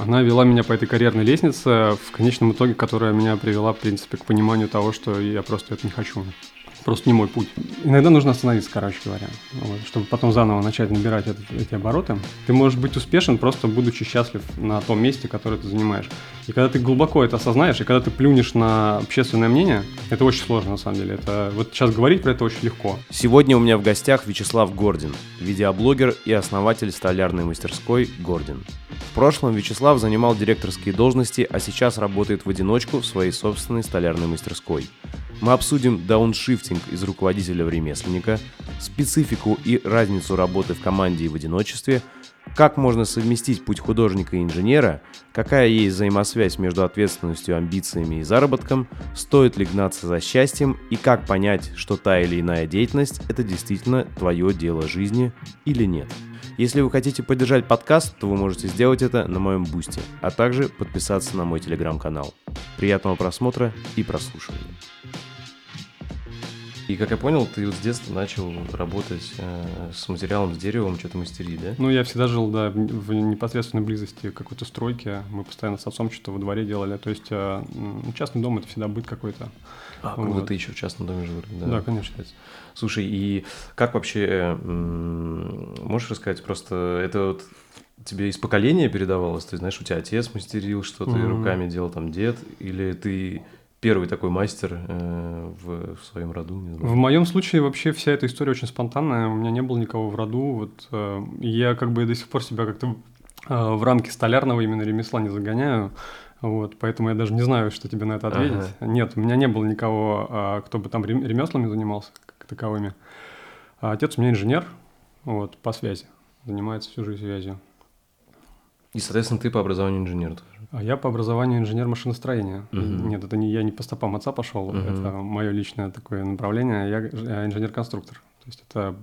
Она вела меня по этой карьерной лестнице, в конечном итоге, которая меня привела, в принципе, к пониманию того, что я просто это не хочу просто не мой путь. Иногда нужно остановиться, короче говоря, вот, чтобы потом заново начать набирать этот, эти обороты. Ты можешь быть успешен, просто будучи счастлив на том месте, которое ты занимаешь. И когда ты глубоко это осознаешь, и когда ты плюнешь на общественное мнение, это очень сложно на самом деле. Это, вот сейчас говорить про это очень легко. Сегодня у меня в гостях Вячеслав Гордин, видеоблогер и основатель столярной мастерской «Гордин». В прошлом Вячеслав занимал директорские должности, а сейчас работает в одиночку в своей собственной столярной мастерской. Мы обсудим дауншифтинг из руководителя в ремесленника, специфику и разницу работы в команде и в одиночестве, как можно совместить путь художника и инженера, какая есть взаимосвязь между ответственностью, амбициями и заработком, стоит ли гнаться за счастьем и как понять, что та или иная деятельность – это действительно твое дело жизни или нет. Если вы хотите поддержать подкаст, то вы можете сделать это на моем бусте, а также подписаться на мой телеграм-канал. Приятного просмотра и прослушивания. И как я понял, ты вот с детства начал работать э, с материалом, с деревом, что-то мастерить, да? Ну, я всегда жил, да, в непосредственной близости какой-то стройки. Мы постоянно с отцом что-то во дворе делали. То есть э, частный дом – это всегда быт какой-то. А, вот. вот ты еще в частном доме жил, да? Да, конечно. Слушай, и как вообще, можешь рассказать, просто это вот тебе из поколения передавалось? Ты знаешь, у тебя отец мастерил что-то, mm-hmm. руками делал там дед, или ты первый такой мастер э, в, в своем роду? Не знаю. В моем случае вообще вся эта история очень спонтанная. У меня не было никого в роду. Вот э, я как бы до сих пор себя как-то э, в рамки столярного именно ремесла не загоняю. Вот, поэтому я даже не знаю, что тебе на это ответить. Ага. Нет, у меня не было никого, а, кто бы там ремеслами занимался как таковыми. А отец у меня инженер, вот, по связи, занимается всю жизнь связью. И, соответственно, ты по образованию инженер. А я по образованию инженер машиностроения. Угу. Нет, это не я не по стопам отца пошел, угу. это мое личное такое направление. Я, я инженер-конструктор. То есть это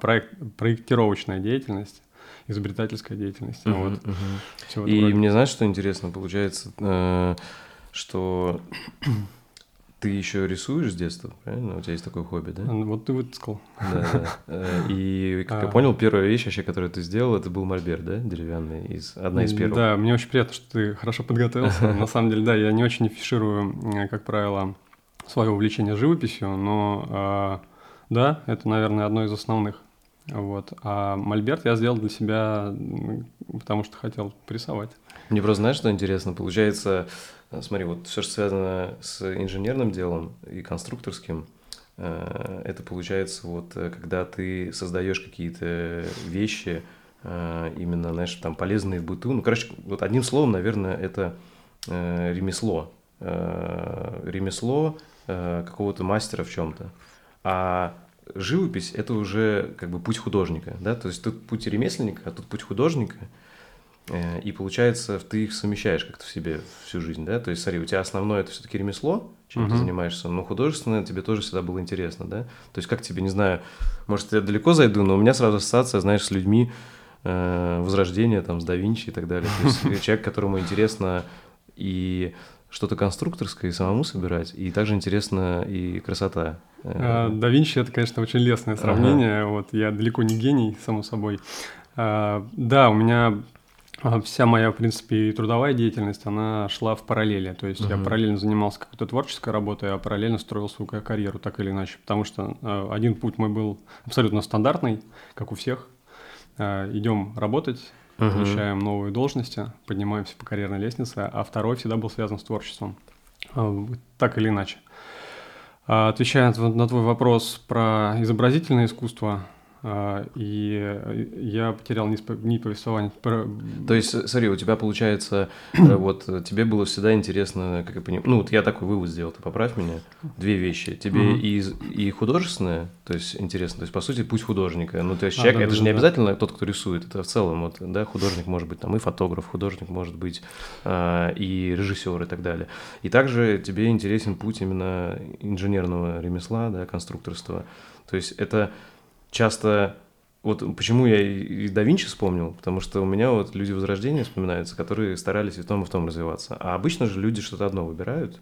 проект, проектировочная деятельность изобретательская деятельность. Uh-huh, вот. uh-huh. И мне знаешь, что интересно? Получается, э, что ты еще рисуешь с детства, правильно? У тебя есть такое хобби, да? Вот ты вытаскал. Да, да. Э, и, как я а. понял, первая вещь вообще, которую ты сделал, это был мольберт, да, деревянный, из, одна из первых. Да, мне очень приятно, что ты хорошо подготовился. На самом деле, да, я не очень афиширую, как правило, свое увлечение живописью, но а, да, это, наверное, одно из основных. Вот. А мольберт я сделал для себя, потому что хотел порисовать. Мне просто знаешь, что интересно? Получается, э, смотри, вот все, что связано с инженерным делом и конструкторским, э, это получается вот, э, когда ты создаешь какие-то вещи, именно, знаешь, там полезные в быту. Ну, короче, вот одним словом, наверное, это ремесло. Ремесло какого-то мастера в чем-то. А живопись – это уже как бы путь художника, да, то есть тут путь ремесленника, а тут путь художника, э, и получается, ты их совмещаешь как-то в себе всю жизнь, да, то есть смотри, у тебя основное это все-таки ремесло, чем uh-huh. ты занимаешься, но художественное тебе тоже всегда было интересно, да, то есть как тебе, не знаю, может, я далеко зайду, но у меня сразу ассоциация, знаешь, с людьми, э, Возрождения, там, с да Винчи и так далее, то есть человек, которому интересно и что-то конструкторское и самому собирать, и также интересно и красота. А, да Винчи это, конечно, очень лестное сравнение. Ага. Вот я далеко не гений, само собой. А, да, у меня вся моя, в принципе, трудовая деятельность, она шла в параллели. То есть uh я параллельно занимался какой-то творческой работой, а параллельно строил свою карьеру так или иначе. Потому что один путь мой был абсолютно стандартный, как у всех. Идем работать, uh получаем новые должности, поднимаемся по карьерной лестнице, а второй всегда был связан с творчеством, так или иначе. А, отвечая на твой вопрос про изобразительное искусство, а, и я потерял нить повествования. То есть, смотри, у тебя получается, э, вот тебе было всегда интересно, как я понимаю, ну вот я такой вывод сделал, ты поправь меня, две вещи. Тебе угу. и, и художественное, то есть интересно, то есть по сути путь художника. Ну то есть а, человек, а, да, это да, же не да. обязательно тот, кто рисует, это в целом, вот, да, художник может быть там и фотограф, художник может быть а, и режиссер и так далее. И также тебе интересен путь именно инженерного ремесла, да, конструкторства. То есть это часто вот почему я и да Винчи вспомнил, потому что у меня вот люди Возрождения вспоминаются, которые старались и в том, и в том развиваться. А обычно же люди что-то одно выбирают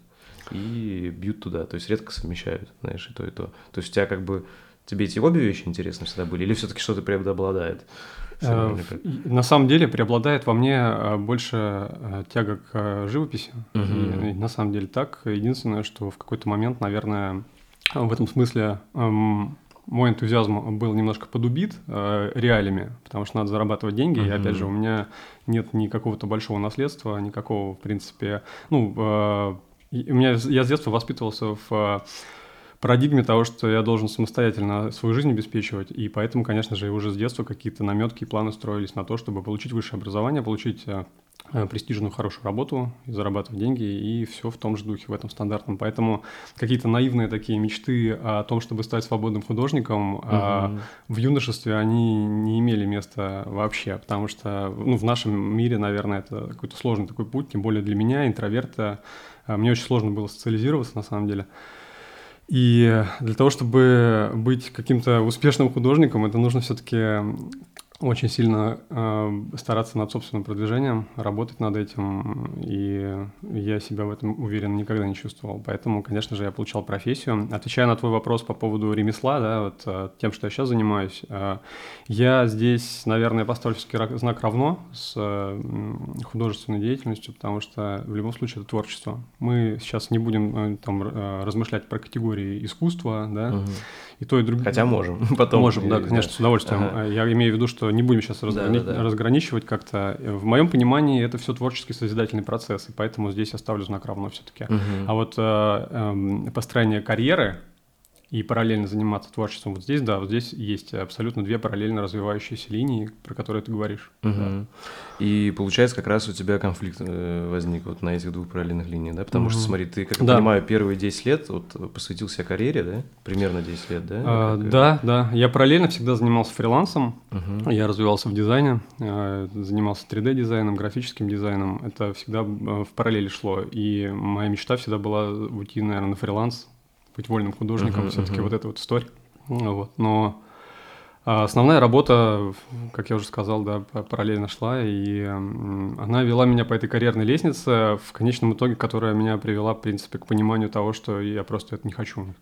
и бьют туда, то есть редко совмещают, знаешь, и то, и то. То есть у тебя как бы Тебе эти обе вещи интересны всегда были? Или все-таки что-то преобладает? Э, на самом деле преобладает во мне э, больше э, тяга к живописи. Угу. И, на самом деле так. Единственное, что в какой-то момент, наверное, в этом смысле эм, мой энтузиазм был немножко подубит э, реалиями, потому что надо зарабатывать деньги. Uh-huh. И опять же, у меня нет ни какого-то большого наследства, никакого, в принципе. Ну, э, у меня я с детства воспитывался в парадигме того, что я должен самостоятельно свою жизнь обеспечивать, и поэтому, конечно же, уже с детства какие-то наметки и планы строились на то, чтобы получить высшее образование, получить э, э, престижную хорошую работу и зарабатывать деньги, и все в том же духе, в этом стандартном. Поэтому какие-то наивные такие мечты о том, чтобы стать свободным художником, угу. а в юношестве они не имели места вообще, потому что ну, в нашем мире, наверное, это какой-то сложный такой путь, тем более для меня, интроверта. Мне очень сложно было социализироваться, на самом деле. И для того, чтобы быть каким-то успешным художником, это нужно все-таки очень сильно э, стараться над собственным продвижением, работать над этим, и я себя в этом уверен никогда не чувствовал. Поэтому, конечно же, я получал профессию. Отвечая на твой вопрос по поводу ремесла, да, вот э, тем, что я сейчас занимаюсь, э, я здесь, наверное, поставлю знак равно с э, художественной деятельностью, потому что в любом случае это творчество. Мы сейчас не будем э, там э, размышлять про категории искусства, да, угу и то, и другое. Хотя можем. Потом можем, да, конечно, да. с удовольствием. Ага. Я имею в виду, что не будем сейчас разграни... да, да, да. разграничивать как-то. В моем понимании это все творческий созидательный процесс, и поэтому здесь я ставлю знак равно все-таки. Угу. А вот э, э, построение карьеры и параллельно заниматься творчеством. Вот здесь, да, вот здесь есть абсолютно две параллельно развивающиеся линии, про которые ты говоришь. Угу. Да. И получается, как раз у тебя конфликт э, возник вот на этих двух параллельных линиях, да? Потому угу. что, смотри, ты, как я да. понимаю, первые 10 лет вот, посвятил себя карьере, да? Примерно 10 лет, да? А, да, да. Я параллельно всегда занимался фрилансом, угу. я развивался в дизайне, э, занимался 3D-дизайном, графическим дизайном. Это всегда э, в параллели шло. И моя мечта всегда была уйти, наверное, на фриланс, быть вольным художником, uh-huh, все-таки uh-huh. вот эта вот история. Ну вот. Но а, основная работа, как я уже сказал, да, параллельно шла, и она вела меня по этой карьерной лестнице, в конечном итоге, которая меня привела, в принципе, к пониманию того, что я просто это не хочу.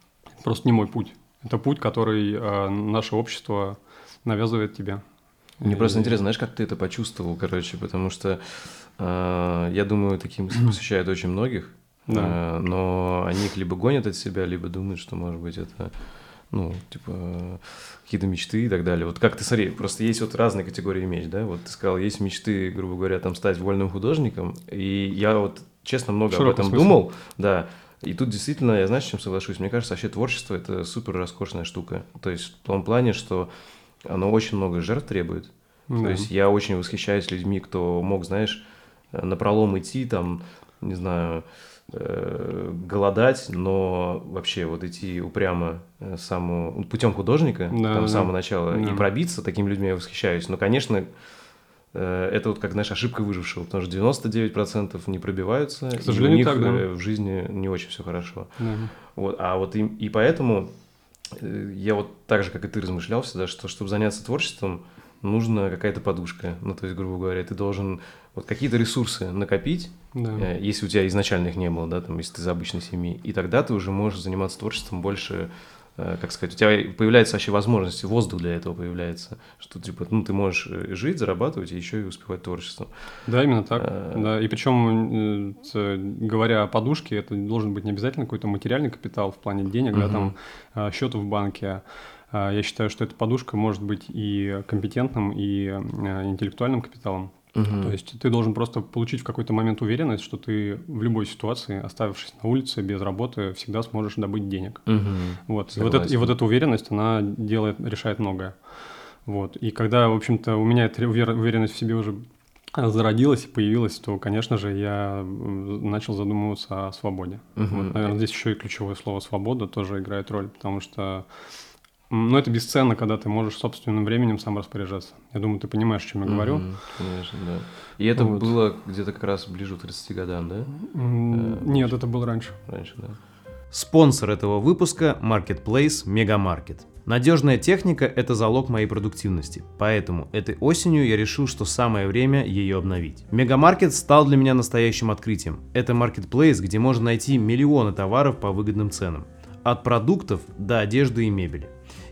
Просто не мой путь. Это путь, который а, наше общество навязывает тебе. Мне и... просто интересно, знаешь, как ты это почувствовал, короче, потому что э, я думаю, таким посвящают очень многих. Да. Э, но они их либо гонят от себя, либо думают, что, может быть, это, ну, типа, какие-то мечты и так далее. Вот как ты, смотри, просто есть вот разные категории меч, да? Вот ты сказал, есть мечты, грубо говоря, там стать вольным художником, и я вот, честно, много об этом смысле. думал, да, и тут действительно, я знаешь, с чем соглашусь? Мне кажется, вообще творчество – это супер роскошная штука. То есть в том плане, что оно очень много жертв требует. Да. То есть я очень восхищаюсь людьми, кто мог, знаешь, на пролом идти, там, не знаю, Э, голодать, но вообще вот идти упрямо э, саму, путем художника, да, там, да. с самого начала, да. и пробиться, такими людьми я восхищаюсь. Но, конечно, э, это вот как, знаешь, ошибка выжившего, потому что 99% не пробиваются, К сожалению, и у них так, да. в жизни не очень все хорошо. Да. Вот, а вот и, и поэтому я вот так же, как и ты размышлял всегда, что чтобы заняться творчеством, нужна какая-то подушка. Ну, то есть, грубо говоря, ты должен вот какие-то ресурсы накопить, да. Э, если у тебя изначально их не было, да, там, если ты из обычной семьи, и тогда ты уже можешь заниматься творчеством больше, э, как сказать, у тебя появляется вообще возможность, воздух для этого появляется, что типа, ну, ты можешь э, жить, зарабатывать и еще и успевать творчеством. Да, именно так. А... Да, и причем, говоря о подушке, это должен быть не обязательно какой-то материальный капитал в плане денег, угу. да, там а, счету в банке. А, я считаю, что эта подушка может быть и компетентным, и интеллектуальным капиталом. Угу. То есть ты должен просто получить в какой-то момент уверенность, что ты в любой ситуации, оставившись на улице без работы, всегда сможешь добыть денег. Угу. Вот. И, вот это, и вот эта уверенность, она делает, решает многое. Вот. И когда, в общем-то, у меня эта уверенность в себе уже зародилась и появилась, то, конечно же, я начал задумываться о свободе. Угу. Вот, наверное, здесь еще и ключевое слово «свобода» тоже играет роль, потому что но это бесценно, когда ты можешь собственным временем сам распоряжаться. Я думаю, ты понимаешь, о чем я говорю. Mm-hmm, конечно, да. И это вот. было где-то как раз ближе к 30 годам, да? Mm-hmm. Нет, это было раньше. Раньше, да. Спонсор этого выпуска – Marketplace Мегамаркет. Надежная техника – это залог моей продуктивности, поэтому этой осенью я решил, что самое время ее обновить. Мегамаркет стал для меня настоящим открытием. Это маркетплейс, где можно найти миллионы товаров по выгодным ценам. От продуктов до одежды и мебели.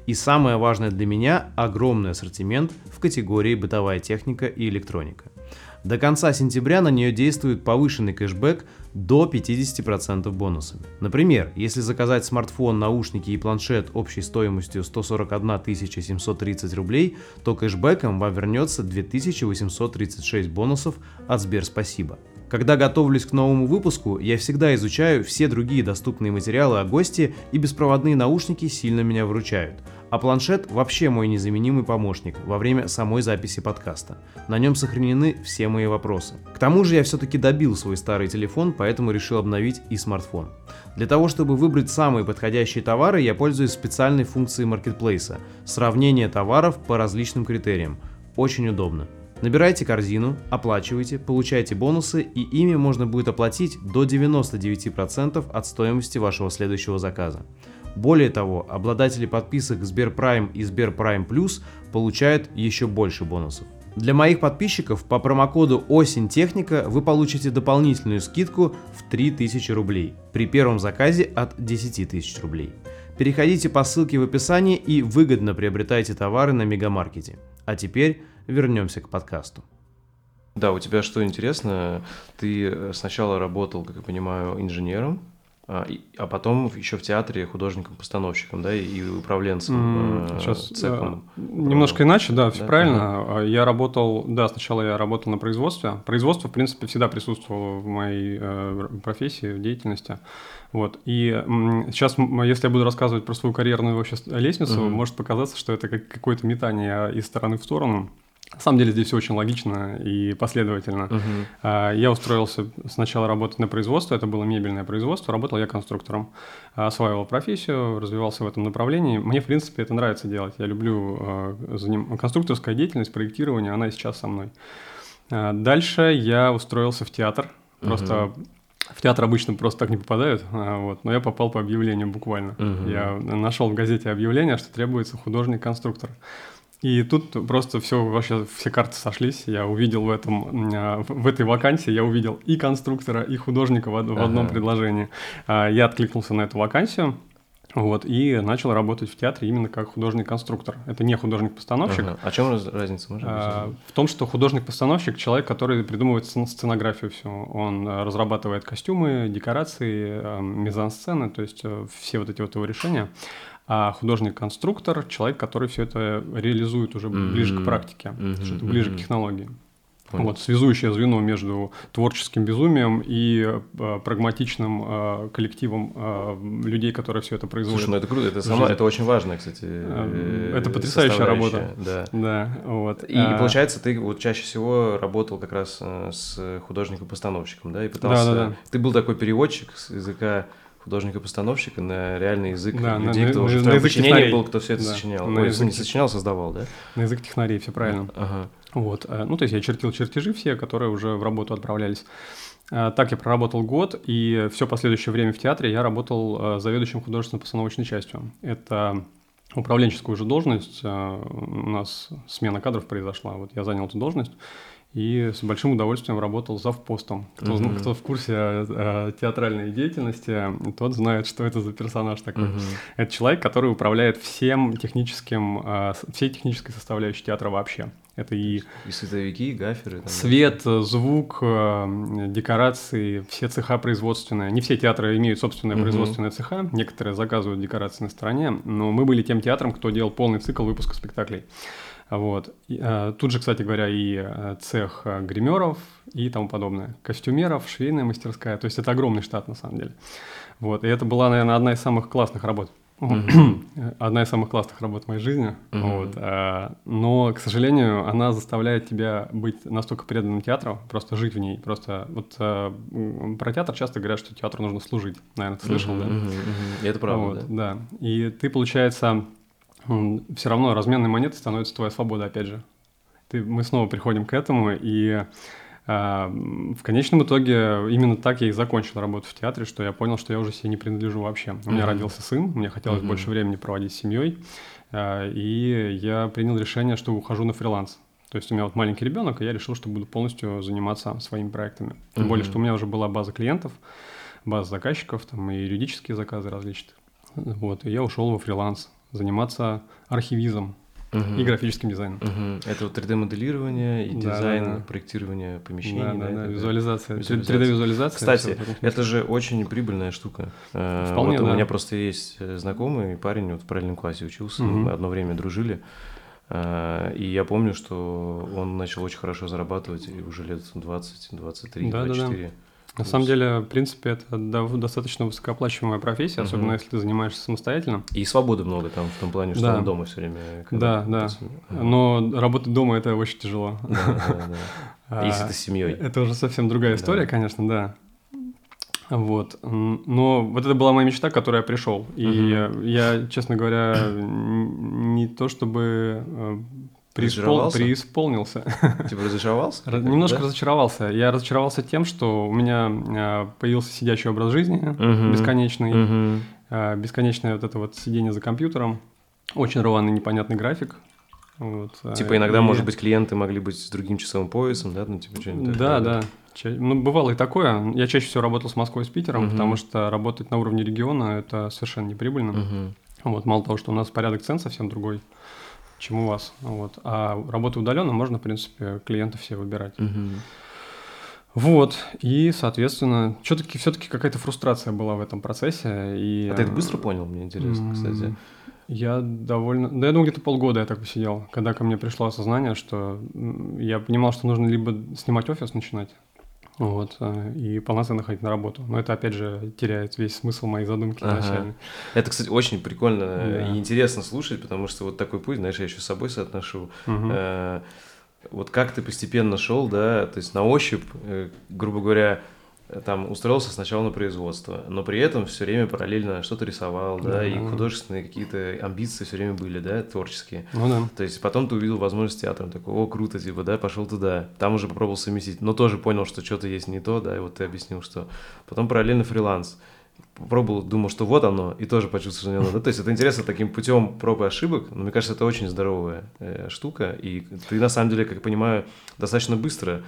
И самое важное для меня – огромный ассортимент в категории бытовая техника и электроника. До конца сентября на нее действует повышенный кэшбэк до 50% бонусами. Например, если заказать смартфон, наушники и планшет общей стоимостью 141 730 рублей, то кэшбэком вам вернется 2836 бонусов от Сбер Спасибо. Когда готовлюсь к новому выпуску, я всегда изучаю все другие доступные материалы о гости, и беспроводные наушники сильно меня выручают. А планшет вообще мой незаменимый помощник во время самой записи подкаста. На нем сохранены все мои вопросы. К тому же я все-таки добил свой старый телефон, поэтому решил обновить и смартфон. Для того, чтобы выбрать самые подходящие товары, я пользуюсь специальной функцией маркетплейса – сравнение товаров по различным критериям. Очень удобно. Набирайте корзину, оплачивайте, получайте бонусы и ими можно будет оплатить до 99% от стоимости вашего следующего заказа. Более того, обладатели подписок Сберпрайм и Сберпрайм Плюс получают еще больше бонусов. Для моих подписчиков по промокоду «Осень техника» вы получите дополнительную скидку в 3000 рублей при первом заказе от 10 тысяч рублей. Переходите по ссылке в описании и выгодно приобретайте товары на Мегамаркете. А теперь вернемся к подкасту. Да, у тебя что интересно, ты э, сначала работал, как я понимаю, инженером, а, а потом еще в театре художником-постановщиком, да, и управленцем mm, сейчас цехом. Э, немножко иначе, да, все да? правильно. Ага. Я работал, да, сначала я работал на производстве. Производство, в принципе, всегда присутствовало в моей э, профессии, в деятельности. Вот. И сейчас, если я буду рассказывать про свою карьерную вообще лестницу, mm-hmm. может показаться, что это как какое-то метание из стороны в сторону. На самом деле здесь все очень логично и последовательно. Uh-huh. Я устроился сначала работать на производство, это было мебельное производство, работал я конструктором, осваивал профессию, развивался в этом направлении. Мне, в принципе, это нравится делать. Я люблю а, конструкторская деятельность, проектирование, она сейчас со мной. А, дальше я устроился в театр, просто uh-huh. В театр обычно просто так не попадают, вот, но я попал по объявлению буквально. Uh-huh. Я нашел в газете объявление, что требуется художник-конструктор. И тут просто все вообще все карты сошлись. Я увидел в этом а, в этой вакансии я увидел и конструктора, и художника в, в одном ага. предложении. А, я откликнулся на эту вакансию. Вот, и начал работать в театре именно как художник-конструктор. Это не художник-постановщик. Ага. А чем разница? Можно а, в том, что художник-постановщик – человек, который придумывает сценографию всю. Он разрабатывает костюмы, декорации, мизансцены, то есть э, все вот эти вот его решения а художник-конструктор – человек, который все это реализует уже mm-hmm. ближе к практике, mm-hmm. что-то ближе mm-hmm. к технологии. Понял. Вот, связующее звено между творческим безумием и э, прагматичным э, коллективом э, людей, которые все это производят. Слушай, ну это круто, это, сама, это очень важно, кстати. Э, это потрясающая работа. Да. да вот. И а... получается, ты вот чаще всего работал как раз э, с художником-постановщиком, да, и пытался... Да, да, да. Ты был такой переводчик с языка художника-постановщика на реальный язык да, людей, на, кто на, уже на язык был, кто все это да, сочинял. На Ой, язык... не сочинял, создавал, да? На язык технарей, все правильно. Ага. Вот. Э, ну, то есть я чертил чертежи все, которые уже в работу отправлялись. Э, так я проработал год, и все последующее время в театре я работал э, заведующим художественно-постановочной частью. Это управленческую уже должность. У нас смена кадров произошла. Вот я занял эту должность и с большим удовольствием работал завпостом. Кто, uh-huh. кто в курсе э, театральной деятельности, тот знает, что это за персонаж такой. Uh-huh. Это человек, который управляет всем техническим, э, всей технической составляющей театра вообще. Это и... И световики, и гаферы. Там, свет, да. звук, э, декорации, все цеха производственные. Не все театры имеют собственные uh-huh. производственные цеха, некоторые заказывают декорации на стороне, но мы были тем театром, кто делал полный цикл выпуска спектаклей. Вот. А, тут же, кстати говоря, и э, цех э, гримеров и тому подобное. Костюмеров, швейная мастерская. То есть это огромный штат на самом деле. Вот. И это была, наверное, одна из самых классных работ. Mm-hmm. одна из самых классных работ в моей жизни. Mm-hmm. Вот. Но, к сожалению, она заставляет тебя быть настолько преданным театру, просто жить в ней. Просто вот про театр часто говорят, что театру нужно служить. Наверное, ты слышал, mm-hmm. да? Mm-hmm. И это правда, вот, да? Да. И ты, получается все равно разменной монетой становится твоя свобода, опять же. Ты, мы снова приходим к этому, и а, в конечном итоге именно так я и закончил работу в театре, что я понял, что я уже себе не принадлежу вообще. У меня mm-hmm. родился сын, мне хотелось mm-hmm. больше времени проводить с семьей, а, и я принял решение, что ухожу на фриланс. То есть у меня вот маленький ребенок, и я решил, что буду полностью заниматься своими проектами. Тем mm-hmm. более, что у меня уже была база клиентов, база заказчиков, там и юридические заказы различные. Вот, и я ушел во фриланс. Заниматься архивизом Мгм. и графическим дизайном. Мгм. Это вот 3D-моделирование и Да, дизайн, да, да. проектирование помещений. Да, да, да, да, визуализация, визуализация. 3D-визуализация. Кстати, это же очень прибыльная штука. Э, Вполне, вот у да. меня просто есть э, знакомый парень, вот в параллельном классе учился, Мгм. мы одно время дружили. Э, И я помню, что он начал очень хорошо зарабатывать уже лет 20, 23, Да-да-да. 24. На самом деле, в принципе, это достаточно высокооплачиваемая профессия, особенно Мгм. если ты занимаешься самостоятельно. И свободы много там в том плане, что Да. дома все время. Да, да. Но работать дома это очень тяжело. Да, да, да. А, Если ты с семьей. Это уже совсем другая Да. история, конечно, да. Вот. Но вот это была моя мечта, к которой я пришел. И Мгм. я, честно говоря, не то чтобы э, преиспол- преисполнился. Типа разочаровался? Раз- Немножко Да? разочаровался. Я разочаровался тем, что у меня э, появился сидячий образ жизни, Мгм. бесконечный, э, бесконечное вот это вот сидение за компьютером, очень рваный, непонятный график. Вот, э, Типа иногда, и- может быть, клиенты могли быть с другим часовым поясом, да, ну типа что-нибудь Да, да. Ча- Ну, бывало и такое. Я чаще всего работал с Москвой и с Питером, Мгм. потому что работать на уровне региона это совершенно неприбыльно. Мгм. Вот, мало того, что у нас порядок цен совсем другой, чем у вас. Вот. А работу удаленно можно, в принципе, клиентов все выбирать. Мгм. Вот. И, соответственно, все-таки все-таки какая-то фрустрация была в этом процессе. И, А ты это э, быстро понял, мне интересно, кстати. Я довольно... Да, я думаю, где-то полгода я так посидел, когда ко мне пришло осознание, что я понимал, что нужно либо снимать офис, начинать, вот, э, и полноценно ходить на работу. Но это, опять же, теряет весь смысл моей задумки Ага. изначально. Это, кстати, очень прикольно Да. и интересно слушать, потому что вот такой путь, знаешь, я еще с собой соотношу. Э, Вот как ты постепенно шел, да, то есть на ощупь, э, грубо говоря, там устроился сначала на производство, но при этом все время параллельно что-то рисовал, да, Да. и художественные какие-то амбиции все время были, да, творческие. Ну да. То есть потом ты увидел возможность театра, такой, о, круто, типа, да, пошел туда. Там уже попробовал совместить, но тоже понял, что что-то есть не то, да, и вот ты объяснил, что. Потом параллельно фриланс. Попробовал, думал, что вот оно, и тоже почувствовал, что не надо. То есть это интересно таким путем проб и ошибок, но мне кажется, это очень здоровая э, штука, и ты на самом деле, как я понимаю, достаточно быстро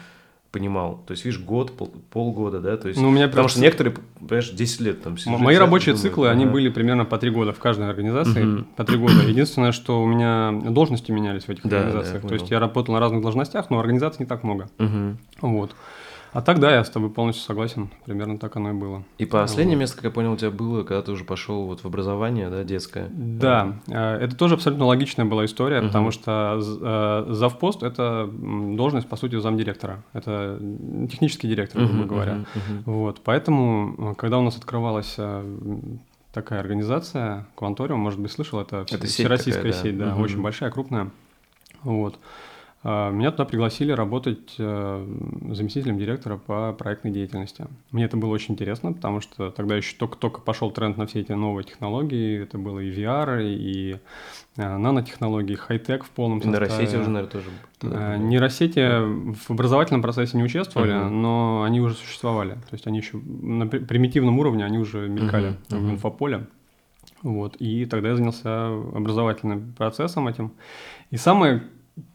понимал. То есть, видишь, год, пол- полгода, да, то есть... Ну, у меня Потому что некоторые, понимаешь, 10 лет там сидят, Мои рабочие думают, циклы, они ага. были примерно по три года в каждой организации, Мгм. по три года. Единственное, что у меня должности менялись в этих Да, да, организациях. То есть я работал на разных должностях, но организаций не так много. Мгм. Вот. А тогда я с тобой полностью согласен. Примерно так оно и было. И последнее место, как я понял, у тебя было, когда ты уже пошел вот в образование, да, детское. Да, э, это тоже абсолютно логичная была история, Мгм. потому что э, завпост – это должность, по сути, замдиректора. Это технический директор, грубо Мгм, говоря. мгм, мгм. Вот, поэтому, э, когда у нас открывалась такая организация, Кванториум, может быть, слышал, это, Это сеть всероссийская такая, да. сеть, да, Мгм. очень большая, крупная. Вот. А, Меня туда пригласили работать э, заместителем директора по проектной деятельности. Мне это было очень интересно, потому что тогда еще только-только пошел тренд на все эти новые технологии. Это было и VR, и э, нанотехнологии, хай-тек в полном составе. нейросети уже, наверное, тоже. Э. Нейросети в образовательном процессе не участвовали, Мгм. но они уже существовали. То есть они еще на при- примитивном уровне, они уже мелькали Мгм, в мгм. инфополе. Вот. И тогда я занялся образовательным процессом этим. И самое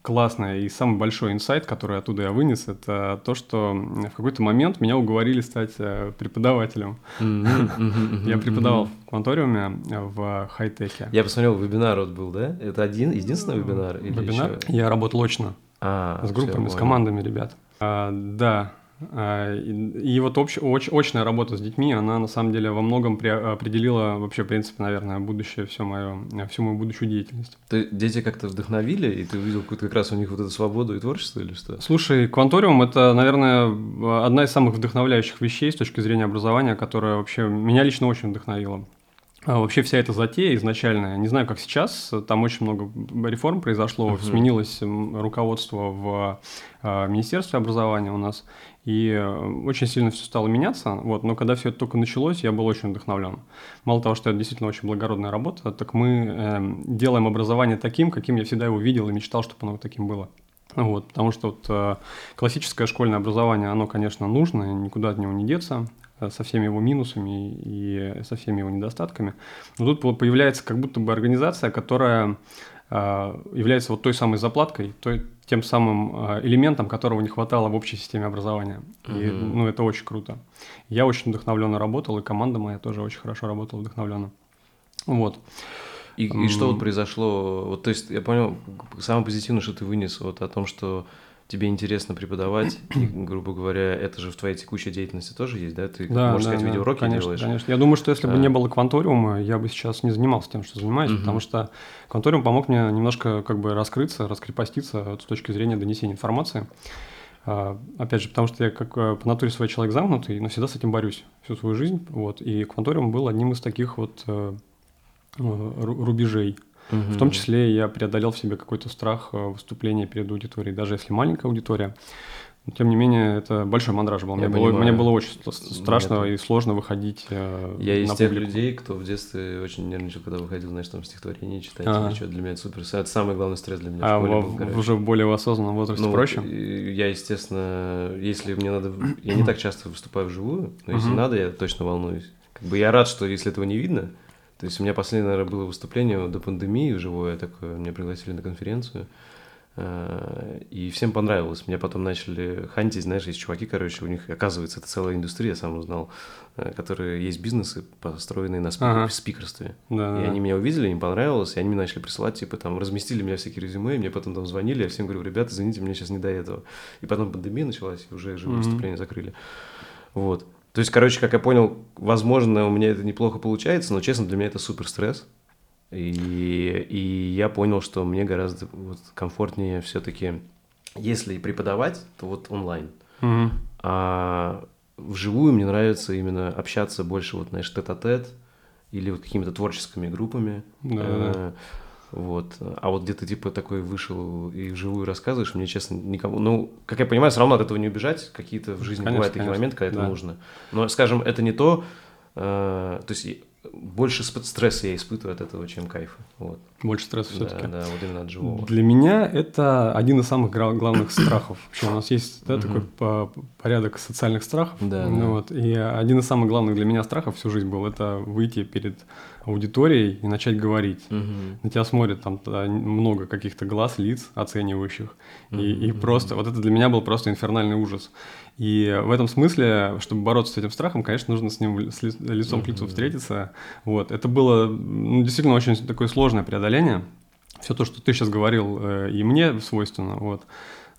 классное и самый большой инсайт, который оттуда я вынес, это то, что в какой-то момент меня уговорили стать э, преподавателем. Я преподавал в кванториуме э, в хай-теке. Я посмотрел, вебинар вот был, да? Это один, единственный вебинар? Вебинар. Я работал очно. А, с группами, с командами ребят. А, да. А, и, и вот общ, оч- очная работа с детьми, она на самом деле во многом при- определила вообще, в принципе, наверное, будущее, все мое, всю мою будущую деятельность. Ты, дети как-то вдохновили, и ты увидел какую-то как раз у них вот эту свободу и творчество, или что? Слушай, Кванториум – это, наверное, одна из самых вдохновляющих вещей с точки зрения образования, которая вообще меня лично очень вдохновила. А Вообще вся эта затея изначальная, не знаю, как сейчас, там очень много реформ произошло, Мгм. сменилось руководство в а, Министерстве образования у нас, и э, очень сильно все стало меняться, вот, но когда все это только началось, я был очень вдохновлен. Мало того, что это действительно очень благородная работа, так мы эм, делаем образование таким, каким я всегда его видел и мечтал, чтобы оно таким было. Вот, потому что вот, э, классическое школьное образование, оно, конечно, нужно, никуда от него не деться, э, со всеми его минусами и со всеми его недостатками. Но тут по- появляется как будто бы организация, которая э, является вот той самой заплаткой, той, тем самым э, элементом, которого не хватало в общей системе образования. И, Мгм. ну, это очень круто. Я очень вдохновленно работал, и команда моя тоже очень хорошо работала вдохновленно. Вот. И, и что вот произошло? Вот, то есть я понял, самое позитивное, что ты вынес вот о том, что тебе интересно преподавать, и, грубо говоря, это же в твоей текущей деятельности тоже есть, да? Ты, да, можно да, сказать, да, видеоуроки конечно, делаешь? Конечно, Я думаю, что если бы А. не было кванториума, я бы сейчас не занимался тем, что занимаюсь, Мгм. потому что кванториум помог мне немножко как бы раскрыться, раскрепоститься вот с точки зрения донесения информации. А, Опять же, потому что я как э, по натуре свой человек замкнутый, но всегда с этим борюсь всю свою жизнь. Вот, и кванториум был одним из таких вот э, рубежей. В том числе я преодолел в себе какой-то страх э, выступления перед аудиторией, даже если маленькая аудитория. Но, тем не менее, это большой мандраж был. Я Мне, было, мне было очень ст- страшно Мне и сложно выходить э, Я из на тех публику. людей, кто в детстве очень нервничал, когда выходил, знаешь, там стихотворение читать Ага. или что. Для меня это супер. Это самый главный стресс для меня А в школе в- был, короче. уже в более осознанном возрасте Ну, проще? Я, естественно, если мне надо... Я не так часто выступаю вживую, но если надо, я точно волнуюсь. Как бы я рад, что если этого не видно, то есть у меня последнее, наверное, было выступление до пандемии живое такое, меня пригласили на конференцию, э, и всем понравилось. Меня потом начали хантить, знаешь, есть чуваки, короче, у них, оказывается, это целая индустрия, я сам узнал, э, которые есть бизнесы, построенные на спик- Ага. спикерстве. Да, И они меня увидели, им понравилось, и они мне начали присылать, типа, там, разместили меня всякие резюме, и мне потом там звонили, я всем говорю, ребята, извините, мне сейчас не до этого. И потом пандемия началась, и уже живые Мгм. выступления закрыли. Вот. То есть, короче, как я понял, возможно, у меня это неплохо получается, но, честно, для меня это супер стресс. И, и я понял, что мне гораздо вот, комфортнее все-таки, если преподавать, то вот онлайн. Мгм. А вживую мне нравится именно общаться больше, вот, знаешь, тет-а-тет или вот какими-то творческими группами. Да, Э, да. Вот. А вот где ты типа такой вышел и вживую рассказываешь, мне, честно, никому... Ну, как я понимаю, все равно от этого не убежать. Какие-то в жизни Конечно, бывают такие конечно, моменты, когда это да. нужно. Но, скажем, это не то... э, то есть больше стресса я испытываю от этого, чем кайфа. Вот. Больше стресса Да, все-таки. да, вот именно от живого. Для меня это один из самых главных страхов. Вообще у нас есть да, такой по- порядок социальных страхов. Да, Ну да. Вот, и один из самых главных для меня страхов всю жизнь был это выйти перед аудиторией и начать говорить. На тебя смотрят там та- много каких-то глаз, лиц оценивающих. И, и просто, вот это для меня был просто инфернальный ужас. И в этом смысле, чтобы бороться с этим страхом, конечно, нужно с ним с лицом к лицу встретиться. Вот. Это было ну, действительно очень такое сложное преодоление. Все то, что ты сейчас говорил, э, и мне свойственно. Вот.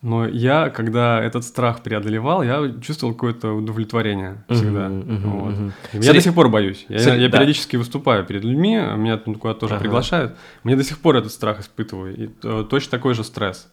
Но я, когда этот страх преодолевал, я чувствовал какое-то удовлетворение всегда. Мгм, мгм, Вот. мгм. Я Смотри- до сих пор боюсь. Я, Смотри, я да. периодически выступаю перед людьми, меня там куда-то тоже Ага. приглашают. Мне до сих пор этот страх испытываю. И э, точно такой же стресс.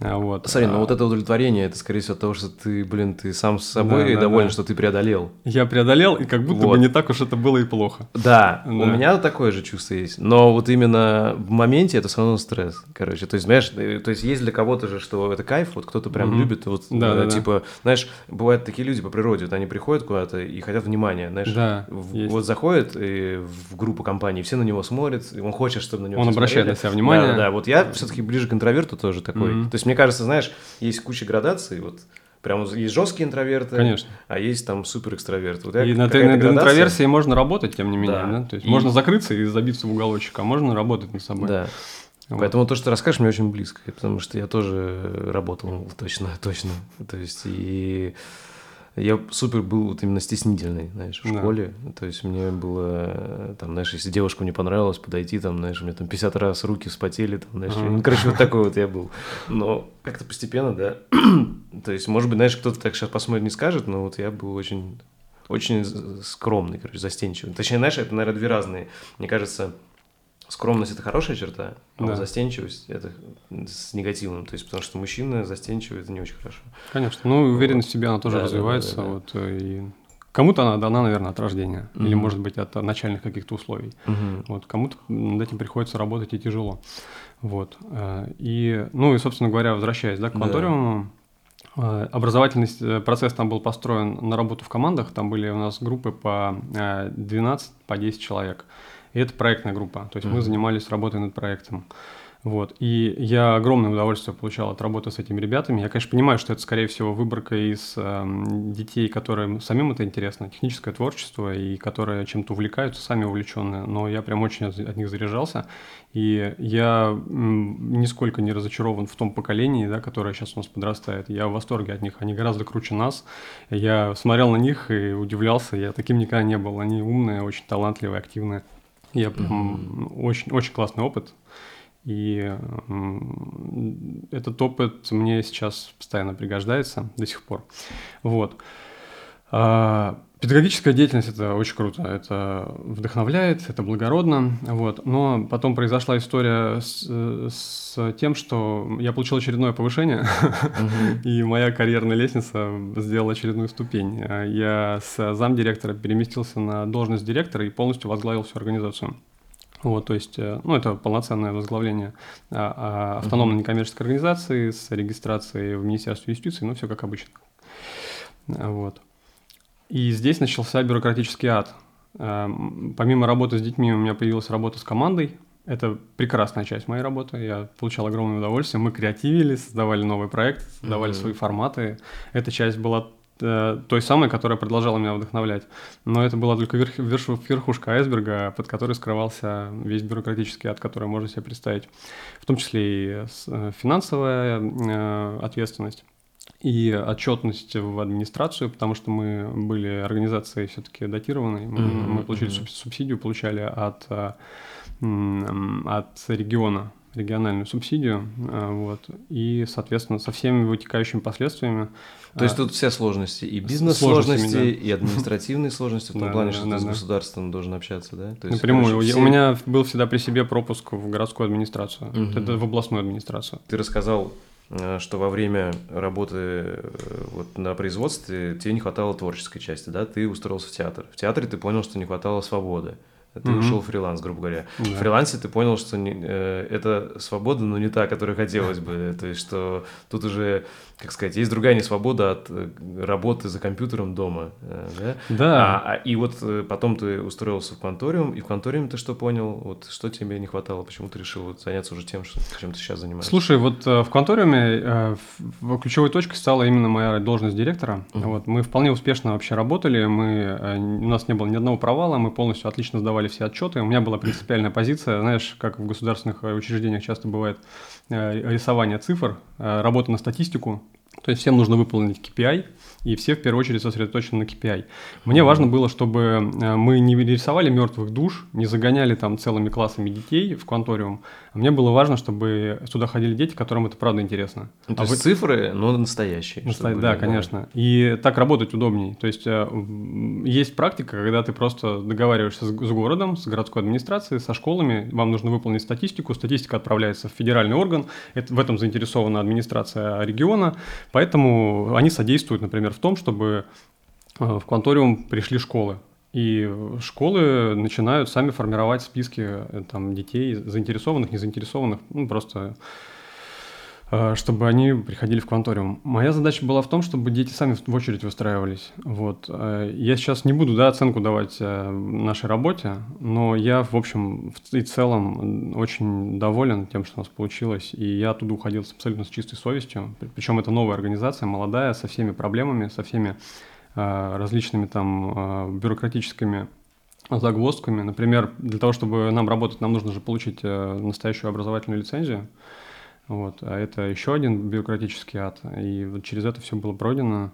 А, Вот. Смотри, ну А, вот это удовлетворение, это скорее всего от того, что ты, блин, ты сам с собой Да, да, доволен, да. что ты преодолел. Я преодолел, и как будто Вот. бы не так уж это было и плохо. Да, у Да. меня такое же чувство есть. Но вот именно в моменте это все равно стресс. Короче, то есть, знаешь, э, то есть есть для кого-то же, что это кайф, вот кто-то прям Мгм. любит, вот, Да, э, да, да. типа, знаешь, бывают такие люди по природе, вот они приходят куда-то и хотят внимания, знаешь, Да, в- есть. вот заходит э, в группу компаний, все на него смотрят, и он хочет, чтобы на него Он обращает смотрели. на себя внимание. Да, да, да. вот я все-таки ближе к интроверту тоже такой. Мгм. То есть, мне кажется, знаешь, есть куча градаций, вот прям есть жесткие интроверты, Конечно. а есть там супер экстраверты. Вот И на, на градация. интроверсии можно работать, тем не менее. Да. Да? То есть И- можно закрыться и забиться в уголочек, а можно работать над собой. Да. Вот. Поэтому то, что ты расскажешь, мне очень близко, потому что я тоже работал точно, точно. То есть и я супер был вот именно стеснительный, знаешь, в Да. школе. То есть мне было, э, там, знаешь, если девушка мне понравилась, подойти, там, знаешь, у меня там 50 раз руки вспотели, там, знаешь, ну, короче, вот такой вот я был. Но как-то постепенно, да. То есть, может быть, знаешь, кто-то так сейчас посмотрит, не скажет, но вот я был очень, очень скромный, короче, застенчивый. Точнее, знаешь, это, наверное, две разные. Мне кажется, скромность это хорошая черта, а вот Да. застенчивость это с негативным. То есть, потому что мужчина застенчивый это не очень хорошо. Конечно. Ну, уверенность в себе, она тоже Да, да, развивается. да, да, да. Вот, э, и кому-то она дана, наверное, от рождения. Или, Мгм. может быть, от начальных каких-то условий. Вот, кому-то над этим приходится работать и тяжело. Вот. э, И, ну и, собственно говоря, возвращаясь да, к Да. кванториуму, образовательный э, процесс там был построен на работу в командах. Там были у нас группы по э, 12, по 10 человек. И это проектная группа. То есть мы Мгм. занимались работой над проектом. Вот. И я огромное удовольствие получал от работы с этими ребятами. Я, конечно, понимаю, что это, скорее всего, выборка из эм, детей, которым самим это интересно, техническое творчество, и которые чем-то увлекаются, сами увлеченные. Но я прям очень от, от них заряжался. И я м, нисколько не разочарован в том поколении, да, которое сейчас у нас подрастает. Я в восторге от них. Они гораздо круче нас. Я смотрел на них и удивлялся. Я таким никогда не был. Они умные, очень талантливые, активные. Я прям очень, очень классный опыт. И этот опыт мне сейчас постоянно пригождается до сих пор. Вот. А, педагогическая деятельность это очень круто, это вдохновляет, это благородно, вот. Но потом произошла история с, с тем, что я получил очередное повышение, и моя карьерная лестница сделала очередную ступень. Я с замдиректора переместился на должность директора и полностью возглавил всю организацию. Вот, то есть, э, ну, это полноценное возглавление а, а, автономной некоммерческой организации с регистрацией в Министерстве юстиции, ну, все как обычно. Вот. И здесь начался бюрократический ад. Э, помимо работы с детьми у меня появилась работа с командой. Это прекрасная часть моей работы. Я получал огромное удовольствие. Мы креативили, создавали новый проект, создавали mm-hmm. свои форматы. Эта часть была э, той самой, которая продолжала меня вдохновлять. Но это была только верх, верх, верхушка айсберга, под которой скрывался весь бюрократический ад, который можно себе представить. В том числе и э, финансовая э, ответственность и отчетность в администрацию, потому что мы были организацией все-таки датированной. Мы, mm-hmm. мы получили mm-hmm. субсидию, получали от, э, от региона региональную субсидию, э, вот, и, соответственно, со всеми вытекающими последствиями. То есть э, тут все сложности, и бизнес-сложности, да. и административные сложности, в том плане, что ты с государством должен общаться, да? То есть, Напрямую. У меня был всегда при себе пропуск в городскую администрацию, это в областную администрацию. Ты рассказал что во время работы э, вот на производстве тебе не хватало творческой части, да, ты устроился в театр. В театре ты понял, что не хватало свободы. Ты mm-hmm. ушел в фриланс, грубо говоря. Да. В фрилансе ты понял, что не, э, это свобода, но не та, которая хотелось бы. То есть, что тут уже как сказать, есть другая несвобода от э, работы за компьютером дома, э, да? Да. А, а, и вот э, потом ты устроился в кванториум, и в кванториуме ты что понял? Вот что тебе не хватало? Почему ты решил вот заняться уже тем, что, чем ты сейчас занимаешься? Слушай, вот в кванториуме ключевой точкой стала именно моя должность директора. Uh-huh. Вот, мы вполне успешно вообще работали, мы, у нас не было ни одного провала, мы полностью отлично сдавали все отчеты. У меня была принципиальная позиция, знаешь, как в государственных учреждениях часто бывает, рисование цифр, работа на статистику, то есть всем нужно выполнить KPI, и все в первую очередь сосредоточены на KPI. Мне mm-hmm. важно было, чтобы э, мы не рисовали мертвых душ, не загоняли там целыми классами детей в кванториум, а мне было важно, чтобы сюда ходили дети, которым это правда интересно. Ну, то а есть вы... цифры, но настоящие. Наста... Да, конечно. И так работать удобней. То есть э, есть практика, когда ты просто договариваешься с, с городом, с городской администрацией, со школами, вам нужно выполнить статистику, статистика отправляется в федеральный орган, это, в этом заинтересована администрация региона, поэтому они содействуют, например, в том, чтобы э, в кванториум пришли школы. И школы начинают сами формировать списки э, там, детей, заинтересованных, незаинтересованных, ну, просто э, чтобы они приходили в кванториум. Моя задача была в том, чтобы дети сами в очередь выстраивались. Вот. Я сейчас не буду да, оценку давать нашей работе, но я, в общем и целом очень доволен тем, что у нас получилось, и я оттуда уходил абсолютно с чистой совестью. Причем это новая организация, молодая, со всеми проблемами, со всеми Э, различными там э, бюрократическими загвоздками. Например, для того, чтобы нам работать, нам нужно же получить э, настоящую образовательную лицензию. Вот. А это еще один бюрократический ад. И вот через это все было пройдено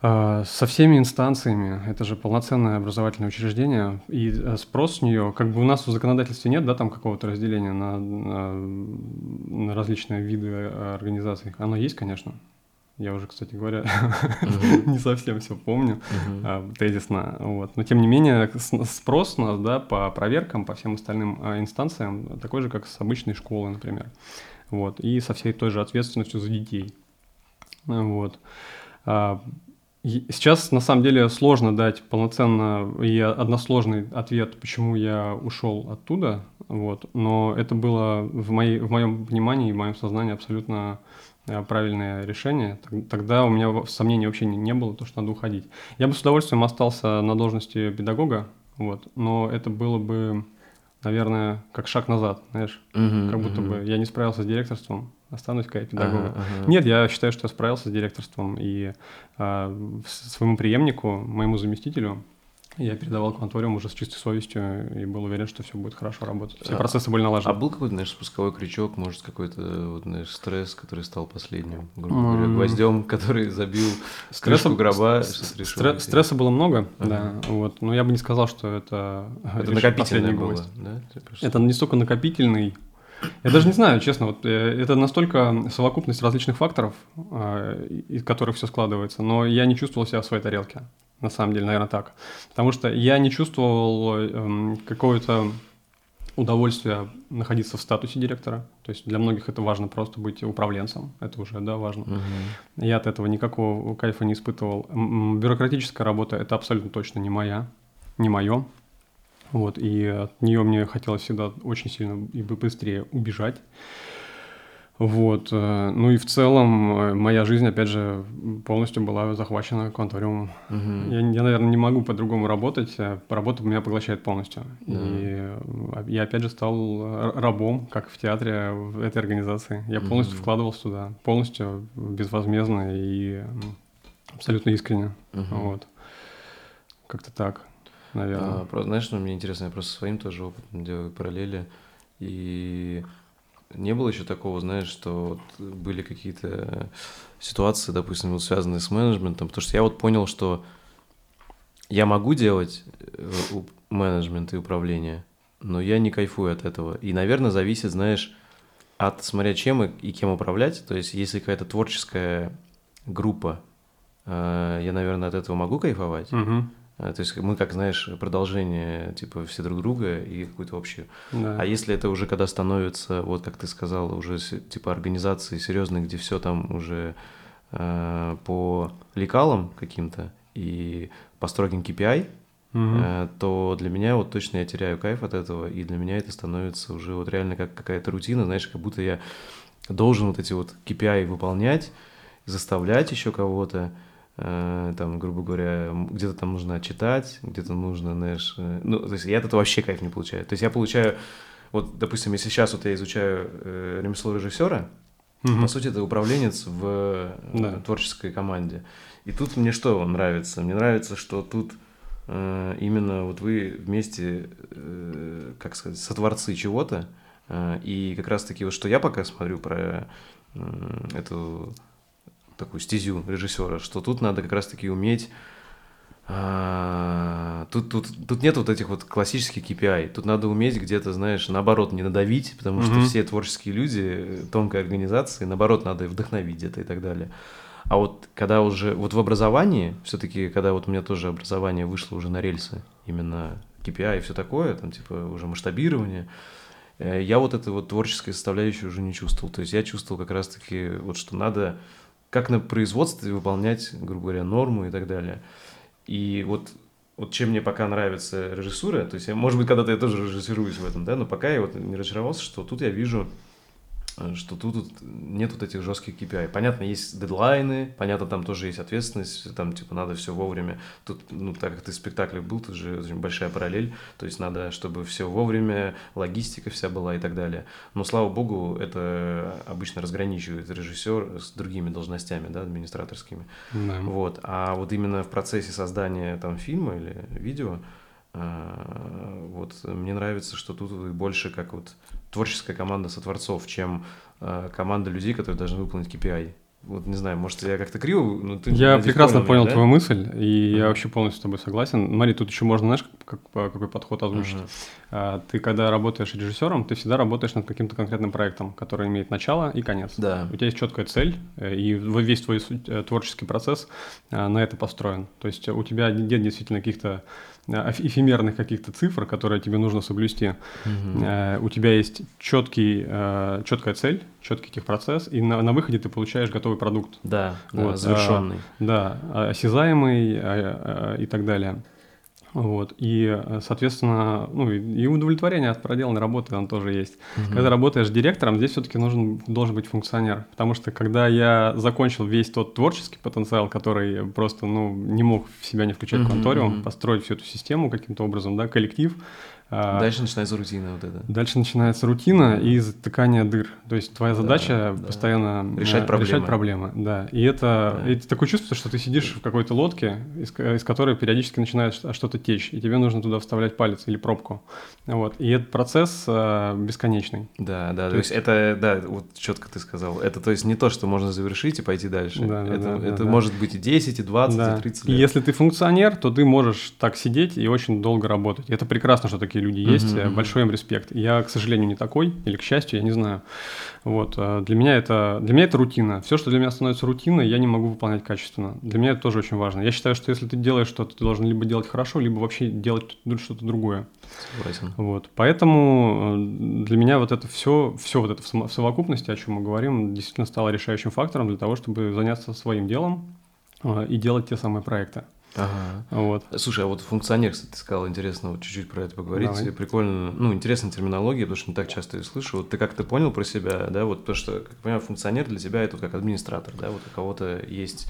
со всеми инстанциями. Это же полноценное образовательное учреждение. И спрос с нее, как бы у нас в законодательстве нет, да, там какого-то разделения на, на, на различные виды организаций. Оно есть, конечно. Я уже, кстати говоря, uh-huh. не совсем все помню uh-huh. тезисно. Вот. Но тем не менее, спрос у нас да, по проверкам, по всем остальным а, инстанциям такой же, как с обычной школы, например. Вот. И со всей той же ответственностью за детей. Вот. А, сейчас, на самом деле, сложно дать полноценно и односложный ответ, почему я ушел оттуда. Вот. Но это было в, моей, в моем внимании и в моем сознании абсолютно правильное решение, тогда у меня сомнений вообще не, не было, то, что надо уходить. Я бы с удовольствием остался на должности педагога, вот, но это было бы, наверное, как шаг назад, знаешь, uh-huh, как будто uh-huh. бы я не справился с директорством, останусь как педагога. Uh-huh, uh-huh. Нет, я считаю, что я справился с директорством, и а, своему преемнику, моему заместителю, Я передавал кванториум уже с чистой совестью и был уверен, что все будет хорошо работать. Все А- процессы были налажены. А был какой-то, знаешь, спусковой крючок, может, какой-то, вот, знаешь, стресс, который стал последним, грубо говоря, гвоздем, который забил крышку гроба, с- что ты решил стре- уйти? стресса было много, да, вот, но я бы не сказал, что это, Это последний было, гвоздь. да? Это не столько накопительный. Я даже не знаю, честно, вот э, это настолько совокупность различных факторов, э, из которых все складывается, но я не чувствовал себя в своей тарелке. На самом деле, наверное, так. Потому что я не чувствовал эм, какого-то удовольствия находиться в статусе директора. То есть для многих это важно просто быть управленцем. Это уже, да, важно. Мгм. Я от этого никакого кайфа не испытывал. Бюрократическая работа это абсолютно точно не моя, не мое. Вот, и от нее мне хотелось всегда очень сильно и бы- быстрее убежать. Вот, э, ну и в целом э, моя жизнь, опять же, полностью была захвачена кванториумом. Мгм. Я, я, наверное, не могу по-другому работать. э, Работа меня поглощает полностью. Да. И я, опять же, стал рабом, как в театре, в этой организации. Я полностью Мгм. вкладывался туда, полностью безвозмездно и абсолютно искренне. Мгм. Вот. Как-то так, наверное. А, просто, знаешь, что мне интересно, я просто своим тоже опытом делаю параллели, и не было еще такого, знаешь, что вот были какие-то ситуации, допустим, вот связанные с менеджментом, потому что я вот понял, что я могу делать э, менеджмент и управление, но я не кайфую от этого. И, наверное, зависит, знаешь, от смотря чем и, и кем управлять. То есть, если какая-то творческая группа, э, я, наверное, от этого могу кайфовать. Мгм. А, То есть мы, как знаешь, продолжение, типа, все друг друга и какую-то общую. Да. А если это уже когда становится, вот как ты сказал, уже типа организации серьезные, где все там уже э, по лекалам каким-то и по строгим KPI, Мгм. э, то для меня вот точно я теряю кайф от этого, и для меня это становится уже вот реально как какая-то рутина, знаешь, как будто я должен вот эти вот KPI выполнять, заставлять еще кого-то, э, там, грубо говоря, где-то там нужно читать, где-то нужно, знаешь, э, ну, то есть я от этого вообще кайф не получаю. То есть я получаю, вот, допустим, если сейчас вот я изучаю э, ремесло режиссера, Мгм. по сути, это управленец в э, Да. творческой команде. И тут мне что нравится? Мне нравится, что тут э, именно вот вы вместе, э, как сказать, сотворцы чего-то. Э, и как раз-таки вот что я пока смотрю про м, эту такую стезю режиссера, что тут надо как раз-таки уметь а, Тут, тут, тут нет вот этих вот классических KPI. Тут надо уметь где-то, знаешь, наоборот, не надавить, потому что Мгм. все творческие люди, тонкой организации, наоборот, надо вдохновить где-то и так далее. А вот когда уже, вот в образовании, все-таки, когда вот у меня тоже образование вышло уже на рельсы, именно KPI и все такое, там типа уже масштабирование, э, я вот этой вот творческой составляющей уже не чувствовал. То есть я чувствовал как раз-таки вот, что надо как на производстве выполнять, грубо говоря, норму и так далее. И вот, вот чем мне пока нравится режиссура, то есть, я, может быть, когда-то я тоже режиссируюсь в этом, да, но пока я вот не разочаровался, что тут я вижу, что тут, нет вот этих жестких KPI. Понятно, есть дедлайны, понятно, там тоже есть ответственность, там, типа, надо все вовремя. Тут, ну, так как ты в спектаклях был, тут же очень большая параллель, то есть надо, чтобы все вовремя, логистика вся была и так далее. Но, слава богу, это обычно разграничивает режиссер с другими должностями, да, администраторскими. Да. Вот. А вот именно в процессе создания там фильма или видео, а, вот мне нравится, что тут больше как вот творческая команда сотворцов, чем а, команда людей, которые должны выполнить KPI. Вот не знаю, может, я как-то криво, но ты Я прекрасно меня, понял да? твою мысль, и я Мгм. вообще полностью с тобой согласен. Смотри, тут еще можно, знаешь, как, как- какой подход озвучить. Мгм. А, Ты, когда работаешь режиссером, ты всегда работаешь над каким-то конкретным проектом, который имеет начало и конец. Да. У тебя есть четкая цель, э, и весь твой э, творческий процесс э, на это построен. То есть у тебя нет действительно каких-то э, эфемерных каких-то цифр, которые тебе нужно соблюсти. Э, У тебя есть четкий, э, четкая цель, четкий техпроцесс, и на, на выходе ты получаешь готовый продукт. Да, да, Вот, завершенный. Да, осязаемый и так далее. Вот. И, э, соответственно, ну, и удовлетворение от проделанной работы там тоже есть. Мгм. Когда работаешь директором, здесь все-таки нужен, должен быть функционер. Потому что когда я закончил весь тот творческий потенциал, который просто ну, не мог в себя не включать Мгм, конториум, мгм. построить всю эту систему каким-то образом, да, коллектив, дальше начинается рутина вот это. Дальше начинается рутина и затыкание дыр. То есть твоя задача да, постоянно да. решать проблемы. Решать проблемы, да. И это, да. это такое чувство, что ты сидишь в какой-то лодке, из, из которой периодически начинает что-то течь, и тебе нужно туда вставлять палец или пробку. Вот. И этот процесс э, бесконечный. Да, да. То, то есть, есть это, да, вот четко ты сказал. Это то есть не то, что можно завершить и пойти дальше. Да, это да, это да, может да. быть и 10, и 20, да. и 30 лет. И если ты функционер, то ты можешь так сидеть и очень долго работать. Это прекрасно, что такие люди есть. Mm-hmm. Большой им респект. Я, к сожалению, не такой, или к счастью, я не знаю. Вот. Э, для меня это, для меня это рутина. Все, что для меня становится рутиной, я не могу выполнять качественно. Для меня это тоже очень важно. Я считаю, что если ты делаешь что-то, ты должен либо делать хорошо, либо вообще делать что-то другое. Согласен. Вот. Поэтому э, для меня вот это все, все вот это в совокупности, о чем мы говорим, действительно стало решающим фактором для того, чтобы заняться своим делом и делать те самые проекты. Ага. Вот. Слушай, а вот функционер, кстати, ты сказал, интересно вот чуть-чуть про это поговорить. Давай. Прикольно, ну, интересная терминология, потому что не так часто ее слышу. Вот ты как-то понял про себя, да, вот то, что, как я понимаю, функционер для тебя это вот как администратор, да, вот у кого-то есть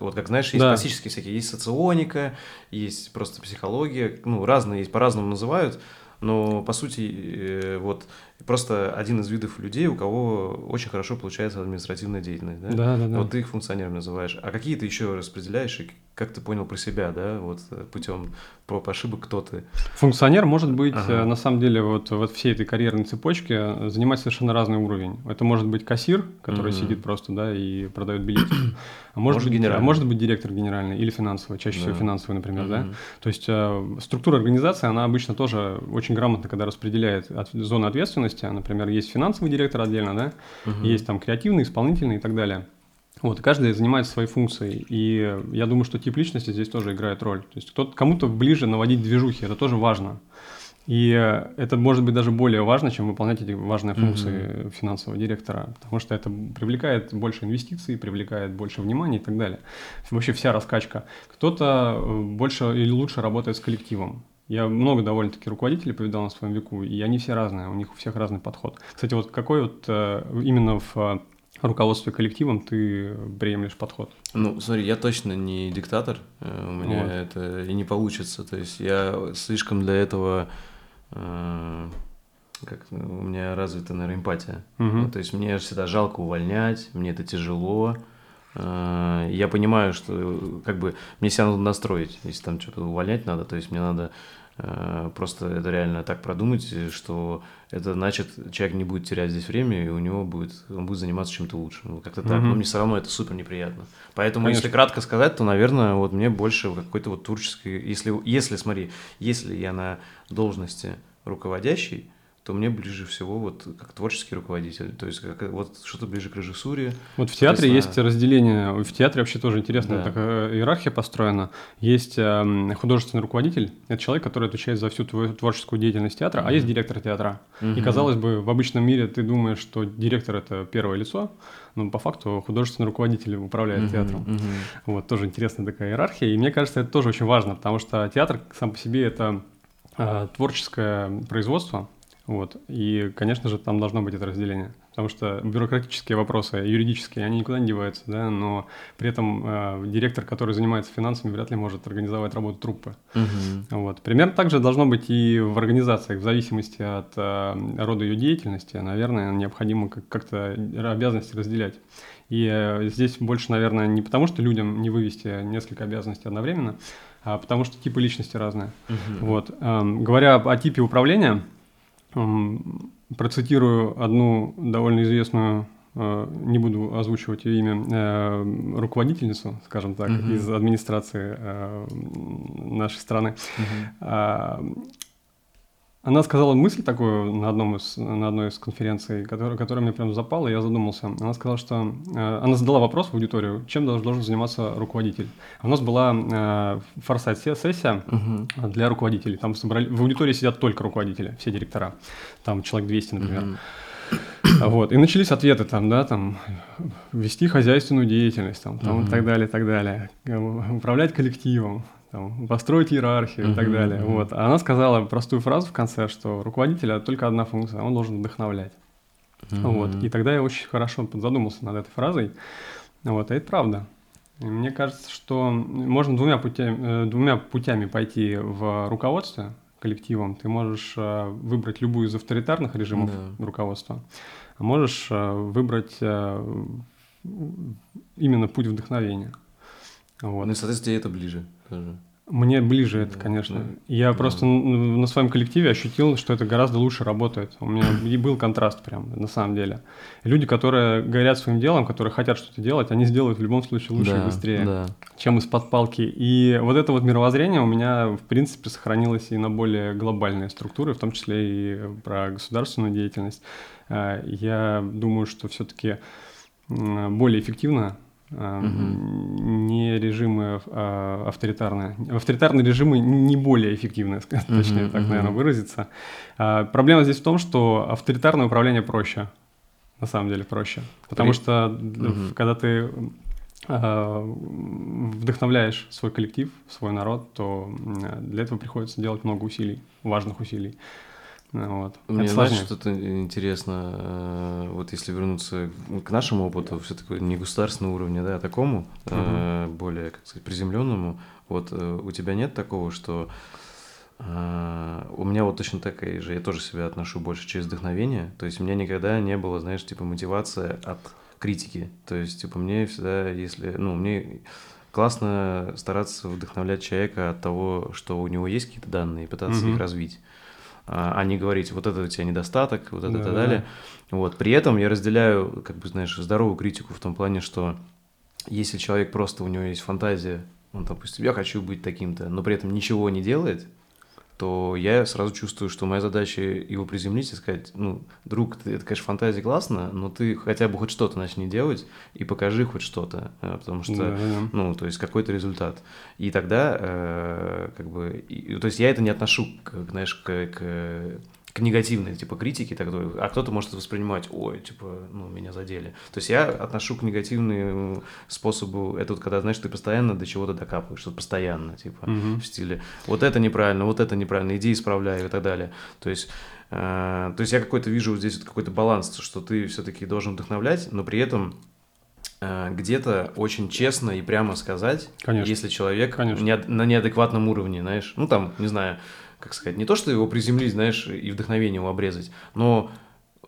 вот как знаешь, есть да. классические всякие, есть соционика, есть просто психология, ну, разные есть, по-разному называют, но по сути э, вот просто один из видов людей, у кого очень хорошо получается административная деятельность, да? Да, да, да. Вот ты их функционером называешь. А какие ты еще распределяешь, и как ты понял про себя, да, вот э, путем проб ошибок, кто ты? Функционер может быть, ага. Э, на самом деле, вот, вот всей этой карьерной цепочке занимать совершенно разный уровень. Это может быть кассир, который mm-hmm. сидит просто, да, и продает билеты. А может, может, быть, а может быть директор генеральный или финансовый, чаще да. всего финансовый, например, mm-hmm. да. То есть э, структура организации, она обычно тоже очень грамотно, когда распределяет от, зоны ответственности. Например, есть финансовый директор отдельно, да, есть там креативный, исполнительный и так далее. Вот, каждый занимается своей функцией, и я думаю, что тип личности здесь тоже играет роль. То есть кто-то кому-то ближе наводить движухи, это тоже важно. И это может быть даже более важно, чем выполнять эти важные функции mm-hmm. финансового директора, потому что это привлекает больше инвестиций, привлекает больше внимания и так далее. Вообще вся раскачка. Кто-то э, больше или лучше работает с коллективом. Я много довольно-таки руководителей повидал на своем веку, и они все разные, у них у всех разный подход. Кстати, вот какой вот э, именно в руководстве коллективом ты приемлешь подход? Ну, смотри, я точно не диктатор, э, у меня вот. это и не получится. То есть я слишком для этого как у меня развита, наверное, эмпатия. Угу. Ну, то есть мне всегда жалко увольнять, мне это тяжело. Я понимаю, что как бы мне себя надо настроить, если там что-то увольнять надо, то есть мне надо Э, просто это реально так продумать, что это значит, человек не будет терять здесь время, и у него будет, он будет заниматься чем-то лучшим. Как-то mm-hmm. так. Но мне все равно это супер неприятно. Поэтому, Конечно. если кратко сказать, то, наверное, вот мне больше какой-то вот творческой... Если, если, смотри, если я на должности руководящий, то мне ближе всего вот как творческий руководитель, то есть как, вот что-то ближе к режиссуре. Вот в театре есть разделение, в театре вообще тоже интересно, да. такая иерархия построена. Есть э, художественный руководитель, это человек, который отвечает за всю твою творческую деятельность театра, mm-hmm. а есть директор театра. Mm-hmm. И казалось бы, в обычном мире ты думаешь, что директор это первое лицо, но по факту художественный руководитель управляет mm-hmm. театром. Mm-hmm. Вот тоже интересная такая иерархия, и мне кажется, это тоже очень важно, потому что театр сам по себе это э, творческое производство, вот. И, конечно же, там должно быть это разделение. Потому что бюрократические вопросы, юридические, они никуда не деваются, да, но при этом э, директор, который занимается финансами, вряд ли может организовать работу труппы. Угу. Вот. Примерно так же должно быть и в организациях, в зависимости от э, рода ее деятельности, наверное, необходимо как-то обязанности разделять. И э, здесь больше, наверное, не потому, что людям не вывести несколько обязанностей одновременно, а потому что типы личности разные. Угу. Вот. Эм, говоря о типе управления, Процитирую одну довольно известную, э, не буду озвучивать ее имя, э, руководительницу, скажем так, uh-huh. из администрации э, нашей страны. Uh-huh. Она сказала мысль такую на, одном из, на одной из конференций, которая, которая мне прям запала, и я задумался. Она сказала, что... Э, она задала вопрос в аудиторию, чем должен, должен заниматься руководитель. У нас была э, форсайт-сессия угу. для руководителей. Там собрали, в аудитории сидят только руководители, все директора. Там человек 200, например. Угу. Вот. И начались ответы там, да, там, вести хозяйственную деятельность, там, там угу. и так далее, и так далее. Управлять коллективом, там, построить иерархию uh-huh, и так далее. Uh-huh. Вот. А она сказала простую фразу в конце, что руководителя только одна функция, он должен вдохновлять. Uh-huh. Вот. И тогда я очень хорошо задумался над этой фразой. Вот. И это правда. И мне кажется, что можно двумя путями, э, двумя путями пойти в руководстве. коллективом, ты можешь э, выбрать любую из авторитарных режимов Да. руководства, а можешь э, выбрать именно путь вдохновения. Вот. Ну и, соответственно, тебе это ближе тоже. Мне ближе это, конечно. да. Я Да. просто на своем коллективе ощутил, что это гораздо лучше работает. У меня и был контраст прям, на самом деле. Люди, которые горят своим делом, которые хотят что-то делать, они сделают в любом случае лучше и Да, быстрее, Да. чем из-под палки. И вот это вот мировоззрение у меня, в принципе, сохранилось и на более глобальные структуры, в том числе и про государственную деятельность. А, Я думаю, что все-таки более эффективно Мгм. не режимы а, авторитарные. Авторитарные режимы не более эффективны, Мгм, точнее так, мгм. наверное, выразиться. А, Проблема здесь в том, что авторитарное управление проще. На самом деле проще. Потому При- что когда ты а, вдохновляешь свой коллектив, свой народ, то для этого приходится делать много усилий, важных усилий. Ну, Вот. Мне, Это знаешь, что-то интересно, э, вот если вернуться к нашему опыту, все таки не государственного уровня, да, а такому, э, более, как сказать, приземленному, вот э, у тебя нет такого, что у меня вот точно такая же, я тоже себя отношу больше через вдохновение, то есть у меня никогда не было, знаешь, типа мотивация от критики, то есть, типа, мне всегда, если, ну, мне классно стараться вдохновлять человека от того, что у него есть какие-то данные, и пытаться Мгм. их развить а а не говорить, вот это у тебя недостаток, вот это и так далее. Вот. При этом я разделяю, как бы, знаешь, здоровую критику в том плане, что если человек просто, у него есть фантазия, он, допустим, я хочу быть таким-то, но при этом ничего не делает, то я сразу чувствую, что моя задача его приземлить и сказать, ну, друг, ты, это, конечно, фантазия классно, но ты хотя бы хоть что-то начни делать и покажи хоть что-то, э, потому что Да-да-да. ну, то есть какой-то результат. И тогда, э, как бы, и- то есть я это не отношу, к, знаешь, к, к, к негативной, типа, критике, так, а кто-то может воспринимать, ой, типа, ну, меня задели. То есть я отношу к негативному способу, это вот когда, знаешь, ты постоянно до чего-то докапываешь, что постоянно, типа, Мгм. в стиле, вот это неправильно, вот это неправильно, иди исправляй и так далее. То есть, э, то есть я какой-то вижу вот здесь вот какой-то баланс, что ты все-таки должен вдохновлять, но при этом э, где-то очень честно и прямо сказать, Конечно. если человек Конечно. неад- на неадекватном уровне, знаешь, ну там, не знаю, как сказать, не то, что его приземлить, знаешь, и вдохновение его обрезать, но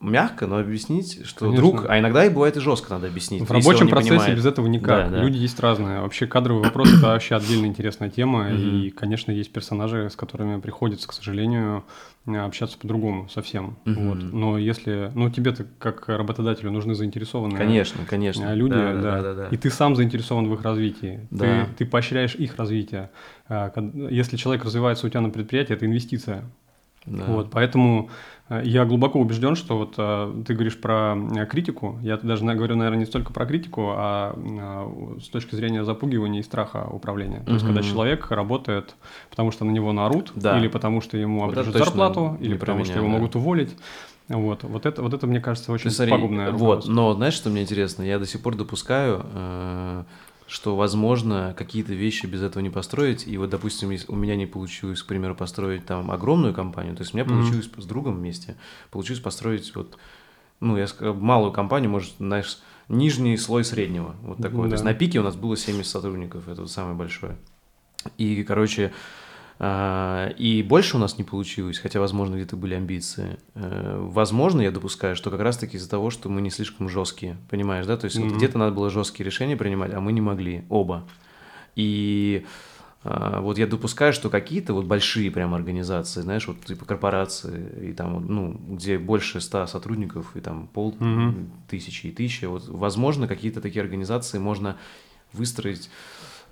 мягко, но объяснить, что Конечно. друг, а иногда и бывает и жестко надо объяснить. В рабочем процессе понимает. без этого никак. Да, да. Люди есть разные. Вообще кадровый вопрос это вообще отдельно интересная тема. Мгм. И, конечно, есть персонажи, с которыми приходится, к сожалению, общаться по-другому совсем. Мгм. Вот. Но если, ну тебе-то как работодателю нужны заинтересованные Конечно, конечно. э, люди, Да, да, да, да, да. и ты сам заинтересован в их развитии. Да. Ты, ты поощряешь их развитие. Кад- Если человек развивается у тебя на предприятии, это инвестиция. Да. Вот, поэтому э, я глубоко убежден, что вот э, ты говоришь про э, критику. Я даже говорю, наверное, не столько про критику, а э, с точки зрения запугивания и страха управления. То есть, когда человек работает, потому что на него наорут, Да. или потому что ему Вот обрежут точно зарплату, или потому что меня, его да. могут уволить. Вот, вот это, вот это мне кажется очень Ну, смотри, пагубное Вот, но знаешь, что мне интересно? Я до сих пор допускаю, э, что, возможно, какие-то вещи без этого не построить. И вот, допустим, если у меня не получилось, к примеру, построить там огромную компанию, то есть у меня Мгм. получилось с другом вместе, получилось построить вот, ну, я сказал, малую компанию, может, знаешь, нижний слой среднего, вот такой. То есть Да. на пике у нас было 70 сотрудников, это вот самое большое. И, короче, и больше у нас не получилось, хотя, возможно, где-то были амбиции. Э, Возможно, я допускаю, что как раз-таки из-за того, что мы не слишком жесткие, понимаешь, да? То есть вот Мгм. где-то надо было жесткие решения принимать, а мы не могли, оба. И а, вот я допускаю, что какие-то вот большие прям организации, знаешь, вот типа корпорации, и там, вот, ну, где больше ста сотрудников, и там пол Мгм. тысячи и тысячи, вот, возможно, какие-то такие организации можно выстроить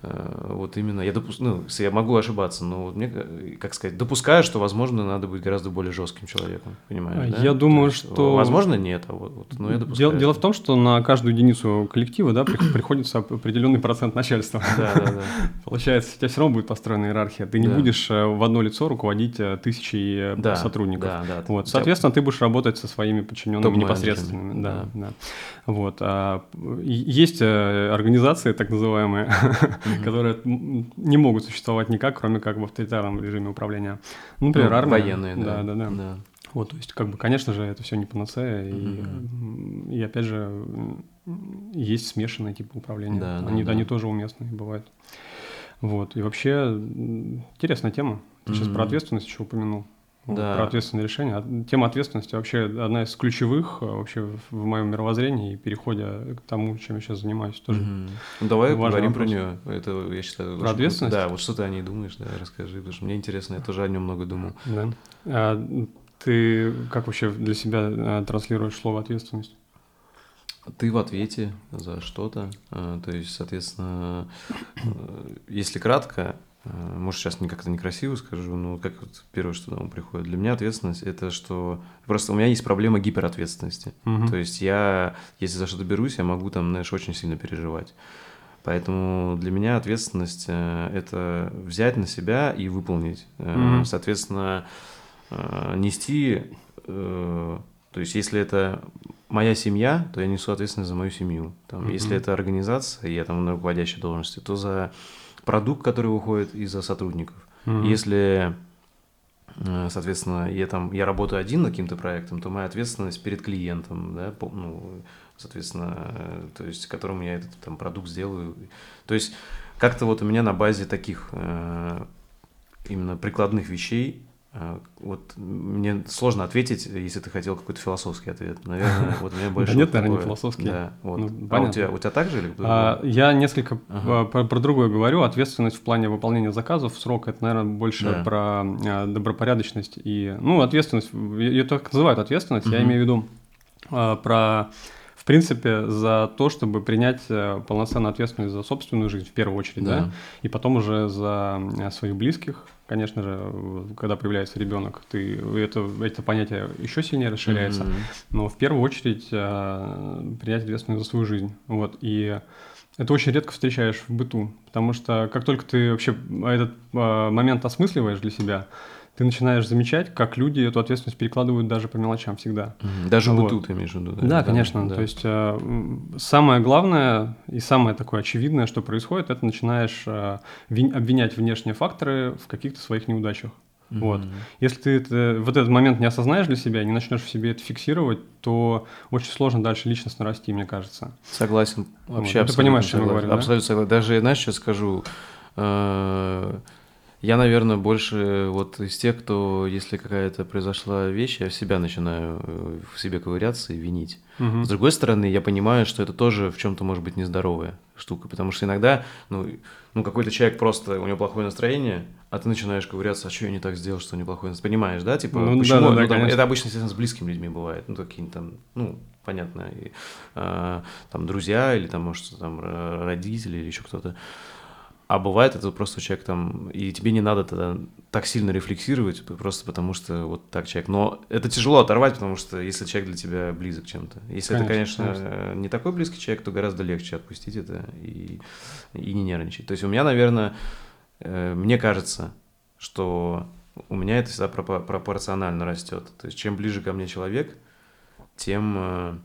вот именно, я допус... ну, я могу ошибаться, но вот мне, э, как сказать, допускаю, что, возможно, надо быть гораздо более жестким человеком, понимаешь, да? Я думаю, есть, что- Возможно, нет, а вот, вот, но я Дело, допускаю. дело в том, что на каждую единицу коллектива да, при- приходится оп- определенный процент начальства. Да, да, да. Получается, у тебя все равно будет построена иерархия. Ты не Да. будешь э, в одно лицо руководить э, тысячей э, Да, сотрудников. да, да. Вот, Да. соответственно, ты будешь работать со своими подчиненными непосредственными. Да, да. Вот. а, и- есть э, организации, так называемые, которые м, не могут существовать никак, кроме как в авторитарном режиме управления. Ну, Например, Ну, армия. Военные, да. Да, да, да. Вот, то есть, как бы, конечно же, это все не панацея, и, Мгм. м, и опять же, есть смешанные типы управления. Да, да, они, да. они тоже уместные бывают. Вот. И вообще интересная тема. Ты сейчас про ответственность еще упомянул. Вот, Да. Про ответственное решение. А Тема ответственности вообще одна из ключевых а, вообще в моем мировоззрении и переходе к тому, чем я сейчас занимаюсь тоже. Мгм. Ну, давай поговорим про нее. Это, я считаю... Про ответственность? Да, вот что ты о ней думаешь, да, расскажи, потому что мне интересно, я тоже о нем много думал. Да. А ты как вообще для себя а, транслируешь слово ответственность? Ты в ответе за что-то, то есть, соответственно, э, если кратко, может, сейчас не как-то некрасиво скажу, но как вот первое, что на ум приходит. Для меня ответственность – это что… Просто у меня есть проблема гиперответственности. Мгм. То есть я, если за что-то берусь, я могу там, знаешь, очень сильно переживать. Поэтому для меня ответственность э, – это взять на себя и выполнить. Э, Мгм. Соответственно, э, нести… э, То есть если это моя семья, то я несу ответственность за мою семью. Там, Если Мгм. это организация, и я там на руководящей должности, то за продукт, который выходит, и за сотрудников. Мгм. Если, э, соответственно, я там я работаю один над каким-то проектом, то моя ответственность перед клиентом, да, ну, соответственно, э, то есть, которому я этот там продукт сделаю. То есть как-то вот у меня на базе таких э, именно прикладных вещей вот мне сложно ответить, если ты хотел какой-то философский ответ. Наверное, вот меня больше. Нет, наверное, не философский. Да, вот. Ну, а у тебя, у тебя так же или А, я несколько а, про, другое говорю. Ответственность в плане выполнения заказов срок это, наверное, больше про а, добропорядочность и ну ответственность. Ее так называют ответственность. Я имею в виду а, про в принципе за то, чтобы принять а, полноценную ответственность за собственную жизнь в первую очередь, да, Да. и потом уже за а, своих близких. Конечно же, когда появляется ребенок, ты это это понятие еще сильнее расширяется. Мгм. Но в первую очередь а, принять ответственность за свою жизнь. Вот. И это очень редко встречаешь в быту, потому что как только ты вообще этот а, момент осмысливаешь для себя, ты начинаешь замечать, как люди эту ответственность перекладывают даже по мелочам всегда. Даже Вот. быту ты имеешь в виду, Да, конечно. да. То есть м, самое главное и самое такое очевидное, что происходит, это начинаешь вин- обвинять внешние факторы в каких-то своих неудачах. Вот. Мгм. Если ты это- вот этот момент не осознаешь для себя, не начнешь в себе это фиксировать, то очень сложно дальше личностно расти, мне кажется. Согласен. Вот. Вообще Ну, ты абсолютно понимаешь, о чем я говорю, да? Абсолютно согласен. Даже, знаешь, сейчас скажу, э, я, наверное, больше вот из тех, кто, если какая-то произошла вещь, я в себя начинаю э, в себе ковыряться и винить. Мгм. С другой стороны, я понимаю, что это тоже в чем-то может быть нездоровая штука, потому что иногда, ну, ну какой-то человек просто, у него плохое настроение, а ты начинаешь ковыряться, а что я не так сделал, что у него плохое настроение, понимаешь, да, типа, Ну, почему, да-да-да, Ну, там, конечно. это обычно, естественно, с близкими людьми бывает, ну, какие-нибудь там, ну, понятно, и, а, там, друзья или там, может, там, родители или еще кто-то, а бывает это просто человек там, и тебе не надо тогда так сильно рефлексировать, просто потому что вот так человек. Но это тяжело оторвать, потому что если человек для тебя близок чем-то. Если это, Конечно, конечно, не такой близкий человек, то гораздо легче отпустить это и, и не нервничать. То есть у меня, наверное, э, мне кажется, что у меня это всегда пропо- пропорционально растет. То есть чем ближе ко мне человек, тем э,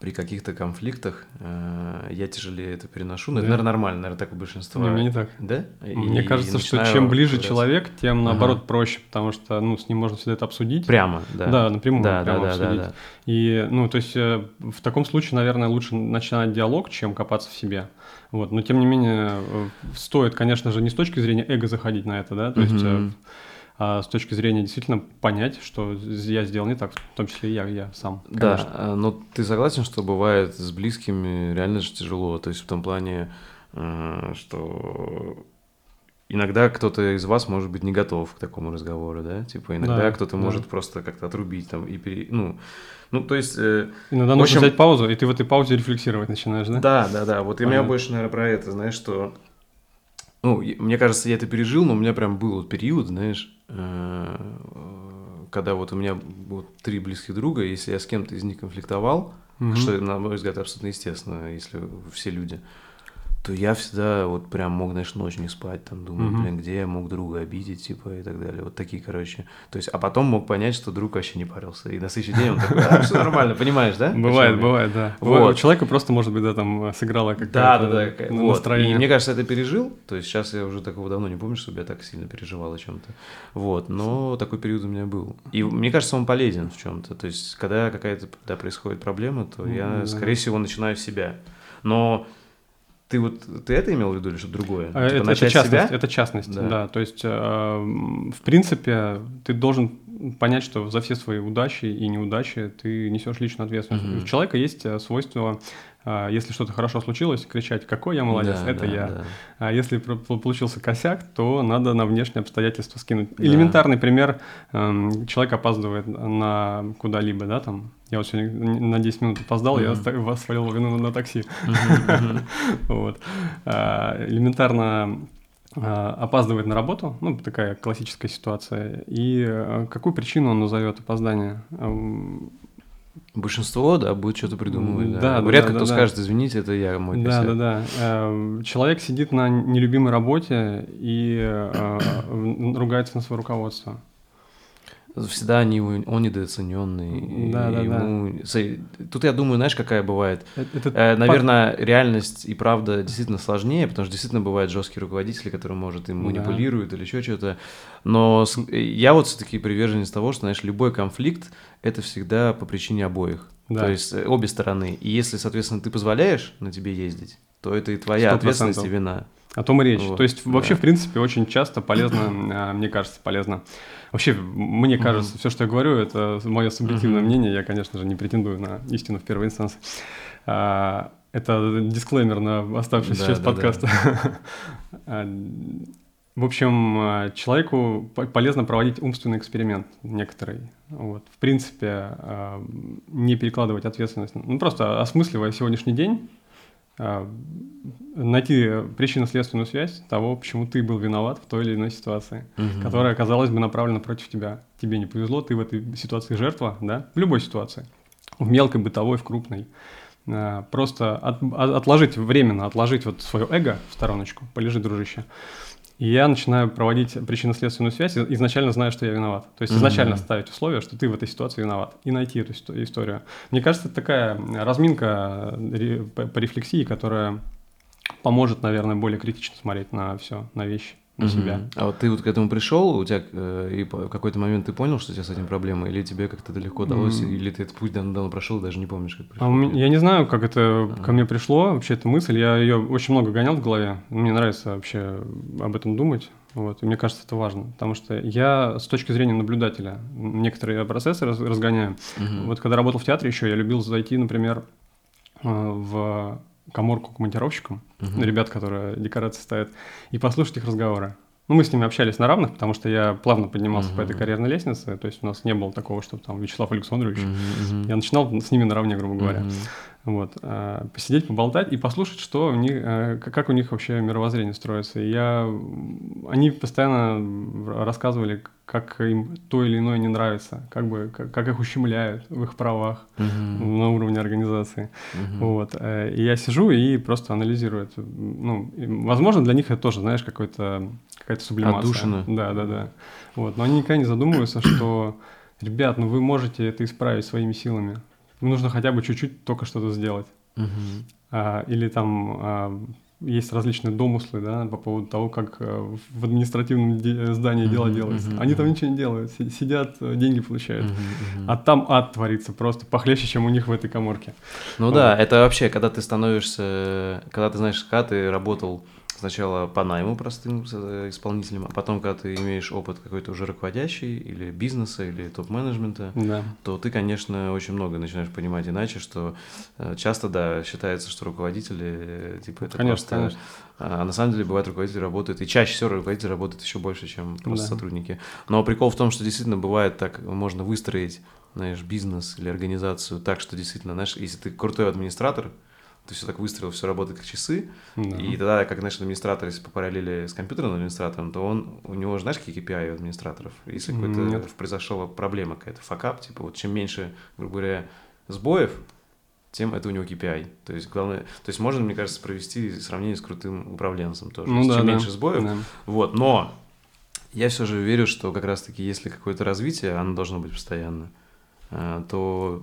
при каких-то конфликтах э, я тяжелее это переношу. Но это, Да. наверное, нормально, наверное, так у большинства. Не, мне не так. Да? Мне И кажется, что чем ближе ковыряться. человек, тем Ага. наоборот проще, потому что ну, с ним можно всегда это обсудить. Прямо, да. Да, напрямую Да, да, прямо да, да, обсудить. да. И, ну, то есть э, в таком случае, наверное, лучше начинать диалог, чем копаться в себе. Вот. Но, тем не менее, э, стоит, конечно же, не с точки зрения эго заходить на это, да, то есть, э, с точки зрения действительно понять, что я сделал не так, в том числе и я, я сам. Да, конечно. а, но ты согласен, что бывает с близкими реально же тяжело? То есть в том плане, э, что иногда кто-то из вас может быть не готов к такому разговору, да? Типа иногда Да, кто-то да. может просто как-то отрубить там и пере... ну, ну то есть э, Иногда нужно общем- взять паузу, и ты в этой паузе рефлексировать начинаешь, да? Да, да, да. Вот и у меня больше, наверное, про это, знаешь, что... Ну, мне кажется, я это пережил, но у меня прям был вот период, знаешь, э, когда вот у меня вот три близких друга, если я с кем-то из них конфликтовал, Мгм. что, на мой взгляд, абсолютно естественно, если все люди, то я всегда вот прям мог, знаешь, ночь не спать, там, думаю, Мгм. блин, где я мог друга обидеть, типа, и так далее. Вот такие, короче. То есть, а потом мог понять, что друг вообще не парился. И на следующий день он такой, а, все нормально, понимаешь, да? Бывает, Почему бывает, да. Вот. У человека просто, может быть, да, там э, сыграла какая-то Да, да, да. какая- вот. настроение. И мне кажется, это пережил. То есть сейчас я уже такого давно не помню, чтобы я так сильно переживал о чем-то. Вот. Но такой период у меня был. И мне кажется, он полезен в чем-то. То есть, когда какая-то да, происходит проблема, то Ну, я, скорее всего, начинаю себя. Но Ты вот ты это имел в виду или что-то другое? Типа это, начать это с частность, себя? это частность, Да. да. То есть, э, в принципе, ты должен понять, что за все свои удачи и неудачи ты несешь личную ответственность. Мгм. У человека есть э, свойство, если что-то хорошо случилось, кричать «какой я молодец, Да, это да, я». да. А если получился косяк, то надо на внешние обстоятельства скинуть. Да. Элементарный пример. эм, Человек опаздывает на куда-либо, да, там. Я вот сегодня на 10 минут опоздал, я Мгм. ста- вас свалил вину на такси. Вот. А, Элементарно а, опаздывает на работу, ну, такая классическая ситуация. И а, какую причину он назовет опоздание? Большинство, да, будет что-то придумывать. Да, Да, да, Редко да, кто да, да. скажет, извините, это я, мой Да, косяк. да, да. Эм, Человек сидит на нелюбимой работе и э, м, ругается на свое руководство. Всегда они, он недооцененный. Да, да, да. ему- С- Тут я думаю, знаешь, какая бывает? Это- это Э, Наверное, реальность и правда действительно сложнее, потому что действительно бывают жесткие руководители, которые, может, им Да. манипулируют или еще что-то. Но э, я вот все-таки приверженец того, что, знаешь, любой конфликт — это всегда по причине обоих. Да. То есть э, обе стороны. И если, соответственно, ты позволяешь на тебе ездить, то это и твоя Сто ответственность и вина. О том и речь. Вот, То есть вообще, да. в принципе, очень часто полезно, а, мне кажется, полезно. Вообще, мне кажется, все, что я говорю, это мое субъективное мнение. Я, конечно же, не претендую на истину в первой инстанции. А, Это дисклеймер на оставшийся Да, часть да, подкаста. А, В общем, а, человеку по- полезно проводить умственный эксперимент некоторый. Вот. В принципе, а, не перекладывать ответственность. Ну, просто осмысливая сегодняшний день, найти причинно-следственную связь того, почему ты был виноват в той или иной ситуации, Мгм. которая оказалась бы направлена против тебя. Тебе не повезло, ты в этой ситуации жертва, да, в любой ситуации, в мелкой, бытовой, в крупной. А, Просто от- от- отложить временно, отложить вот свое эго в стороночку, полежи, дружище. И я начинаю проводить причинно-следственную связь, изначально зная, что я виноват. То есть изначально ставить условия, что ты в этой ситуации виноват, и найти эту исто- историю. Мне кажется, это такая разминка э, по рефлексии, которая поможет, наверное, более критично смотреть на все, на вещи, на Мгм. себя. А вот ты вот к этому пришел, у тебя э, и в какой-то момент ты понял, что у тебя с этим проблема, или тебе как-то далеко удалось, М. или ты этот путь давно прошел, даже не помнишь, как А пришел? меня- я не знаю, как это Ага. ко мне пришло, вообще эта мысль, я ее очень много гонял в голове, мне нравится вообще об этом думать, вот, и мне кажется, это важно, потому что я с точки зрения наблюдателя некоторые процессы раз- разгоняю. Мгм. Вот когда работал в театре еще, я любил зайти, например, э, в коморку к монтировщикам, Мгм. ребят, которые декорации ставят, и послушать их разговоры. Ну, мы с ними общались на равных, потому что я плавно поднимался по этой карьерной лестнице, то есть у нас не было такого, что там Вячеслав Александрович. Мгм. Я начинал с ними наравне, грубо говоря. Мгм. Вот, а, посидеть, поболтать и послушать, что у них, э, как у них вообще мировоззрение строится. И я, они постоянно рассказывали, как им то или иное не нравится, как бы, как, как их ущемляют в их правах Мгм. на уровне организации. Мгм. Вот, э, и я сижу и просто анализирую это. Ну, возможно, для них это тоже, знаешь, какой-то какая-то сублимация. Отдушина. Да, да, да. Вот, но они никогда не задумываются, что, ребят, ну вы можете это исправить своими силами. Нужно хотя бы чуть-чуть только что-то сделать. Мгм. А, или там а, есть различные домыслы, да, по поводу того, как э, в административном де- здании дело Мгм, делается. мгм, Они там мгм. ничего не делают, си- сидят, э, деньги получают. Мгм, мгм. А там ад творится просто похлеще, чем у них в этой коморке. Ну да, это вообще, когда ты становишься, когда ты знаешь, когда ты работал сначала по найму простым э, исполнителем, а потом, когда ты имеешь опыт какой-то уже руководящий, или бизнеса, или топ-менеджмента, Да. то ты, конечно, очень много начинаешь понимать иначе, что э, часто, да, считается, что руководители, э, типа, это Конечно, просто... конечно. А на самом деле бывает руководитель работает, и чаще всего руководитель работает еще больше, чем просто Да. сотрудники. Но прикол в том, что действительно бывает так, можно выстроить, знаешь, бизнес или организацию так, что действительно, знаешь, если ты крутой администратор, ты все так выстроил, все работает как часы, Да. и тогда, как, знаешь, администратор, если по параллели с компьютерным администратором, то он, у него же, знаешь, какие KPI у администраторов? Если какой-то произошла проблема какая-то, факап, типа вот чем меньше, грубо говоря, сбоев, тем это у него KPI. То есть, главное, то есть можно, мне кажется, провести сравнение с крутым управленцем тоже. Ну да, чем да. меньше сбоев, Да. вот, но я все же верю, что как раз-таки, если какое-то развитие, оно должно быть постоянно, а, то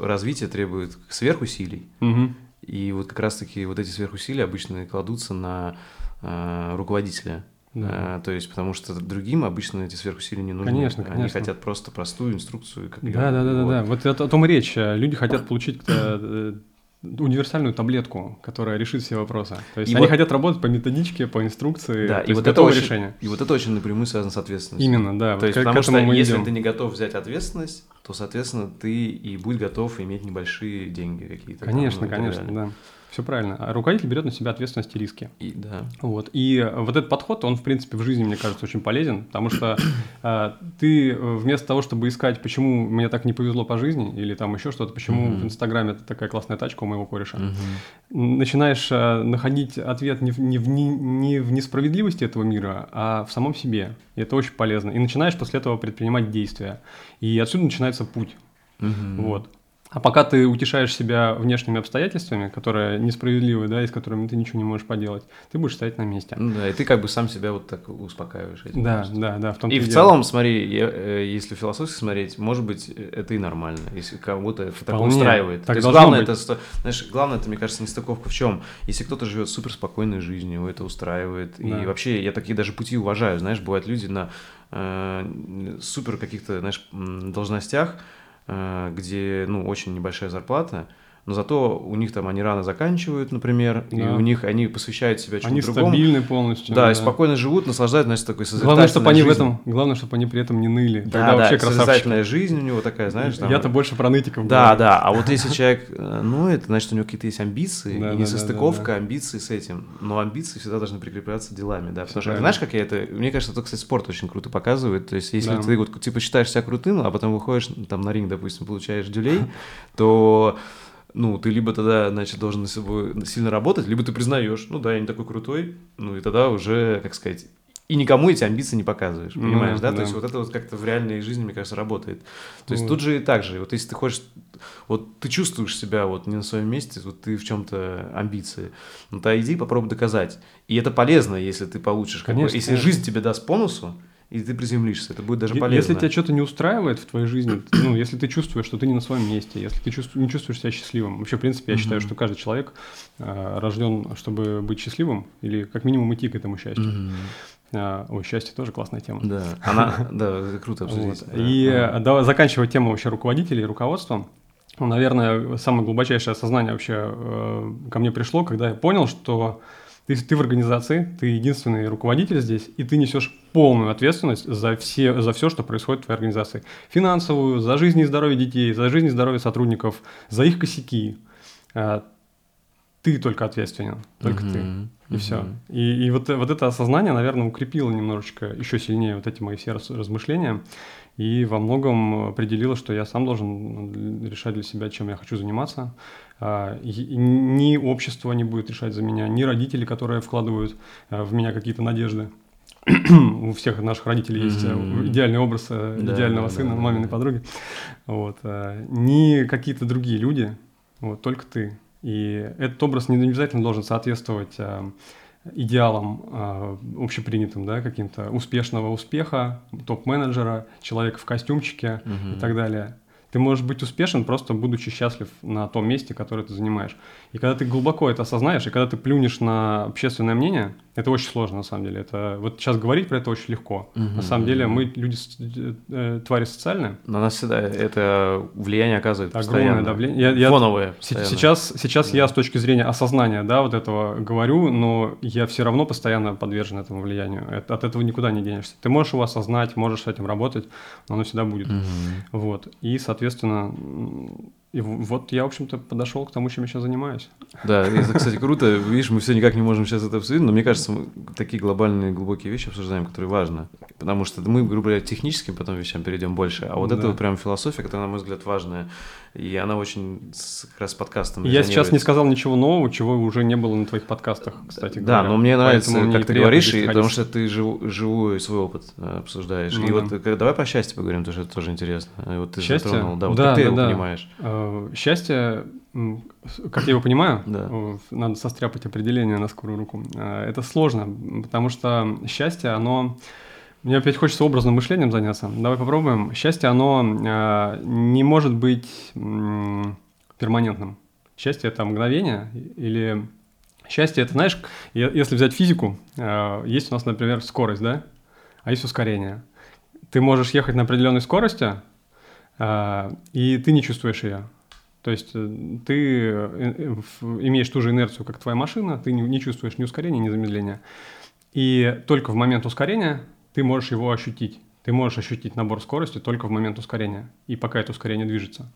э, развитие требует сверхусилий, Мгм. И вот как раз-таки вот эти сверхусилия обычно кладутся на э, руководителя. Да. Э, то есть, потому что другим обычно эти сверхусилия не нужны. Конечно, Они конечно. хотят просто простую инструкцию. Как Да, да, да, да, вот. да. Вот это о том речь. Люди хотят получить э, универсальную таблетку, которая решит все вопросы. То есть И они вот- хотят работать по методичке, по инструкции, Да, и вот, это очень, решение. и вот это очень напрямую связано с ответственностью. Именно, да. То вот есть, к- к потому что этому мы если идем. ты не готов взять ответственность, то, соответственно, ты и будь готов иметь небольшие деньги какие-то. там, Конечно, ну, и так конечно, да. Все правильно. А руководитель берет на себя ответственность и риски. И, да. Вот. И э, вот этот подход, он, в принципе, в жизни, мне кажется, очень полезен, потому что э, ты э, вместо того, чтобы искать, почему мне так не повезло по жизни, или там еще что-то, почему Мгм. в Инстаграме такая классная тачка у моего кореша, Мгм. начинаешь э, находить ответ не в, не, в, не- не в несправедливости этого мира, а в самом себе. И это очень полезно. И начинаешь после этого предпринимать действия. И отсюда начинается путь. Мгм. Вот. А пока ты утешаешь себя внешними обстоятельствами, которые несправедливы, да, и с которыми ты ничего не можешь поделать, ты будешь стоять на месте. Ну да, и ты как бы сам себя вот так успокаиваешь этим. Да, кажется. да, да, в том И в целом, смотри, э, если философски смотреть, может быть, это и нормально, если кого-то это так устраивает. Так То есть главное, быть. это, знаешь, главное, это, мне кажется, нестыковка в чем? Если кто-то живет супер спокойной жизнью, это устраивает, Да. и вообще я такие даже пути уважаю, знаешь, бывают люди на э, супер каких-то, знаешь, должностях, где, ну, очень небольшая зарплата, но зато у них там они рано заканчивают, например, и Да. у них они посвящают себя чему-то Они другому. стабильны полностью. Да, и спокойно живут, наслаждаются, значит, такой Главное, чтобы они в этом, главное, чтобы они при этом не ныли. Да, Тогда да, вообще созидательная жизнь у него такая, знаешь, там... Я-то больше про нытиков Да, говорю. да, а вот если человек, э, ну, это значит, у него какие-то есть амбиции, Да, и да, несостыковка да, амбиций с этим. Но амбиции всегда должны прикрепляться делами, да. Потому что, знаешь, как я это... Мне кажется, это, кстати, спорт очень круто показывает. То есть, если Да. ты вот, типа, считаешь себя крутым, а потом выходишь там на ринг, допустим, получаешь дюлей, то ну, ты либо тогда, значит, должен над собой сильно работать, либо ты признаешь, ну да, я не такой крутой, ну и тогда уже, как сказать, и никому эти амбиции не показываешь, Ну понимаешь, да, да? То есть вот это вот как-то в реальной жизни, мне кажется, работает. То есть Вот. тут же и так же, вот если ты хочешь, вот ты чувствуешь себя вот не на своем месте, вот ты в чем-то амбиции, ну то иди попробуй доказать. И это полезно, если ты получишь, как бы, Конечно, если конечно. жизнь тебе даст бонусу, и ты приземлишься, это будет даже полезно. Если тебя что-то не устраивает в твоей жизни, ну, если ты чувствуешь, что ты не на своем месте, если ты чувствуешь, не чувствуешь себя счастливым, вообще, в принципе, я считаю, Мгм. что каждый человек э, рожден, чтобы быть счастливым, или как минимум идти к этому счастью. А, ой, счастье тоже классная тема. Да, она, да, круто обсудить. Вот. да. И э, давай заканчивать тему вообще руководителей и руководства. Наверное, самое глубочайшее осознание вообще э, ко мне пришло, когда я понял, что ты, ты в организации, ты единственный руководитель здесь, и ты несешь полную ответственность за все, за все, что происходит в твоей организации. Финансовую, за жизнь и здоровье детей, за жизнь и здоровье сотрудников, за их косяки. А, Ты только ответственен, только ты. Мгм. И все. Мгм. И, и вот, вот это осознание, наверное, укрепило немножечко еще сильнее вот эти мои все раз- размышления. И во многом определило, что я сам должен решать для себя, чем я хочу заниматься. А, ни общество не будет решать за меня, ни родители, которые вкладывают а, в меня какие-то надежды. У всех наших родителей есть Мгм. идеальный образ Да, идеального да, сына, да, маминой да. подруги. Вот. Ни какие-то другие люди, вот, только ты. И этот образ не обязательно должен соответствовать идеалам а, общепринятым, да, каким-то успешного успеха, топ-менеджера, человека в костюмчике Мгм. и так далее. Ты можешь быть успешен, просто будучи счастлив на том месте, которое ты занимаешь. И когда ты глубоко это осознаешь, и когда ты плюнешь на общественное мнение, это очень сложно на самом деле. Это вот сейчас говорить про это очень легко. Мгм. На самом деле мы люди э, твари социальные. На нас всегда это влияние оказывает Это постоянно. огромное давление. Я- я- Фоновое. Постоянно. Сейчас, сейчас Да. я с точки зрения осознания, да, вот этого говорю, но я все равно постоянно подвержен этому влиянию. Это- от этого никуда не денешься. Ты можешь его осознать, можешь с этим работать, но оно всегда будет. Мгм. Вот. И, соответственно, и вот я, в общем-то, подошел к тому, чем я сейчас занимаюсь. Да, это, кстати, круто. Видишь, мы все никак не можем сейчас это обсудить, но мне кажется, мы такие глобальные, глубокие вещи обсуждаем, которые важны. Потому что мы, грубо говоря, техническим потом вещам перейдем больше, а вот Да. это вот прям философия, которая, на мой взгляд, важная. И она очень с, как раз с подкастом я сейчас не сказал ничего нового, чего уже не было на твоих подкастах, кстати Да, говоря. но мне нравится, Поэтому как ты говоришь, и потому что ты живу, живой свой опыт э, обсуждаешь. Ну и да. вот э, давай про счастье поговорим, потому что это тоже интересно. И вот ты Счастье? затронул, да, вот Да, как ты да, его да. понимаешь. Э, Счастье, как я его понимаю, Да. э, надо состряпать определение на скорую руку. Э, Это сложно, потому что счастье, оно... Мне опять хочется образным мышлением заняться. Давай попробуем. Счастье, оно э, не может быть м, перманентным. Счастье – это мгновение или... Счастье – это, знаешь, если взять физику, э, есть у нас, например, скорость, да? А есть ускорение. Ты можешь ехать на определенной скорости, а, и ты не чувствуешь ее. То есть э, ты э, имеешь ту же инерцию, как твоя машина, ты не чувствуешь ни ускорения, ни замедления. И только в момент ускорения ты можешь его ощутить. Ты можешь ощутить набор скорости только в момент ускорения, и пока это ускорение движется.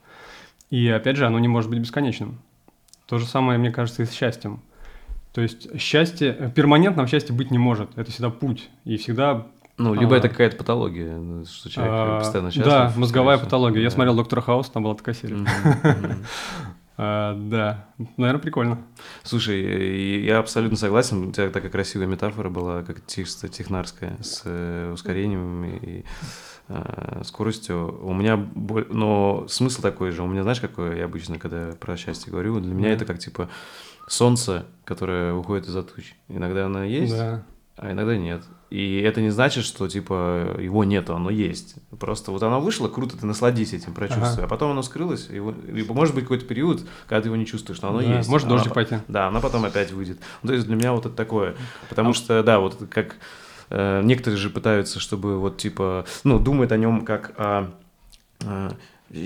И опять же, оно не может быть бесконечным. То же самое, мне кажется, и с счастьем. То есть счастье, перманентного счастья быть не может. Это всегда путь. И всегда ну, либо а, это какая-то патология, ну, что человек а, постоянно счастлив. Да, мозговая патология. Да. Я смотрел «Доктора Хаус», там была такая серия. А, да, наверное, прикольно. Слушай, я абсолютно согласен. У тебя такая красивая метафора была, как чисто технарская, с э, ускорением и э, скоростью. У меня, но смысл такой же. У меня, знаешь, какой я обычно, когда про счастье говорю, для меня это как типа солнце, которое уходит из-за туч. Иногда оно есть, да. А иногда нет. И это не значит, что типа его нет, оно есть. Просто вот оно вышло, круто, ты насладись этим, прочувствуй. Ага. А потом оно скрылось, и, и может быть какой-то период, когда ты его не чувствуешь, но оно да, есть. Может оно, дождик пойти. Да, оно потом опять выйдет. Ну, то есть для меня вот это такое. Потому а... что, да, вот как э, некоторые же пытаются, чтобы вот типа, ну, думают о нем как о, о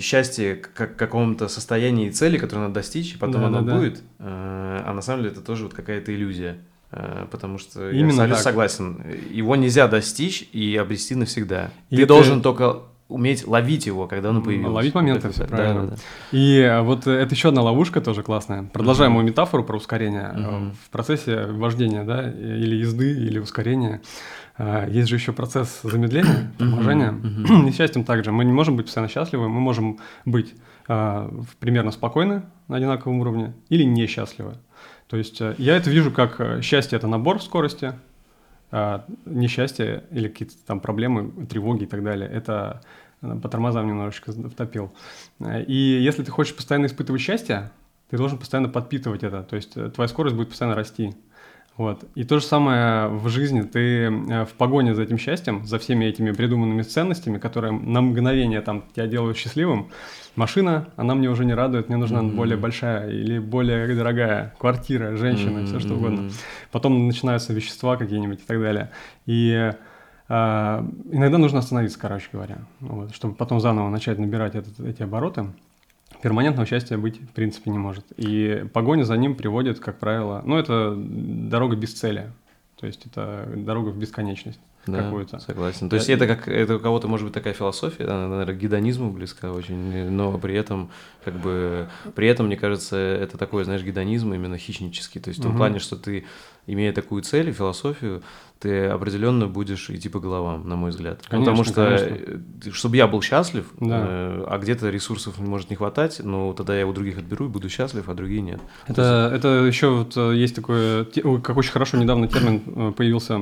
счастье как каком-то состоянии и цели, которую надо достичь, и потом да, оно да, будет. Да. А на самом деле это тоже вот какая-то иллюзия. Э, потому что Именно я абсолютно так. согласен. Его нельзя достичь и обрести навсегда. И Ты это... должен только уметь ловить его, когда он появился. Ловить моменты, все правильно. Да, да, да. И э, вот это еще одна ловушка тоже классная. Продолжаем мою метафору про ускорение. В процессе вождения, да, или езды, или ускорения, есть же еще процесс замедления, торможения. Uh-huh. И счастьем также. Мы не можем быть постоянно счастливы, мы можем быть примерно спокойны на одинаковом уровне или несчастливы. То есть э, я это вижу как э, счастье – это набор скорости, а несчастье или какие-то там проблемы, тревоги и так далее – это э, по тормозам немножечко втопил. И если ты хочешь постоянно испытывать счастье, ты должен постоянно подпитывать это, то есть твоя скорость будет постоянно расти. Вот. И то же самое в жизни. Ты в погоне за этим счастьем, за всеми этими придуманными ценностями, которые на мгновение там тебя делают счастливым, машина, она мне уже не радует, мне нужна mm-hmm. более большая или более дорогая квартира, женщина, mm-hmm. все что угодно. Потом начинаются вещества какие-нибудь и так далее. И э, иногда нужно остановиться, короче говоря, вот, чтобы потом заново начать набирать этот, эти обороты. Перманентного счастья быть в принципе не может. И погоня за ним приводит, как правило, ну это дорога без цели. То есть это дорога в бесконечность да, какую-то. Согласен. То есть это как это у кого-то может быть такая философия, она, наверное, гедонизму близка очень, но при этом как бы при этом мне кажется это такой, знаешь, гедонизм именно хищнический, то есть угу. в том плане, что ты имея такую цель, философию, ты определенно будешь идти по головам, на мой взгляд. Конечно, Потому что, конечно. Э, чтобы я был счастлив, да. э, а где-то ресурсов может не хватать, но тогда я у других отберу и буду счастлив, а другие нет. Это, есть... это еще вот э, есть такой, как очень хорошо недавно термин э, появился,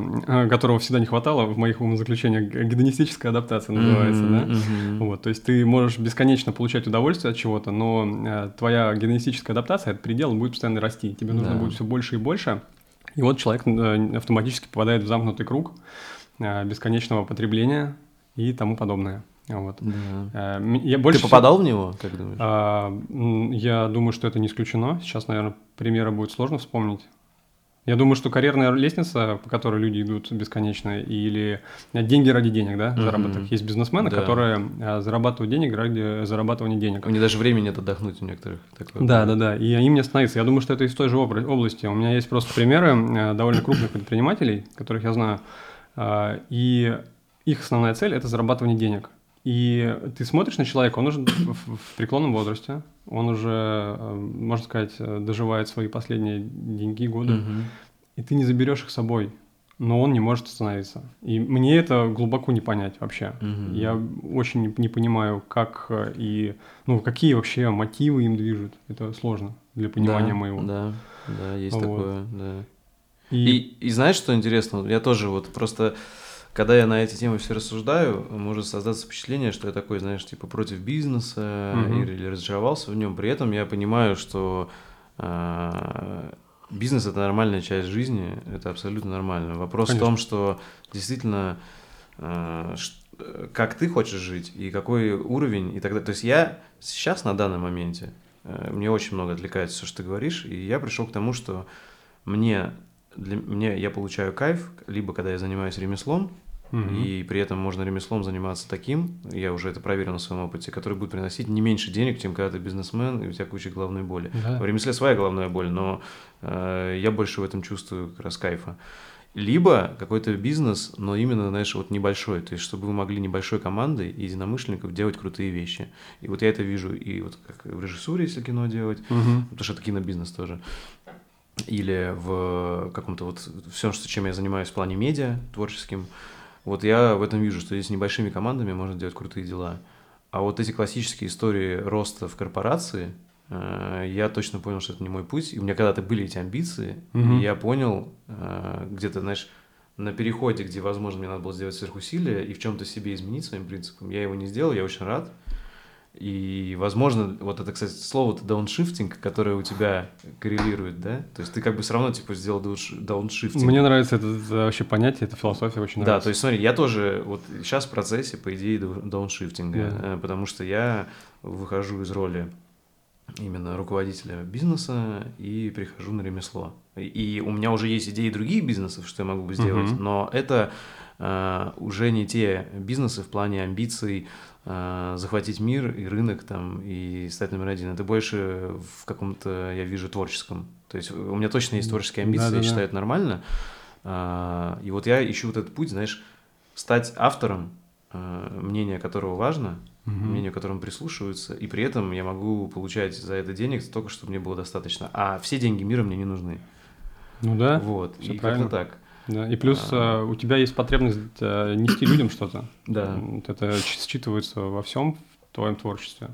которого всегда не хватало в моих умозаключениях, гедонистическая адаптация называется, mm-hmm, да? Mm-hmm. Вот, то есть ты можешь бесконечно получать удовольствие от чего-то, но твоя гедонистическая адаптация, этот предел будет постоянно расти, тебе нужно да. будет все больше и больше, и вот человек э, автоматически попадает в замкнутый круг э, бесконечного потребления и тому подобное. Вот. Да. Э, я больше Ты попадал всего... в него, как думаешь? А, я думаю, что это не исключено. Сейчас, наверное, примера будет сложно вспомнить. Я думаю, что карьерная лестница, по которой люди идут бесконечно, или деньги ради денег, да, заработок. Mm-hmm. Есть бизнесмены, да. которые а, зарабатывают денег ради зарабатывания денег. У них даже времени нет отдохнуть у некоторых. Такое. Да, да, да. И они мне становятся. Я думаю, что это из той же области. У меня есть просто примеры а, довольно крупных предпринимателей, которых я знаю, а, и их основная цель – это зарабатывание денег. И ты смотришь на человека, он уже в преклонном возрасте, он уже, э, можно сказать, э, доживает свои последние деньги, годы, угу. и ты не заберешь их с собой, но он не может остановиться. И мне это глубоко не понять вообще. Угу. Я очень не, не понимаю, как э, и, ну, какие вообще мотивы им движут. Это сложно для понимания да, моего. Да, да, есть вот. такое, да. И... и, и знаешь, что интересно? Я тоже вот просто когда я на эти темы все рассуждаю, может создаться впечатление, что я такой, знаешь, типа против бизнеса угу. или, разочаровался в нем. При этом я понимаю, что э, бизнес это нормальная часть жизни, это абсолютно нормально. Вопрос Конечно. в том, что действительно э, как ты хочешь жить и какой уровень и так далее. То есть я сейчас на данном моменте э, мне очень много отвлекается все, что ты говоришь, и я пришел к тому, что мне для мне я получаю кайф либо когда я занимаюсь ремеслом, угу. и при этом можно ремеслом заниматься таким, я уже это проверил на своем опыте, который будет приносить не меньше денег, чем когда ты бизнесмен, и у тебя куча головной боли. Да. В ремесле своя головная боль, но э, я больше в этом чувствую как раз кайфа. Либо какой-то бизнес, но именно, знаешь, вот небольшой, то есть чтобы вы могли небольшой командой единомышленников делать крутые вещи. И вот я это вижу и вот как в режиссуре, если кино делать, угу. потому что это кинобизнес тоже или в каком-то вот всем, что, чем я занимаюсь в плане медиа творческим, вот я в этом вижу, что здесь небольшими командами можно делать крутые дела. А вот эти классические истории роста в корпорации, э, я точно понял, что это не мой путь. И у меня когда-то были эти амбиции, угу. и я понял э, где-то, знаешь, на переходе, где, возможно, мне надо было сделать сверхусилие и в чем-то себе изменить своим принципам, я его не сделал, я очень рад. И, возможно, вот это, кстати, слово-то дауншифтинг, которое у тебя коррелирует, да? То есть ты как бы все равно, типа, сделал дауншифтинг. Мне нравится это, это вообще понятие, эта философия очень нравится. Да, то есть смотри, я тоже вот сейчас в процессе, по идее, дауншифтинга, yeah. Э, потому что я выхожу из роли именно руководителя бизнеса и прихожу на ремесло. И у меня уже есть идеи других бизнесов, что я могу бы сделать, uh-huh. но это э, уже не те бизнесы в плане амбиций, захватить мир и рынок там и стать номер один. Это больше в каком-то, я вижу, творческом. То есть у меня точно есть творческие амбиции, да, я считаю, это нормально. А, и вот я ищу вот этот путь, знаешь, стать автором, а, мнение которого важно, угу. мнению которому прислушиваются, и при этом я могу получать за это денег только, чтобы мне было достаточно. А все деньги мира мне не нужны. Ну да. Вот, и как-то так. Да, и плюс а... у тебя есть потребность э, нести людям что-то. Да. Это считывается во всем в твоем творчестве.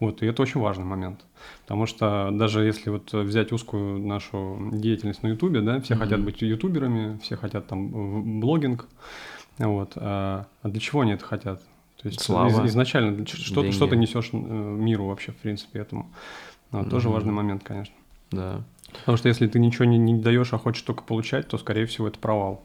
Вот, и это очень важный момент. Потому что даже если вот взять узкую нашу деятельность на Ютубе, да, все mm-hmm. хотят быть ютуберами, все хотят там блогинг. Вот. А, а для чего они это хотят? То есть Слава, из, изначально что, что ты несешь э, миру вообще, в принципе, этому. Mm-hmm. Тоже важный момент, конечно. Да. Потому что если ты ничего не, не даешь, а хочешь только получать, то, скорее всего, это провал.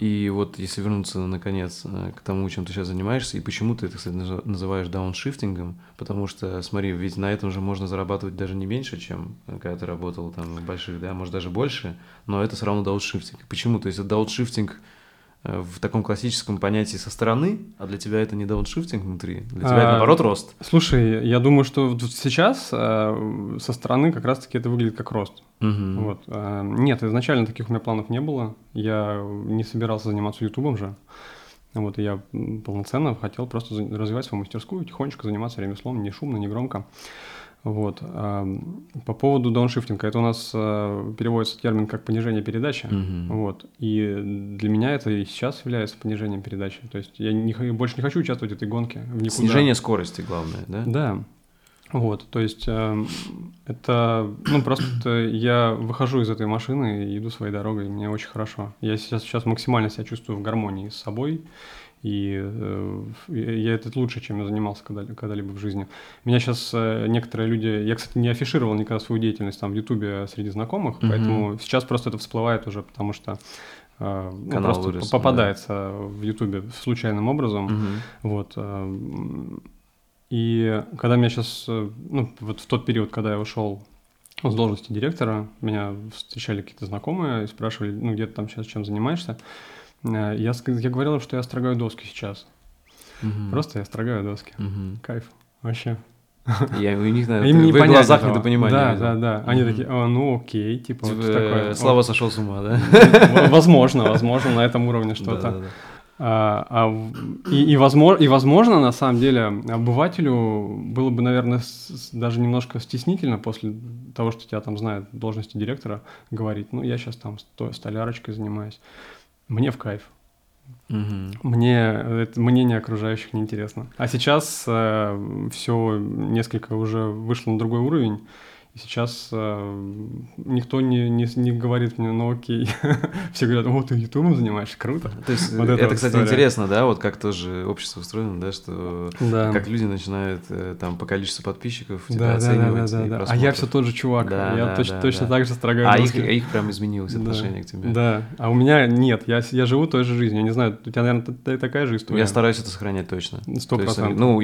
И вот если вернуться, наконец, э, к тому, чем ты сейчас занимаешься, и почему ты это, кстати, называешь дауншифтингом, потому что, смотри, ведь на этом же можно зарабатывать даже не меньше, чем э, когда ты работал там в больших, да, может даже больше, но это все равно дауншифтинг. Почему? То есть это дауншифтинг – в таком классическом понятии со стороны, а для тебя это не дауншифтинг внутри, для тебя а, это наоборот рост. Слушай, я думаю, что сейчас э, со стороны как раз-таки это выглядит как рост. Угу. Вот. Э, нет, изначально таких у меня планов не было. Я не собирался заниматься ютубом же. Вот, и я полноценно хотел просто развивать свою мастерскую, тихонечко заниматься ремеслом, не шумно, не громко. Вот. По поводу дауншифтинга, это у нас э, переводится термин как понижение передачи. Угу. Вот. И для меня это и сейчас является понижением передачи. То есть я не, больше не хочу участвовать в этой гонке. В никуда. Снижение скорости главное, да? Да. Вот, то есть э, это, ну, просто я выхожу из этой машины и иду своей дорогой, и мне очень хорошо. Я сейчас, сейчас максимально себя чувствую в гармонии с собой, и э, я это лучше, чем я занимался когда, когда-либо в жизни. Меня сейчас э, некоторые люди... Я, кстати, не афишировал никогда свою деятельность там в Ютубе среди знакомых, угу. поэтому сейчас просто это всплывает уже, потому что э, ну, просто вырос, попадается да. в Ютубе случайным образом. Угу. Вот. Э, и когда меня сейчас... Э, ну, вот в тот период, когда я ушел с должности директора, меня встречали какие-то знакомые и спрашивали, ну, где ты там сейчас чем занимаешься. Э, я, я говорил, что я строгаю доски сейчас. Угу. Просто я строгаю доски. Угу. Кайф. Вообще. Я у них, наверное, Им не в их глазах недопонимание. Да, да, да. Они такие, а, ну окей, типа, типа вот такое. Слава сошел с ума, да? Возможно, возможно, на этом уровне что-то. А, а, и, и, возможно, и, возможно, на самом деле, обывателю было бы, наверное, с, даже немножко стеснительно после того, что тебя там знают должности директора, говорить, ну, я сейчас там столярочкой занимаюсь. Мне в кайф. Угу. Мне это мнение окружающих неинтересно. А сейчас э, все несколько уже вышло на другой уровень. Сейчас э, никто не, не, не говорит мне, ну окей. Все говорят, о, ты ютубом занимаешься, круто. То есть вот это, кстати, история. интересно, да, вот как тоже общество устроено, да, что да. как люди начинают э, там по количеству подписчиков тебя да, оценивать. Да, да, да, да. А я все тот же чувак, да, я да, точ, да, точно да. так же строгаю. А их, а их прям изменилось да. отношение к тебе. Да, а у меня нет, я, я живу той же жизнью, я не знаю, у тебя, наверное, такая же история. Я стараюсь это сохранять точно. Сто процентов. Ну,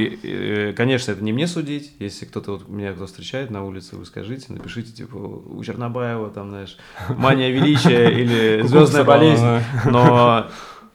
конечно, это не мне судить, если кто-то вот меня кто встречает на улице, вы скажете, скажите, напишите, типа, у Чернобаева, там, знаешь, мания величия или звездная болезнь. Но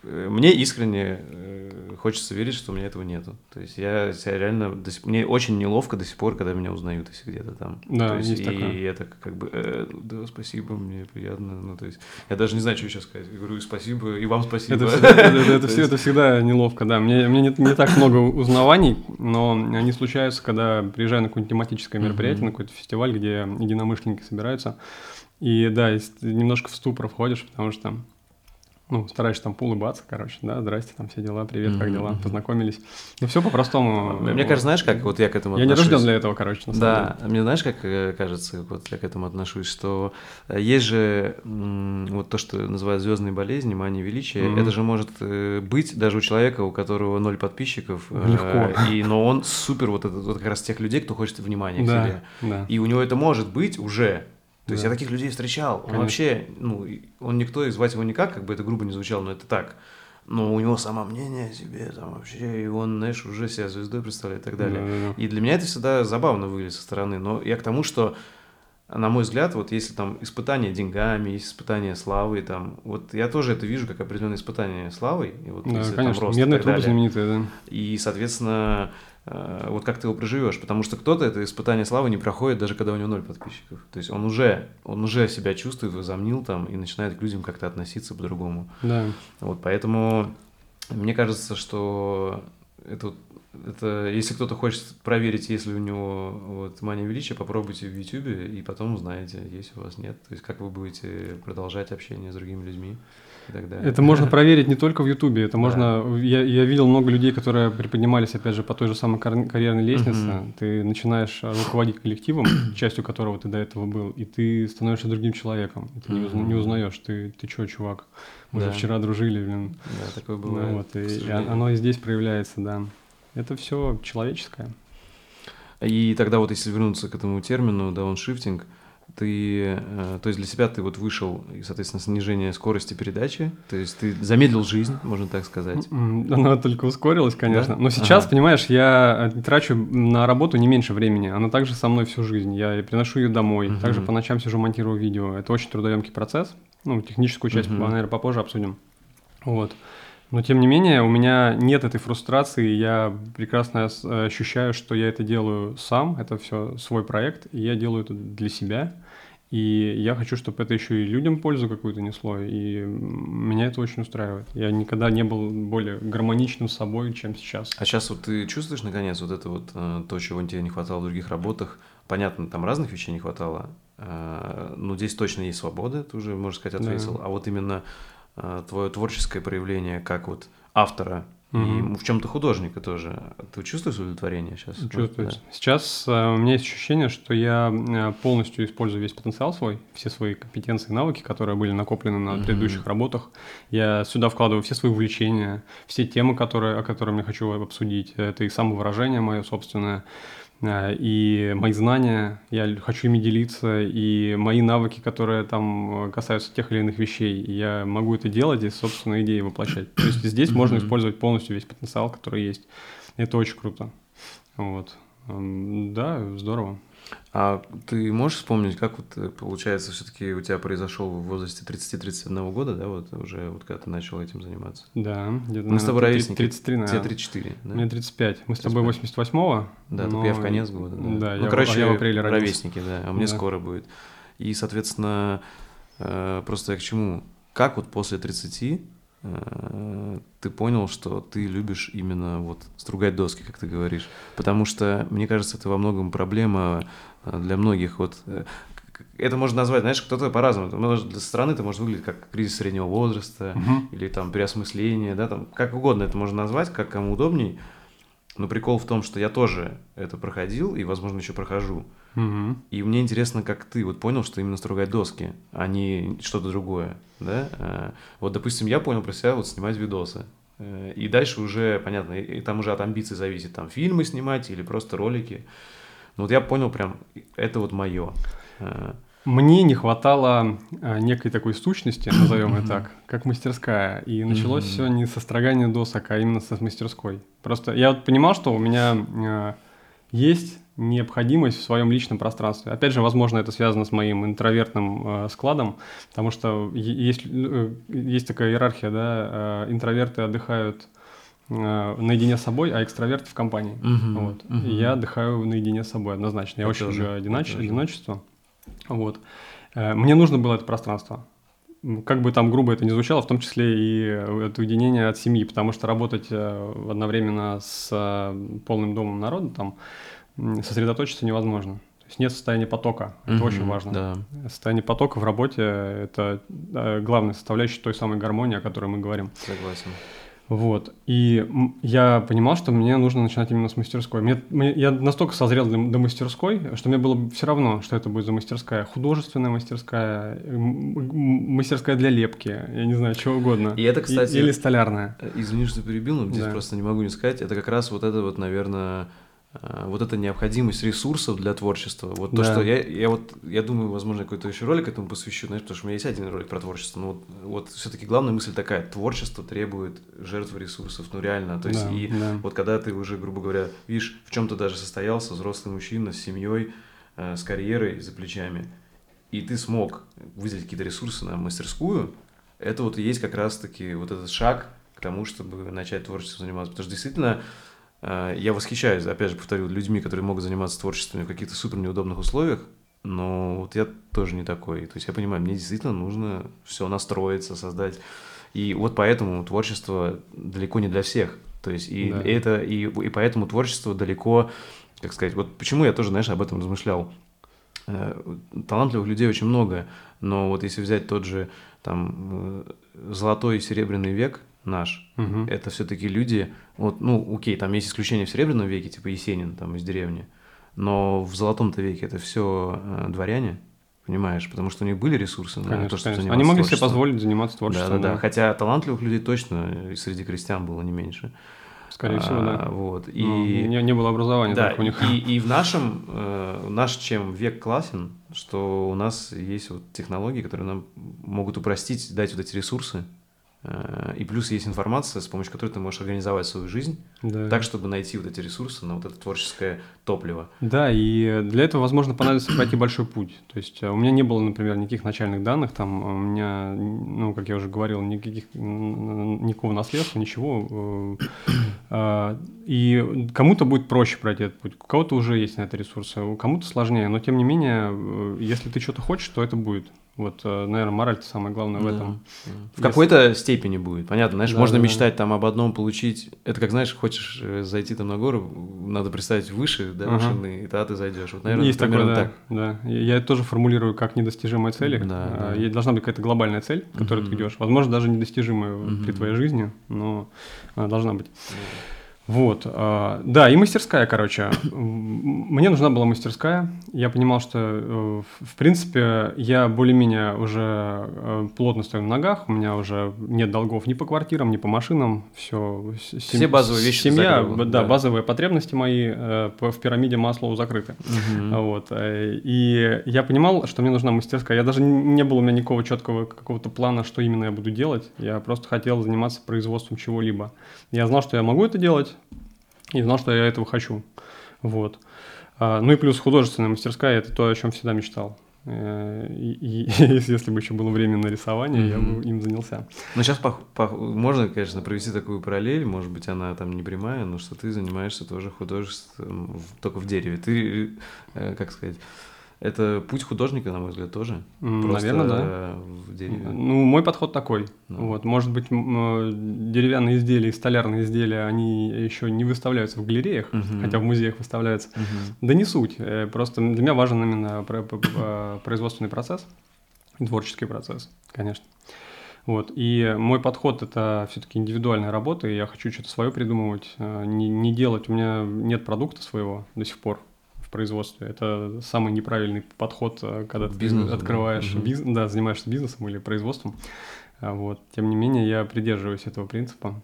э, мне искренне э, хочется верить, что у меня этого нету. То есть я себя реально... До сих, мне очень неловко до сих пор, когда меня узнают, если где-то там. Да, то есть, есть и такое. это как бы, э, да, спасибо, мне приятно. Ну, то есть я даже не знаю, что еще сказать. Я говорю, спасибо, и вам спасибо. Это, всегда, это, это- есть- это всегда неловко, да. Мне, мне не, не так много узнаваний, но они случаются, когда приезжаю на какое-нибудь тематическое мероприятие, на какой-то фестиваль, где единомышленники собираются. И да, немножко в ступор входишь, потому что ну, стараешься там улыбаться, короче, да, здрасте, там все дела, привет, как дела, познакомились. Ну, все по-простому. Мне Вот. кажется, знаешь, как вот я к этому Я не отношусь? рожден для этого, короче, на самом Да, мне знаешь, как э, кажется, вот я к этому отношусь, что э, есть же вот то, что называют звездные болезни, мания величия, Мгм. это же может э, быть даже у человека, у которого ноль подписчиков, э, Легко. и, но он супер вот этот вот как раз тех людей, кто хочет внимания деле. к себе. Да, да. И у него это может быть уже. То есть Да. я таких людей встречал. Он вообще, ну, он никто, и звать его никак, как бы это грубо не звучало, но это так. Но у него самомнение о себе, там вообще, и он, знаешь, уже себя звездой представляет и так далее. Да, да, да. И для меня это всегда забавно выглядит со стороны. Но я к тому, что, на мой взгляд, вот если там испытание деньгами, есть испытание славой, там, вот я тоже это вижу как определенное испытание славой. И вот Да, если там конечно, рост и медная далее. знаменитая, да. И, соответственно, вот как ты его проживешь, потому что кто-то это испытание славы не проходит, даже когда у него ноль подписчиков. То есть он уже, он уже себя чувствует, возомнил там и начинает к людям как-то относиться по-другому. Да. Вот поэтому мне кажется, что это, это если кто-то хочет проверить, если у него вот мания величия, попробуйте в YouTube и потом узнаете, если у вас нет. То есть как вы будете продолжать общение с другими людьми и так далее. Это можно проверить не только в Ютубе, это Да. можно... Я, я видел много людей, которые приподнимались, опять же, по той же самой кар- карьерной лестнице. Ты начинаешь руководить коллективом, частью которого ты до этого был, и ты становишься другим человеком. И ты не, узна- Мгм. не узнаешь, ты, ты чё, чувак, мы же Да. вчера дружили, блин. Да, такое Ну бывает. вот, и- оно и здесь проявляется, да. Это все человеческое. И тогда вот если вернуться к этому термину дауншифтинг, ты, э, то есть для себя ты вот вышел, и, соответственно, снижение скорости передачи, то есть ты замедлил жизнь, можно так сказать. Она только ускорилась, конечно. Да? Но сейчас, Ага. понимаешь, я э, трачу на работу не меньше времени. Она также со мной всю жизнь. Я приношу ее домой. Мгм. Также по ночам сижу, монтирую видео. Это очень трудоемкий процесс. Ну, техническую часть, Мгм. наверное, попозже обсудим. Вот. Но тем не менее, у меня нет этой фрустрации. Я прекрасно ощущаю, что я это делаю сам. Это все свой проект, и я делаю это для себя. И я хочу, чтобы это еще и людям пользу какую-то несло. И меня это очень устраивает. Я никогда не был более гармоничным с собой, чем сейчас. А сейчас вот ты чувствуешь, наконец, вот это вот э, то, чего тебе не хватало в других работах? Понятно, там разных вещей не хватало, э, но здесь точно есть свобода, ты уже, можно сказать, Да. ответил. А вот именно твое творческое проявление как вот автора Мгм. и в чем-то художника тоже. Ты чувствуешь удовлетворение сейчас? Чувствуется. Сейчас э, у меня есть ощущение, что я э, полностью использую весь потенциал свой, все свои компетенции и навыки, которые были накоплены на Мгм. предыдущих работах. Я сюда вкладываю все свои увлечения, все темы, которые, о которых я хочу обсудить. Это и самовыражение мое собственное, э, и мои знания, я хочу ими делиться, и мои навыки, которые там э, касаются тех или иных вещей. Я могу это делать и собственные идеи воплощать. То есть здесь можно использовать полностью весь потенциал, который есть. Это очень круто. Вот. Да, здорово. А ты можешь вспомнить, как вот э, получается все-таки у тебя произошел в возрасте 30-31 года, да, вот уже вот когда ты начал этим заниматься? Да, Мы с тобой ровесники. 33, Тебе наверное. 34, да? Мне 35. Мы с тобой 35. 88-го. Да, но- я в конец года. Да, Да, ну, я, короче, а я в апреле родился. ровесники, да, а мне Да. скоро будет. И, соответственно, э, просто я к чему? Как вот после 30 э, ты понял, что ты любишь именно вот стругать доски, как ты говоришь? Потому что, мне кажется, это во многом проблема э, для многих. Вот э, это можно назвать, знаешь, кто-то по-разному. Для страны это может выглядеть как кризис среднего возраста Мгм. или там переосмысление, да, там как угодно это можно назвать, как кому удобней. Но прикол в том, что я тоже это проходил и, возможно, еще прохожу. Мгм. И мне интересно, как ты вот понял, что именно стругать доски, а не что-то другое, да? Э, Вот, допустим, я понял про себя вот снимать видосы. Э, И дальше уже, понятно, и там уже от амбиций зависит, там фильмы снимать или просто ролики. Но вот я понял прям, это вот мое. Мне не хватало некой такой сущности, назовем ее так, как мастерская. И началось все не со строгания досок, а именно со мастерской. Просто я вот понимал, что у меня есть необходимость в своем личном пространстве. Опять же, возможно, это связано с моим интровертным э, складом, потому что есть, э, есть такая иерархия, да, э, интроверты отдыхают э, наедине с собой, а экстраверты в компании. Мгм, Вот. И я отдыхаю наедине с собой, однозначно. Я Я очень тоже, люблю одинач- одиночество. Вот. Э, Мне нужно было это пространство. Как бы там грубо это ни звучало, в том числе и э, это уединение от семьи, потому что работать одновременно с полным домом народа, там сосредоточиться невозможно. То есть нет состояния потока. Это Мгм, очень важно. Да. Состояние потока в работе – это главная составляющая той самой гармонии, о которой мы говорим. Согласен. Вот. И я понимал, что мне нужно начинать именно с мастерской. Мне, мне- я настолько созрел для- до мастерской, что мне было все равно, что это будет за мастерская. Художественная мастерская, мастерская для лепки, я не знаю, чего угодно. И это, кстати, или столярная. Э, Извини, что перебил, но здесь Да. просто не могу не сказать. Это как раз вот это вот, наверное, вот эта необходимость ресурсов для творчества. Вот то, Да. что я, я вот, я думаю, возможно, какой-то еще ролик этому посвящу, знаешь, потому что у меня есть один ролик про творчество. Но вот, вот все-таки главная мысль такая: творчество требует жертвы ресурсов, ну реально. То есть Да, и да. вот когда ты уже, грубо говоря, видишь, в чем-то даже состоялся, взрослый мужчина с семьей, э, с карьерой за плечами, и ты смог выделить какие-то ресурсы на мастерскую, это вот и есть как раз-таки вот этот шаг к тому, чтобы начать творчеством заниматься. Потому что действительно э, я восхищаюсь, опять же повторю, людьми, которые могут заниматься творчеством в каких-то супер неудобных условиях, но вот я тоже не такой. То есть я понимаю, мне действительно нужно все настроиться, создать. И вот поэтому творчество далеко не для всех. То есть и Да. это и, и поэтому творчество далеко, как сказать, вот почему я тоже, знаешь, об этом размышлял. Э, Талантливых людей очень много, но вот если взять тот же там э, золотой и серебряный век наш, Мгм. это все-таки люди, вот, ну, окей, там есть исключения в серебряном веке, типа Есенин там из деревни, но в золотом-то веке это все дворяне, понимаешь, потому что у них были ресурсы на Конечно, то, чтобы конечно. Они могли себе творчеством. позволить заниматься Да, творчеством. да, да. Хотя талантливых людей точно и среди крестьян было не меньше. Скорее всего, да. А, Вот. И Ну, не, не было образования да, у них. и, и в нашем, э, наш чем век классен, что у нас есть вот технологии, которые нам могут упростить, дать вот эти ресурсы. Э, И плюс есть информация, с помощью которой ты можешь организовать свою жизнь Да. так, чтобы найти вот эти ресурсы на вот это творческое топливо. Да, и для этого, возможно, понадобится пройти большой путь. То есть э, у меня не было, например, никаких начальных данных, там у меня, ну, как я уже говорил, никаких, никакого наследства, ничего. э, а, И кому-то будет проще пройти этот путь, у кого-то уже есть на это ресурсы, у кому-то сложнее, но тем не менее, если ты что-то хочешь, то это будет. Вот, наверное, мораль-то самое главное в Да, этом. да. В Если- какой-то степени будет. Понятно, знаешь, Да, можно да, да. мечтать там об одном получить. Это как, знаешь, хочешь э, зайти там на гору, надо представить выше, да, Ага. машины, и тогда ты зайдешь. Вот, наверное, Есть такое, да, так. да. Я это тоже формулирую как недостижимые цели. Да, А, да. Должна быть какая-то глобальная цель, к которой ты Мгм. идешь. Возможно, даже недостижимая Мгм. при твоей жизни, но она должна быть. Вот, а, да, и мастерская, короче. Мне нужна была мастерская. Я понимал, что, э, в- принципе, я более-менее уже э, плотно стою на ногах. У меня уже нет долгов ни по квартирам, ни по машинам. Все, Все базовые вещи Семья, закрыл, да, да. базовые потребности мои э, в пирамиде Маслоу закрыты. Мгм. Вот. э, И я понимал, что мне нужна мастерская. Я даже не было у меня никакого четкого какого-то плана, что именно я буду делать. Я просто хотел заниматься производством чего-либо. Я знал, что я могу это делать, и знал, что я этого хочу. Вот. А, Ну и плюс художественная мастерская – это то, о чем всегда мечтал. Э, И, и если бы еще было время на рисование, я Мгм. бы им занялся. Ну, сейчас можно, конечно, провести такую параллель, может быть, она там не прямая, но что ты занимаешься тоже художеством, в- только в дереве. Ты, э, как сказать, это путь художника, на мой взгляд, тоже. Просто, Наверное, да. э, в дереве. Ну, мой подход такой. Ну. Вот, может быть, э, деревянные изделия и столярные изделия, они еще не выставляются в галереях, Мгм. хотя в музеях выставляются. Мгм. Да не суть. Э, Просто для меня важен именно э, производственный процесс, творческий процесс, конечно. Вот. И мой подход это все-таки индивидуальная работа, и я хочу что-то свое придумывать, не, не делать. У меня нет продукта своего до сих пор в производстве. Это самый неправильный подход, э, когда ты да. открываешь Мгм. бизнес, да, занимаешься бизнесом или производством. А Вот. Тем не менее, я придерживаюсь этого принципа.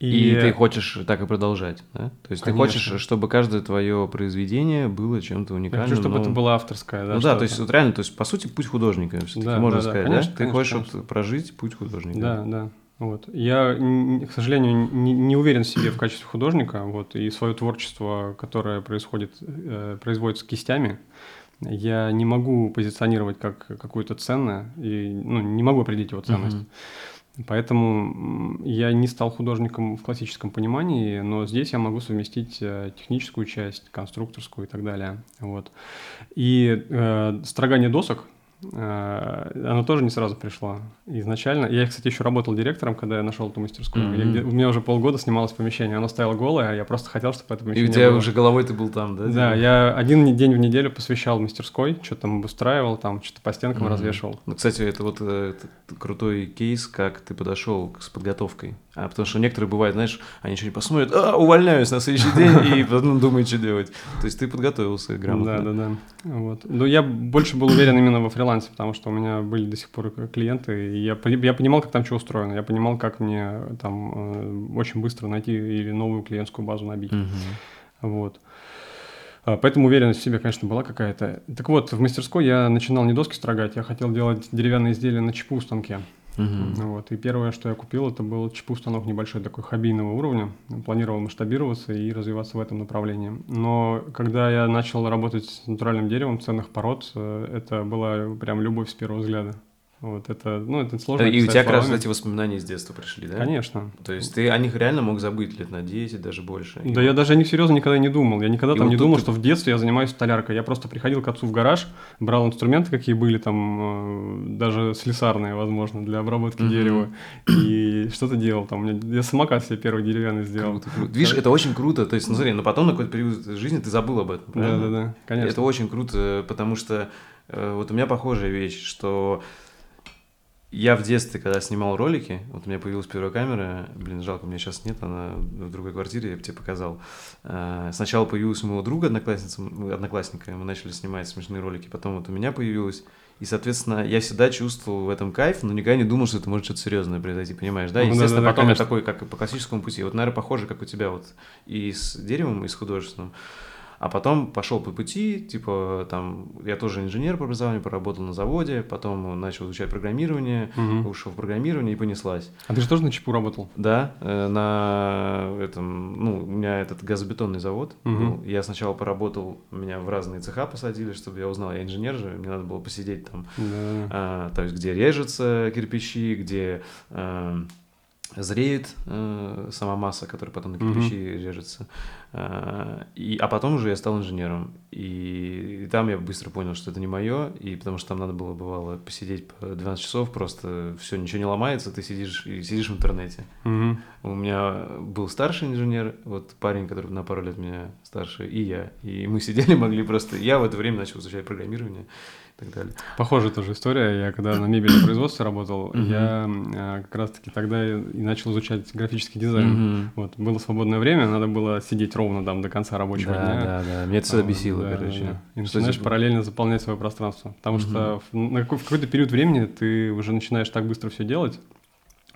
И, ты хочешь так и продолжать, да? То есть Конечно. ты хочешь, чтобы каждое твое произведение было чем-то я уникальным. хочу, чтобы это новым. было авторское. Да, ну да, то есть вот реально, то есть по сути путь художника все-таки Да, можно да, да, сказать, конечно, да? Ты конечно, хочешь конечно. вот прожить путь художника. Да, да. Вот. Я, к сожалению, не, не уверен в себе в качестве художника, вот, и свое творчество, которое происходит, э, производится кистями, я не могу позиционировать как какое-то ценное, и ну, не могу определить его ценность. Uh-huh. Поэтому я не стал художником в классическом понимании, но здесь я могу совместить э, техническую часть, конструкторскую и так далее. Вот. И э, строгание досок оно тоже не сразу пришло изначально. Я, кстати, еще работал директором, когда я нашел эту мастерскую. Mm-hmm. Я, у меня уже полгода снималось помещение, оно стояло голое, а я просто хотел, чтобы это помещение И у тебя было. уже головой ты был там, да? Да, я один день в неделю посвящал мастерской, что-то там обустраивал, там что-то по стенкам mm-hmm. развешивал. Ну, кстати, это вот э, это крутой кейс, как ты подошел с подготовкой. А потому что некоторые бывают, знаешь, они не посмотрят, а, увольняюсь на следующий день, и потом думают, что делать. То есть ты подготовился грамотно. Да, да, да. Вот. Но я больше был уверен именно во фрилансе, потому что у меня были до сих пор клиенты, и я, я понимал, как там что устроено, я понимал, как мне там э, очень быстро найти или новую клиентскую базу набить. Угу. Вот. А, поэтому уверенность в себе, конечно, была какая-то. Так вот, в мастерской я начинал не доски строгать, я хотел делать деревянные изделия на чипу станке. Угу. Вот. И первое, что я купил, это был чипу станок небольшой такой хоббийного уровня. Планировал масштабироваться и развиваться в этом направлении. Но когда я начал работать с натуральным деревом ценных пород, э, это была прям любовь с первого взгляда. Вот это, ну, это сложно. И у тебя как раз эти воспоминания с детства пришли, да? Конечно. То есть ты о них реально мог забыть лет на 10, даже больше. Да, я даже о них серьезно никогда не думал. Я никогда и там вот не думал, ты... что в детстве я занимаюсь столяркой. Я просто приходил к отцу в гараж, брал инструменты, какие были там, э, даже слесарные, возможно, для обработки mm-hmm. дерева, и что-то делал там. Я самокат себе первый деревянный сделал. Круто. Видишь, это очень круто. То есть, ну смотри, но потом на какой-то период жизни ты забыл об этом? Да, да, да, конечно. Это очень круто, потому что э, вот у меня похожая вещь, что я в детстве, когда снимал ролики, вот у меня появилась первая камера, блин, жалко, у меня сейчас нет, она в другой квартире, я бы тебе показал. Э, сначала появилась у моего друга, одноклассница, одноклассника, мы начали снимать смешные ролики, потом вот у меня появилась. И, соответственно, я всегда чувствовал в этом кайф, но никогда не думал, что это может что-то серьезное произойти, понимаешь, да? Ну, Естественно, да, да, потом да, я такой, как по классическому пути. Вот, наверное, похоже, как у тебя вот и с деревом, и с художественным. А потом пошел по пути, типа там, я тоже инженер по образованию, поработал на заводе, потом начал изучать программирование, угу. ушел в программирование и понеслась. А ты же тоже на ЧПУ работал? Да, э, на этом, ну, у меня этот газобетонный завод угу. был. Я сначала поработал, меня в разные цеха посадили, чтобы я узнал, я инженер же, мне надо было посидеть там, да. а, то есть где режутся кирпичи, где... А, зреет э, сама масса, которая потом на кирпичи mm-hmm. режется. Э, и, а потом уже я стал инженером. И, и там я быстро понял, что это не мое, и потому что там надо было, бывало, посидеть по 12 часов, просто все, ничего не ломается, ты сидишь и сидишь в интернете. Mm-hmm. У меня был старший инженер, вот парень, который на пару лет меня старше, и я. И мы сидели, могли просто... Я в это время начал изучать программирование так далее. Похожая тоже история. Я когда на мебельном производстве работал, я а, как раз-таки тогда и начал изучать графический дизайн. Вот, было свободное время, надо было сидеть ровно там до конца рабочего да, дня. Да, да, Меня это всегда бесило, да, короче. Да. И начинаешь параллельно заполнять свое пространство. Потому что в, на какой, в какой-то период времени ты уже начинаешь так быстро все делать,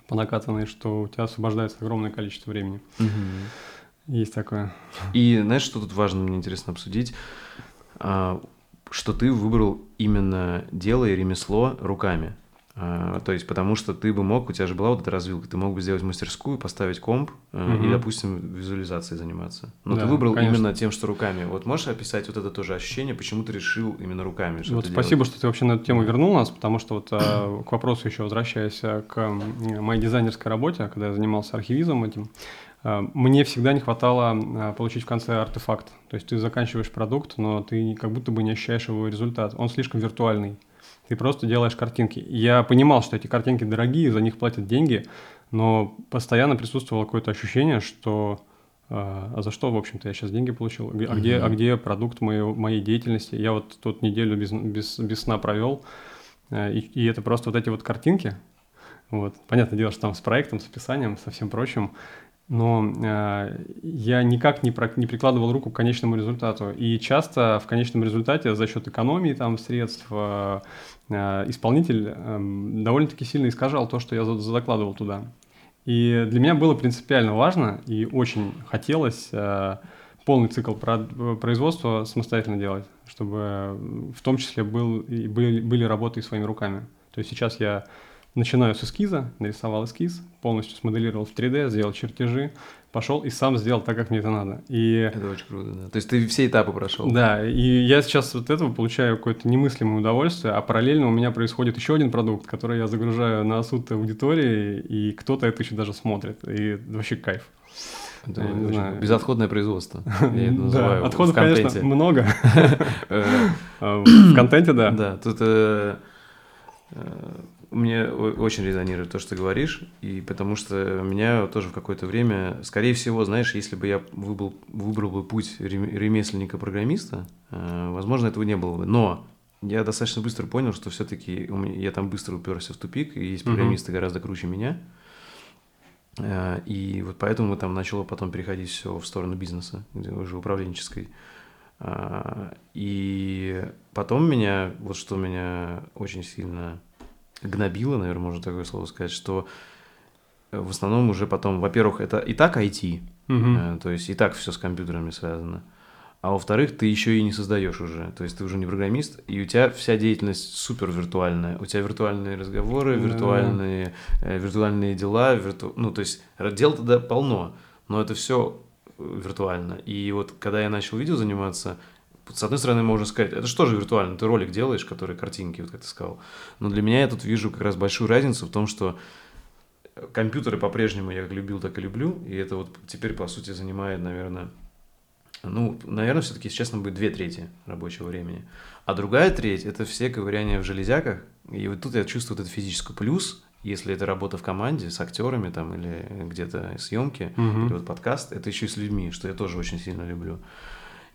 по накатанной, что у тебя освобождается огромное количество времени. Есть такое. И знаешь, что тут важно, мне интересно обсудить? А, что ты выбрал именно дело и ремесло руками. А, то есть, потому что ты бы мог, у тебя же была вот эта развилка, ты мог бы сделать мастерскую, поставить комп угу. и, допустим, визуализацией заниматься. Но да, ты выбрал конечно. именно тем, что руками. Вот можешь описать вот это тоже ощущение, почему ты решил именно руками? Вот спасибо, делать? что ты вообще на эту тему вернул нас, потому что вот а, к вопросу еще возвращаясь к моей дизайнерской работе, когда я занимался архивизмом этим, мне всегда не хватало э, получить в конце артефакт. То есть ты заканчиваешь продукт, но ты как будто бы не ощущаешь его результат. Он слишком виртуальный. Ты просто делаешь картинки. Я понимал, что эти картинки дорогие, за них платят деньги, но постоянно присутствовало какое-то ощущение, что э, а за что, в общем-то, я сейчас деньги получил? А где, а где продукт моей, моей деятельности? Я вот тут неделю без, без, без сна провел, и, и это просто вот эти вот картинки. Вот. Понятное дело, что там с проектом, с описанием, со всем прочим но э, я никак не, про, не прикладывал руку к конечному результату. И часто в конечном результате за счет экономии там, средств э, э, исполнитель э, довольно-таки сильно искажал то, что я закладывал туда. И для меня было принципиально важно и очень хотелось э, полный цикл производства самостоятельно делать, чтобы в том числе был, и были, были работы своими руками. То есть сейчас я начинаю с эскиза, нарисовал эскиз, полностью смоделировал в 3D, сделал чертежи, пошел и сам сделал так, как мне это надо. И... Это очень круто, да. То есть ты все этапы прошел. Да, и я сейчас вот этого получаю какое-то немыслимое удовольствие, а параллельно у меня происходит еще один продукт, который я загружаю на суд аудитории, и кто-то это еще даже смотрит, и вообще кайф. Это я не знаю. Безотходное производство. Я это называю. Да, отходов, конечно, много. А, в контенте, да. Да, тут э, э, мне очень резонирует то, что ты говоришь, и потому что меня тоже в какое-то время, скорее всего, знаешь, если бы я выбрал, выбрал бы путь ремесленника-программиста, э, возможно, этого не было бы. Но я достаточно быстро понял, что все-таки я там быстро уперся в тупик, и есть программисты mm-hmm. гораздо круче меня. Э, и вот поэтому там начало потом переходить все в сторону бизнеса, где уже управленческой. Э, и потом меня, вот что меня очень сильно гнобило, наверное, можно такое слово сказать, что в основном уже потом, во-первых, это и так IT, угу. то есть и так все с компьютерами связано а во-вторых, ты еще и не создаешь уже, то есть ты уже не программист, и у тебя вся деятельность супер виртуальная, у тебя виртуальные разговоры, виртуальные, э, виртуальные дела, вирту... ну то есть дел тогда полно, но это все э, виртуально. И вот когда я начал видео заниматься, с одной стороны, можно сказать, это что же виртуально, ты ролик делаешь, который картинки, вот как ты сказал. Но для меня я тут вижу как раз большую разницу в том, что компьютеры по-прежнему я как любил, так и люблю, и это вот теперь, по сути, занимает, наверное, ну, наверное, все-таки, если честно, будет две трети рабочего времени. А другая треть – это все ковыряния в железяках. И вот тут я чувствую этот физический плюс, если это работа в команде с актерами там или где-то съемки, угу. или вот подкаст, это еще и с людьми, что я тоже очень сильно люблю.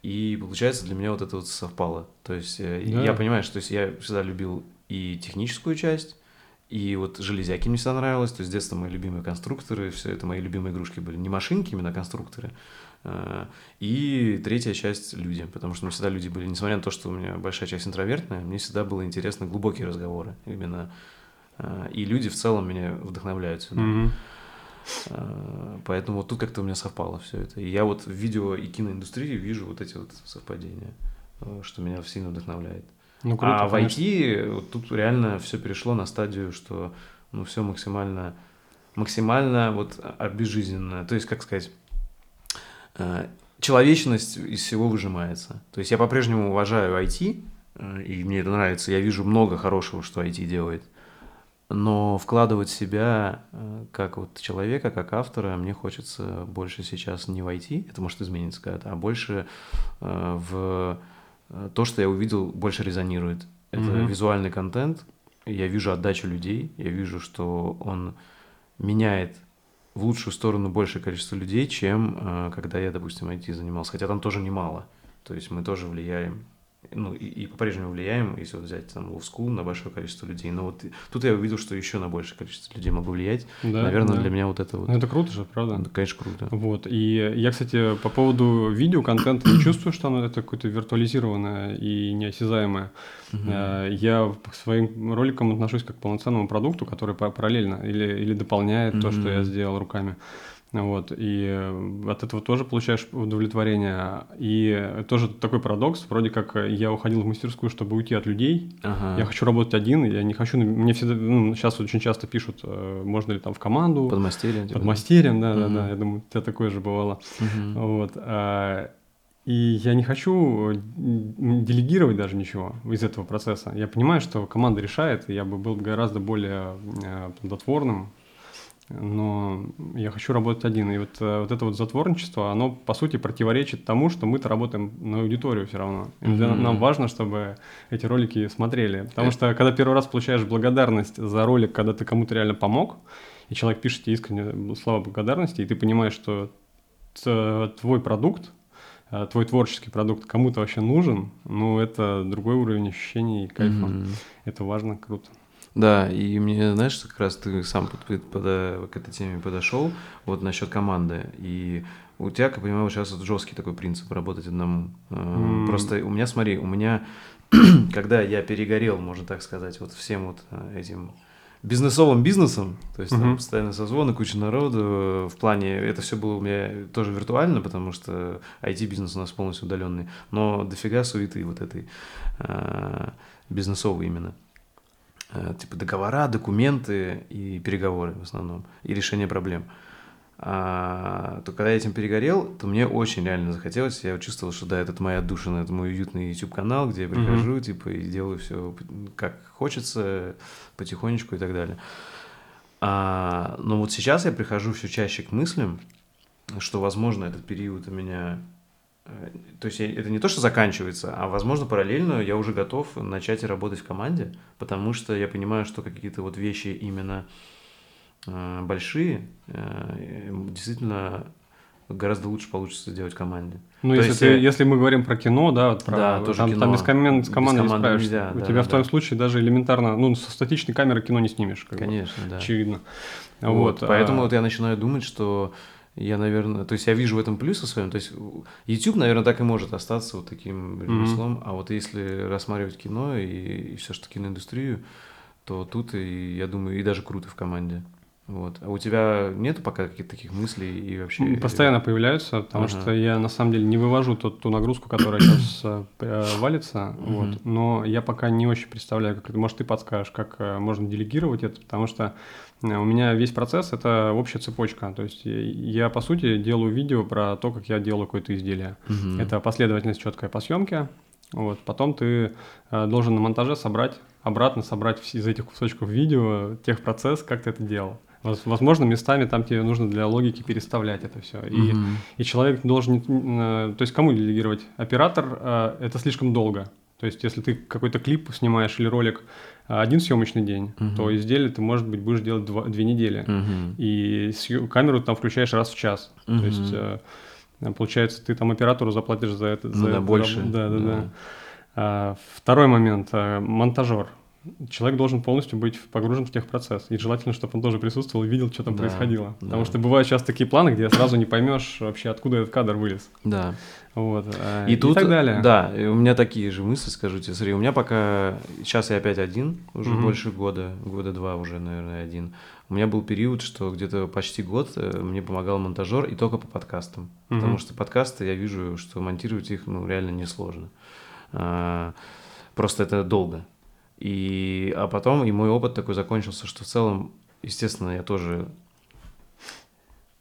И получается для меня вот это вот совпало. То есть э, да. я понимаю, что то есть я всегда любил и техническую часть, и вот железяки мне всегда нравилось, то есть с детства мои любимые конструкторы, все это мои любимые игрушки были. Не машинки, именно конструкторы. Э, и третья часть – люди, потому что мы всегда люди были, несмотря на то, что у меня большая часть интровертная, мне всегда было интересно глубокие разговоры именно. Э, и люди в целом меня вдохновляют сюда. Mm-hmm. Поэтому вот тут как-то у меня совпало все это. И я вот в видео и киноиндустрии вижу вот эти вот совпадения, что меня сильно вдохновляет. Ну, круто, а конечно. в IT вот тут реально все перешло на стадию, что ну все максимально максимально вот обезжизненно. То есть, как сказать, Э, человечность из всего выжимается. То есть я по-прежнему уважаю IT, э, и мне это нравится. Я вижу много хорошего, что IT делает. Но вкладывать себя э, как вот человека, как автора, мне хочется больше сейчас не в IT, это может измениться когда-то, а больше в то, что я увидел, больше резонирует. Это mm-hmm. визуальный контент, я вижу отдачу людей, я вижу, что он меняет в лучшую сторону большее количество людей, чем э, когда я, допустим, IT занимался. Хотя там тоже немало. То есть мы тоже влияем ну, и, и по-прежнему влияем, если вот взять там Love School на большое количество людей. Но вот тут я увидел, что еще на большее количество людей могу влиять. Да, Наверное, да. для меня вот это вот. Ну, это круто же, правда? Это, конечно, круто. Вот. И я, кстати, по поводу видео контента не чувствую, что оно это какое-то виртуализированное и неосязаемое. Угу. Я к своим роликам отношусь как к полноценному продукту, который параллельно или, или дополняет угу. то, что я сделал руками. Вот, и от этого тоже получаешь удовлетворение. И тоже такой парадокс, вроде как я уходил в мастерскую, чтобы уйти от людей. Ага. Я хочу работать один, я не хочу... Мне всегда... Ну, сейчас очень часто пишут, э, можно ли там в команду. Под мастерием. Типа. Под мастерием, да, угу. да, да. Я думаю, у тебя такое же бывало. Угу. Вот. А, и я не хочу делегировать даже ничего из этого процесса. Я понимаю, что команда решает, и я бы был гораздо более э, плодотворным, но я хочу работать один. И вот, э, вот это вот затворничество, оно по сути противоречит тому, что мы-то работаем на аудиторию все равно. И mm-hmm. нам важно, чтобы эти ролики смотрели. Потому что когда первый раз получаешь благодарность за ролик, когда ты кому-то реально помог, и человек пишет тебе искренне слова благодарности, и ты понимаешь, что твой продукт, э, твой творческий продукт кому-то вообще нужен, ну, это другой уровень ощущений и кайфа. Mm-hmm. Это важно, круто. Да, и мне, знаешь, как раз ты сам под, под, под, к этой теме подошел, вот насчет команды. И у тебя, как я понимаю, сейчас вот жесткий такой принцип работать одному. Mm. Просто у меня, смотри, у меня, когда я перегорел, можно так сказать, вот всем вот э, этим бизнесовым бизнесом, то есть uh-huh. там постоянно созвоны, куча народу, э, в плане, это все было у меня тоже виртуально, потому что IT-бизнес у нас полностью удаленный, но дофига суеты вот этой э, бизнесовой именно. Э, типа договора, документы и переговоры в основном, и решение проблем. А, то когда я этим перегорел, то мне очень реально захотелось. Я чувствовал, что да, это моя душина, это мой уютный YouTube канал, где я прихожу, mm-hmm. типа, и делаю все как хочется, потихонечку и так далее. А, но вот сейчас я прихожу все чаще к мыслям, что, возможно, этот период у меня то есть это не то, что заканчивается, а возможно параллельно я уже готов начать работать в команде, потому что я понимаю, что какие-то вот вещи именно Э, большие, э, действительно гораздо лучше получится сделать в команде. Ну, если, есть, ты, если мы говорим про кино, да, вот про, да тоже там, кино. там без, команд, с командой без не справишься. Нельзя, У да, тебя да, в твоем да. случае даже элементарно, ну, со статичной камеры кино не снимешь. Как Конечно, бы, да. Очевидно. Вот, вот поэтому а... вот я начинаю думать, что я, наверное, то есть я вижу в этом плюсы своем, то есть YouTube, наверное, так и может остаться вот таким ремеслом, mm-hmm. а вот если рассматривать кино и, и все, что киноиндустрию, то тут и, я думаю, и даже круто в команде. Вот. А у тебя нету пока каких-то таких мыслей и вообще? Постоянно появляются, потому ага. что я на самом деле не вывожу тот, ту нагрузку, которая сейчас э, валится, вот. но я пока не очень представляю, как это, может, ты подскажешь, как э, можно делегировать это, потому что э, у меня весь процесс – это общая цепочка, то есть я, по сути, делаю видео про то, как я делаю какое-то изделие. Угу. Это последовательность четкая по съемке, вот. Потом ты должен на монтаже собрать, обратно собрать из этих кусочков видео техпроцесс, как ты это делал. Возможно, местами там тебе нужно для логики переставлять это все. И, mm и человек должен... Э, то есть кому делегировать? Оператор э, – это слишком долго. То есть если ты какой-то клип снимаешь или ролик э, один съемочный день, uh то изделие ты, может быть, будешь делать два, две недели. uh И съем, камеру там включаешь раз в час. uh То есть получается, ты там оператору заплатишь за это. Ну за да, это, больше. Да, да, да. да. А, второй момент – монтажер человек должен полностью быть погружен в техпроцесс. И желательно, чтобы он тоже присутствовал и видел, что там да, происходило. Да. Потому что бывают сейчас такие планы, где сразу не поймешь вообще, откуда этот кадр вылез. Да. Вот. Э, и, и тут, так далее. Да, у меня такие же мысли, скажу тебе. Смотри, у меня пока... Сейчас я опять один, уже угу. больше года, года два уже, наверное, один. У меня был период, что где-то почти год э, мне помогал монтажер и только по подкастам. Угу. Потому что подкасты, я вижу, что монтировать их ну, реально несложно. А, просто это долго. И, а потом и мой опыт такой закончился, что в целом, естественно, я тоже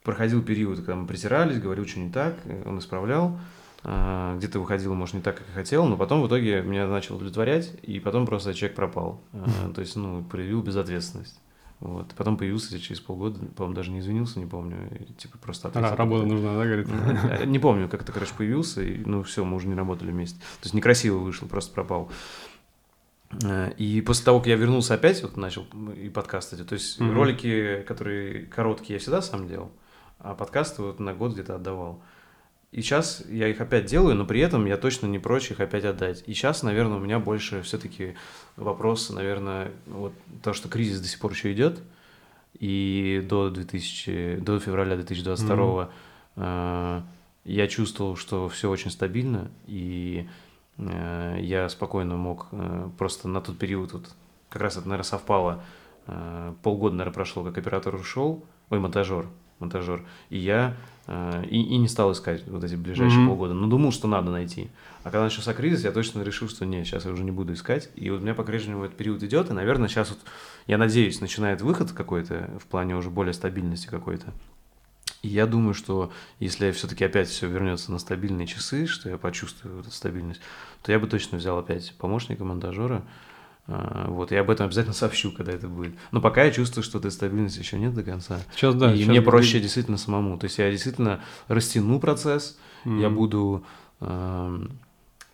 проходил период, когда мы притирались, говорил, что не так, он исправлял, а, где-то выходил, может, не так, как я хотел, но потом в итоге меня начал удовлетворять, и потом просто человек пропал. А, то есть, ну, проявил безответственность. Вот. Потом появился через полгода, по-моему, даже не извинился, не помню, и, типа просто ответил. А, работа нужна, да, говорит? Не помню, как это, короче, появился, и, ну, все, мы уже не работали вместе. То есть некрасиво вышло, просто пропал. Э, и после того, как я вернулся опять, вот начал и подкасты, то есть mm-hmm. ролики, которые короткие, я всегда сам делал, а подкасты вот на год где-то отдавал. И сейчас я их опять делаю, но при этом я точно не прочь их опять отдать. И сейчас, наверное, у меня больше все-таки вопрос, наверное, вот то, что кризис до сих пор еще идет, и до 2000, до февраля 2022 mm-hmm. э, я чувствовал, что все очень стабильно, и Э, я спокойно мог э, просто на тот период, вот, как раз это, наверное, совпало, э, полгода, наверное, прошло, как оператор ушел, ой, монтажер, монтажер, и я и, и не стал искать вот эти ближайшие mm-hmm. полгода, но думал, что надо найти. А когда начался кризис, я точно решил, что нет, сейчас я уже не буду искать. И вот у меня по-прежнему этот период идет, и, наверное, сейчас вот, я надеюсь, начинает выход какой-то в плане уже более стабильности какой-то. И я думаю, что если все-таки опять все вернется на стабильные часы, что я почувствую эту стабильность, то я бы точно взял опять помощника монтажера. А, вот, я об этом обязательно сообщу, когда это будет. Но пока я чувствую, что этой стабильности еще нет до конца. Сейчас, да. И сейчас мне проще действительно самому. То есть я действительно растяну процесс, mm-hmm. я буду э,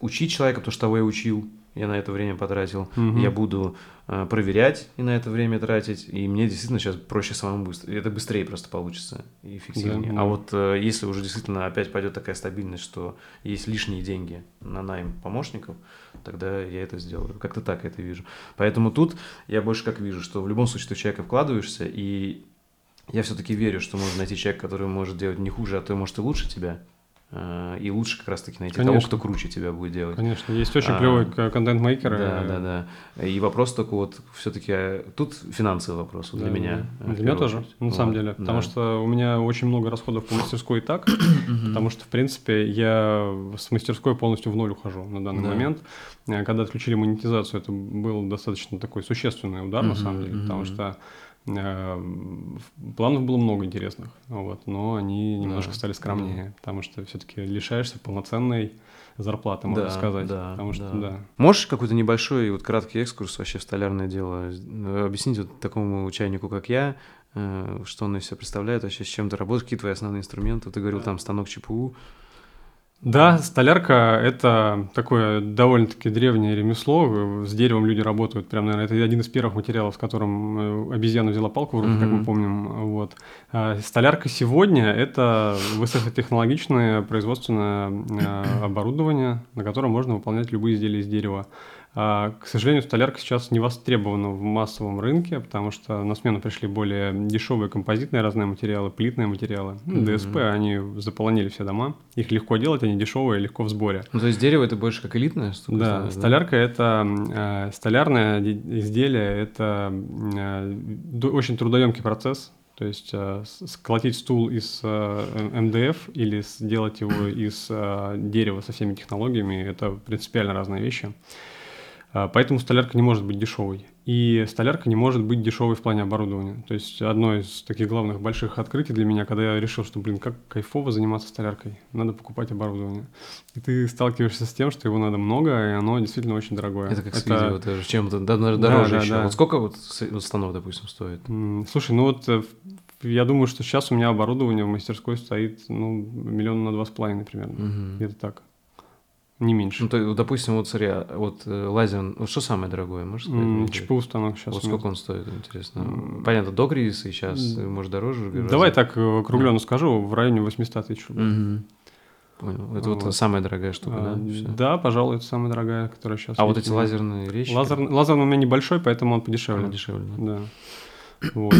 учить человека, то, что того я учил, я на это время потратил. Угу. Я буду э, проверять и на это время тратить. И мне действительно сейчас проще самому быстро. Это быстрее просто получится и эффективнее. Да, а вот э, если уже действительно опять пойдет такая стабильность, что есть лишние деньги на найм помощников, тогда я это сделаю. Как-то так я это вижу. Поэтому тут я больше как вижу, что в любом случае ты в человека вкладываешься, и я все-таки верю, что можно найти человека, который может делать не хуже, а то может и лучше тебя. Э, и лучше как раз-таки найти Конечно. того, кто круче тебя будет делать. Конечно, есть очень А, клевые к- контент-мейкеры. Да, да, да. И вопрос только вот все-таки тут финансовый вопрос вот Да, для меня. да. э, Для меня тоже, очередь. на самом Вот, деле. Потому да. что у меня очень много расходов по мастерской и так. Потому что, в принципе, я с мастерской полностью в ноль ухожу на данный Да. момент. Э, Когда отключили монетизацию, это был достаточно такой существенный удар, на самом деле. Потому что э, планов было много интересных, вот, но они немножко Да, стали скромнее, потому что все-таки лишаешься полноценной зарплаты, можно Да, сказать. да, потому что, да. да. Можешь какой-то небольшой вот краткий экскурс вообще в столярное дело э, объяснить вот такому участнику, как я, э, что он из себя представляет вообще, с чем ты работаешь, какие твои основные инструменты? Ты говорил там станок ЧПУ. Да, столярка – это такое довольно-таки древнее ремесло. С деревом люди работают. Прям, наверное, это один из первых материалов, с которым э, обезьяна взяла палку в руки, как мы помним. Вот. А столярка сегодня – это высокотехнологичное производственное э, оборудование, на котором можно выполнять любые изделия из дерева. А, к сожалению, столярка сейчас не востребована в массовом рынке, потому что на смену пришли более дешевые композитные разные материалы, плитные материалы. Мгм. ДСП, они заполонили все дома. Их легко делать, они дешевые, легко в сборе. Ну, то есть дерево это больше как элитная штука? Да, да? столярка это э, столярное де- изделие, это э, очень трудоемкий процесс. То есть э, сколотить стул из э, МДФ или сделать его из э, дерева со всеми технологиями это принципиально разные вещи. А, Поэтому столярка не может быть дешевой. И столярка не может быть дешевой в плане оборудования. То есть одно из таких главных больших открытий для меня, когда я решил, что, блин, как кайфово заниматься столяркой, надо покупать оборудование. И ты сталкиваешься с тем, что его надо много, и оно действительно очень дорогое. Это как с видео, даже чем-то Да, дороже да, еще. да. Вот сколько вот вот станок, допустим, стоит? Слушай, ну вот э, я думаю, что сейчас у меня оборудование в мастерской стоит, ну, миллион на два с половиной примерно. Мгм. Где-то так. Не меньше. Ну, то, есть, допустим, вот смотри, а вот э, лазер, вот что самое дорогое, можешь сказать? Мне? ЧПУ станок сейчас. Вот сколько он стоит, интересно? Понятно, до кризиса и сейчас, может, дороже? гораздо? Давай так э, округленно скажу, в районе 800 тысяч рублей. Мгм. Понял. Это вот, Вот. самая дорогая штука, А, да? Всё. да, пожалуй, это самая дорогая, которая сейчас. А вот есть эти у меня. лазерные вещи? Лазер, лазерный у меня небольшой, поэтому он подешевле. Она дешевле, да? Да. Вот.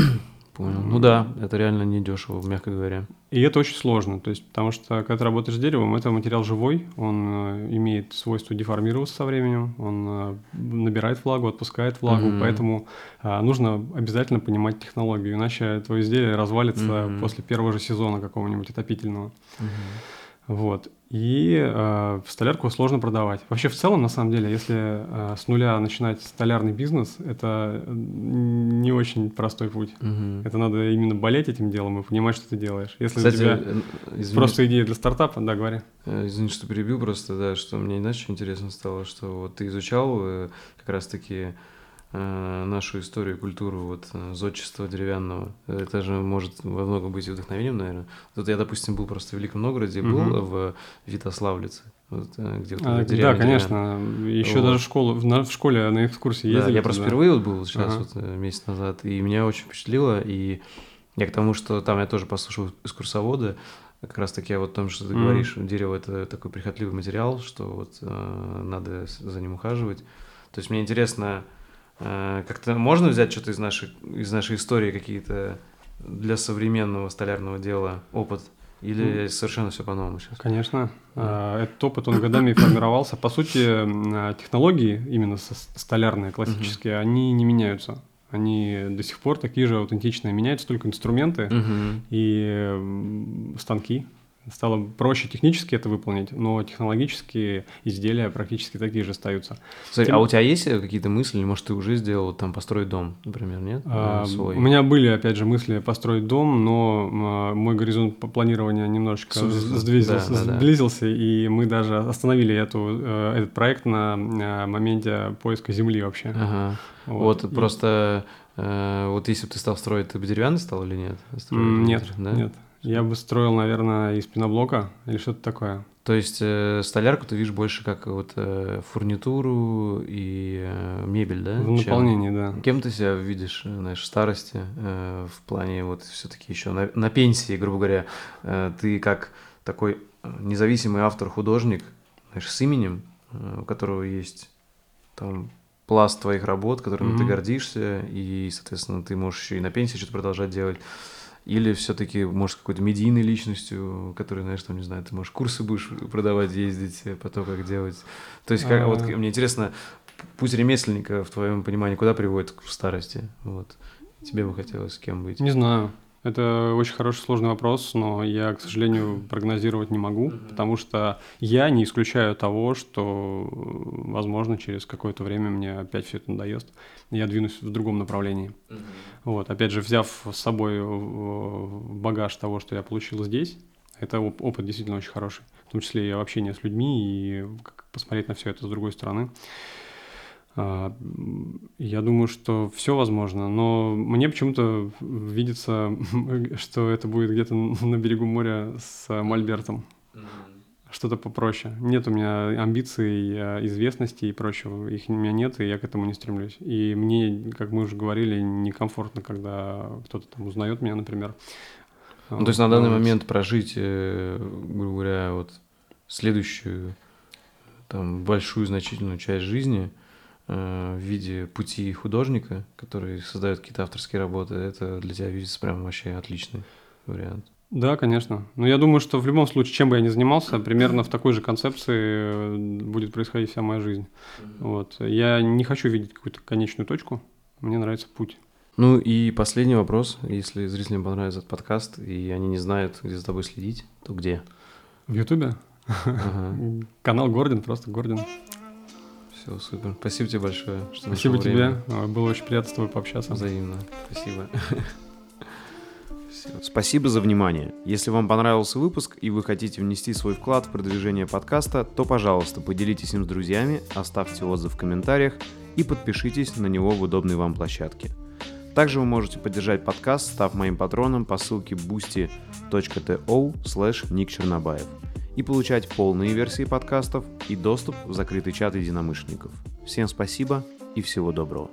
Понял. Ну да, это реально не дешево, мягко говоря. И это очень сложно, то есть, потому что когда ты работаешь с деревом, это материал живой, он э, имеет свойство деформироваться со временем, он э, набирает влагу, отпускает влагу, Мгм. поэтому э, нужно обязательно понимать технологию, иначе твое изделие развалится Мгм. после первого же сезона какого-нибудь отопительного. Вот. И э, столярку сложно продавать. Вообще, в целом, на самом деле, если э, с нуля начинать столярный бизнес, это э, не очень простой путь. Мгм. Это надо именно болеть этим делом и понимать, что ты делаешь. Если Кстати, у тебя э, извини, просто идея для стартапа, да, говори. э, извини, что перебил просто, да, что мне иначе интересно стало, что вот ты изучал э, как раз-таки э, нашу историю, культуру вот э, зодчества деревянного. Это же может во многом быть вдохновением, наверное. Вот я, допустим, был просто в Великом Новгороде, был Мгм. в Витославлице, вот, э, где вот А, это да, деревня конечно. Еще Вот. даже в школу, в, в школе на экскурсии Да, ездили. я просто впервые вот был сейчас, Ага. вот э, месяц назад, и меня очень впечатлило, и я к тому, что там я тоже послушал экскурсовода, как раз таки вот о том, что ты Мгм. говоришь, дерево это такой прихотливый материал, что вот э, надо за ним ухаживать. То есть мне интересно, э, как-то можно взять что-то из нашей, из нашей истории какие-то для современного столярного дела опыт, или совершенно все по-новому сейчас? Конечно. А, Этот опыт, он годами формировался. По сути, а, технологии, именно столярные, классические, они не меняются. Они до сих пор такие же аутентичные. Меняются только инструменты Мгм. и станки. Стало проще технически это выполнить, но технологические изделия практически такие же остаются. Смотри, Тем- а у тебя есть э, какие-то мысли, может, ты уже сделал там построить дом, например, нет? А, Э, свой? У меня были, опять же, мысли построить дом, но а, мой горизонт планирования немножечко Сузился. сдвинулся, Да, да, да. сблизился, и мы даже остановили эту, э, этот проект на моменте поиска земли вообще. Ага. Вот, И- просто вот если бы ты стал строить, ты бы деревянный стал или нет? Строить Нет, да? нет. Я бы строил, наверное, из пеноблока или что-то такое. То есть э, столярку ты видишь больше как вот э, фурнитуру и э, мебель, да? В чем- наполнении, да. Кем ты себя видишь, э, знаешь, в старости, э, в плане вот все-таки еще на, на пенсии, грубо говоря, э, ты как такой э, независимый автор-художник, знаешь, с именем, э, у которого есть там пласт твоих работ, которыми ты Мгм. гордишься, и, соответственно, ты можешь еще и на пенсии что-то продолжать делать. Или все-таки, может, какой-то медийной личностью, который, знаешь, там, не знаю, ты, можешь курсы будешь продавать, ездить, э, по то, как делать. То есть, как, вот мне интересно, путь ремесленника, в твоем понимании, куда приводит в старости? Вот. Тебе бы хотелось с кем быть? Не знаю. Это очень хороший сложный вопрос, но я, к сожалению, прогнозировать не могу, mm-hmm. потому что я не исключаю того, что, возможно, через какое-то время мне опять все это надоест, и я двинусь в другом направлении. Mm-hmm. Вот, опять же, взяв с собой багаж того, что я получил здесь, это опыт действительно очень хороший, в том числе и общение с людьми, и посмотреть на все это с другой стороны. А, я думаю, что все возможно, но мне почему-то видится, что это будет где-то на берегу моря с Мольбертом. Что-то попроще. Нет у меня амбиций, а, известности и прочего. Их у меня нет, и я к этому не стремлюсь. И мне, как мы уже говорили, некомфортно, когда кто-то там узнает меня, например. Ну, то есть на данный момент прожить, э, грубо говоря, вот следующую там большую значительную часть жизни – в виде пути художника, который создает какие-то авторские работы, это для тебя видится прям вообще отличный вариант. Да, конечно. Но я думаю, что в любом случае, чем бы я ни занимался, примерно в такой же концепции э, будет происходить вся моя жизнь. Вот. Я не хочу видеть какую-то конечную точку, мне нравится путь. Ну и последний вопрос. Если зрителям понравится этот подкаст, и они не знают, где за тобой следить, то где? В Ютубе. Ага. Канал Гордон, просто Гордон. Все, супер. Спасибо тебе большое. Что Спасибо тебе. Время. А, было очень приятно с тобой пообщаться. Взаимно. Спасибо. Спасибо за внимание. Если вам понравился выпуск и вы хотите внести свой вклад в продвижение подкаста, то, пожалуйста, поделитесь им с друзьями, оставьте отзыв в комментариях и подпишитесь на него в удобной вам площадке. Также вы можете поддержать подкаст, став моим патроном по ссылке boosty.to slash Ник Чернобаев и получать полные версии подкастов и доступ в закрытый чат единомышленников. Всем спасибо и всего доброго.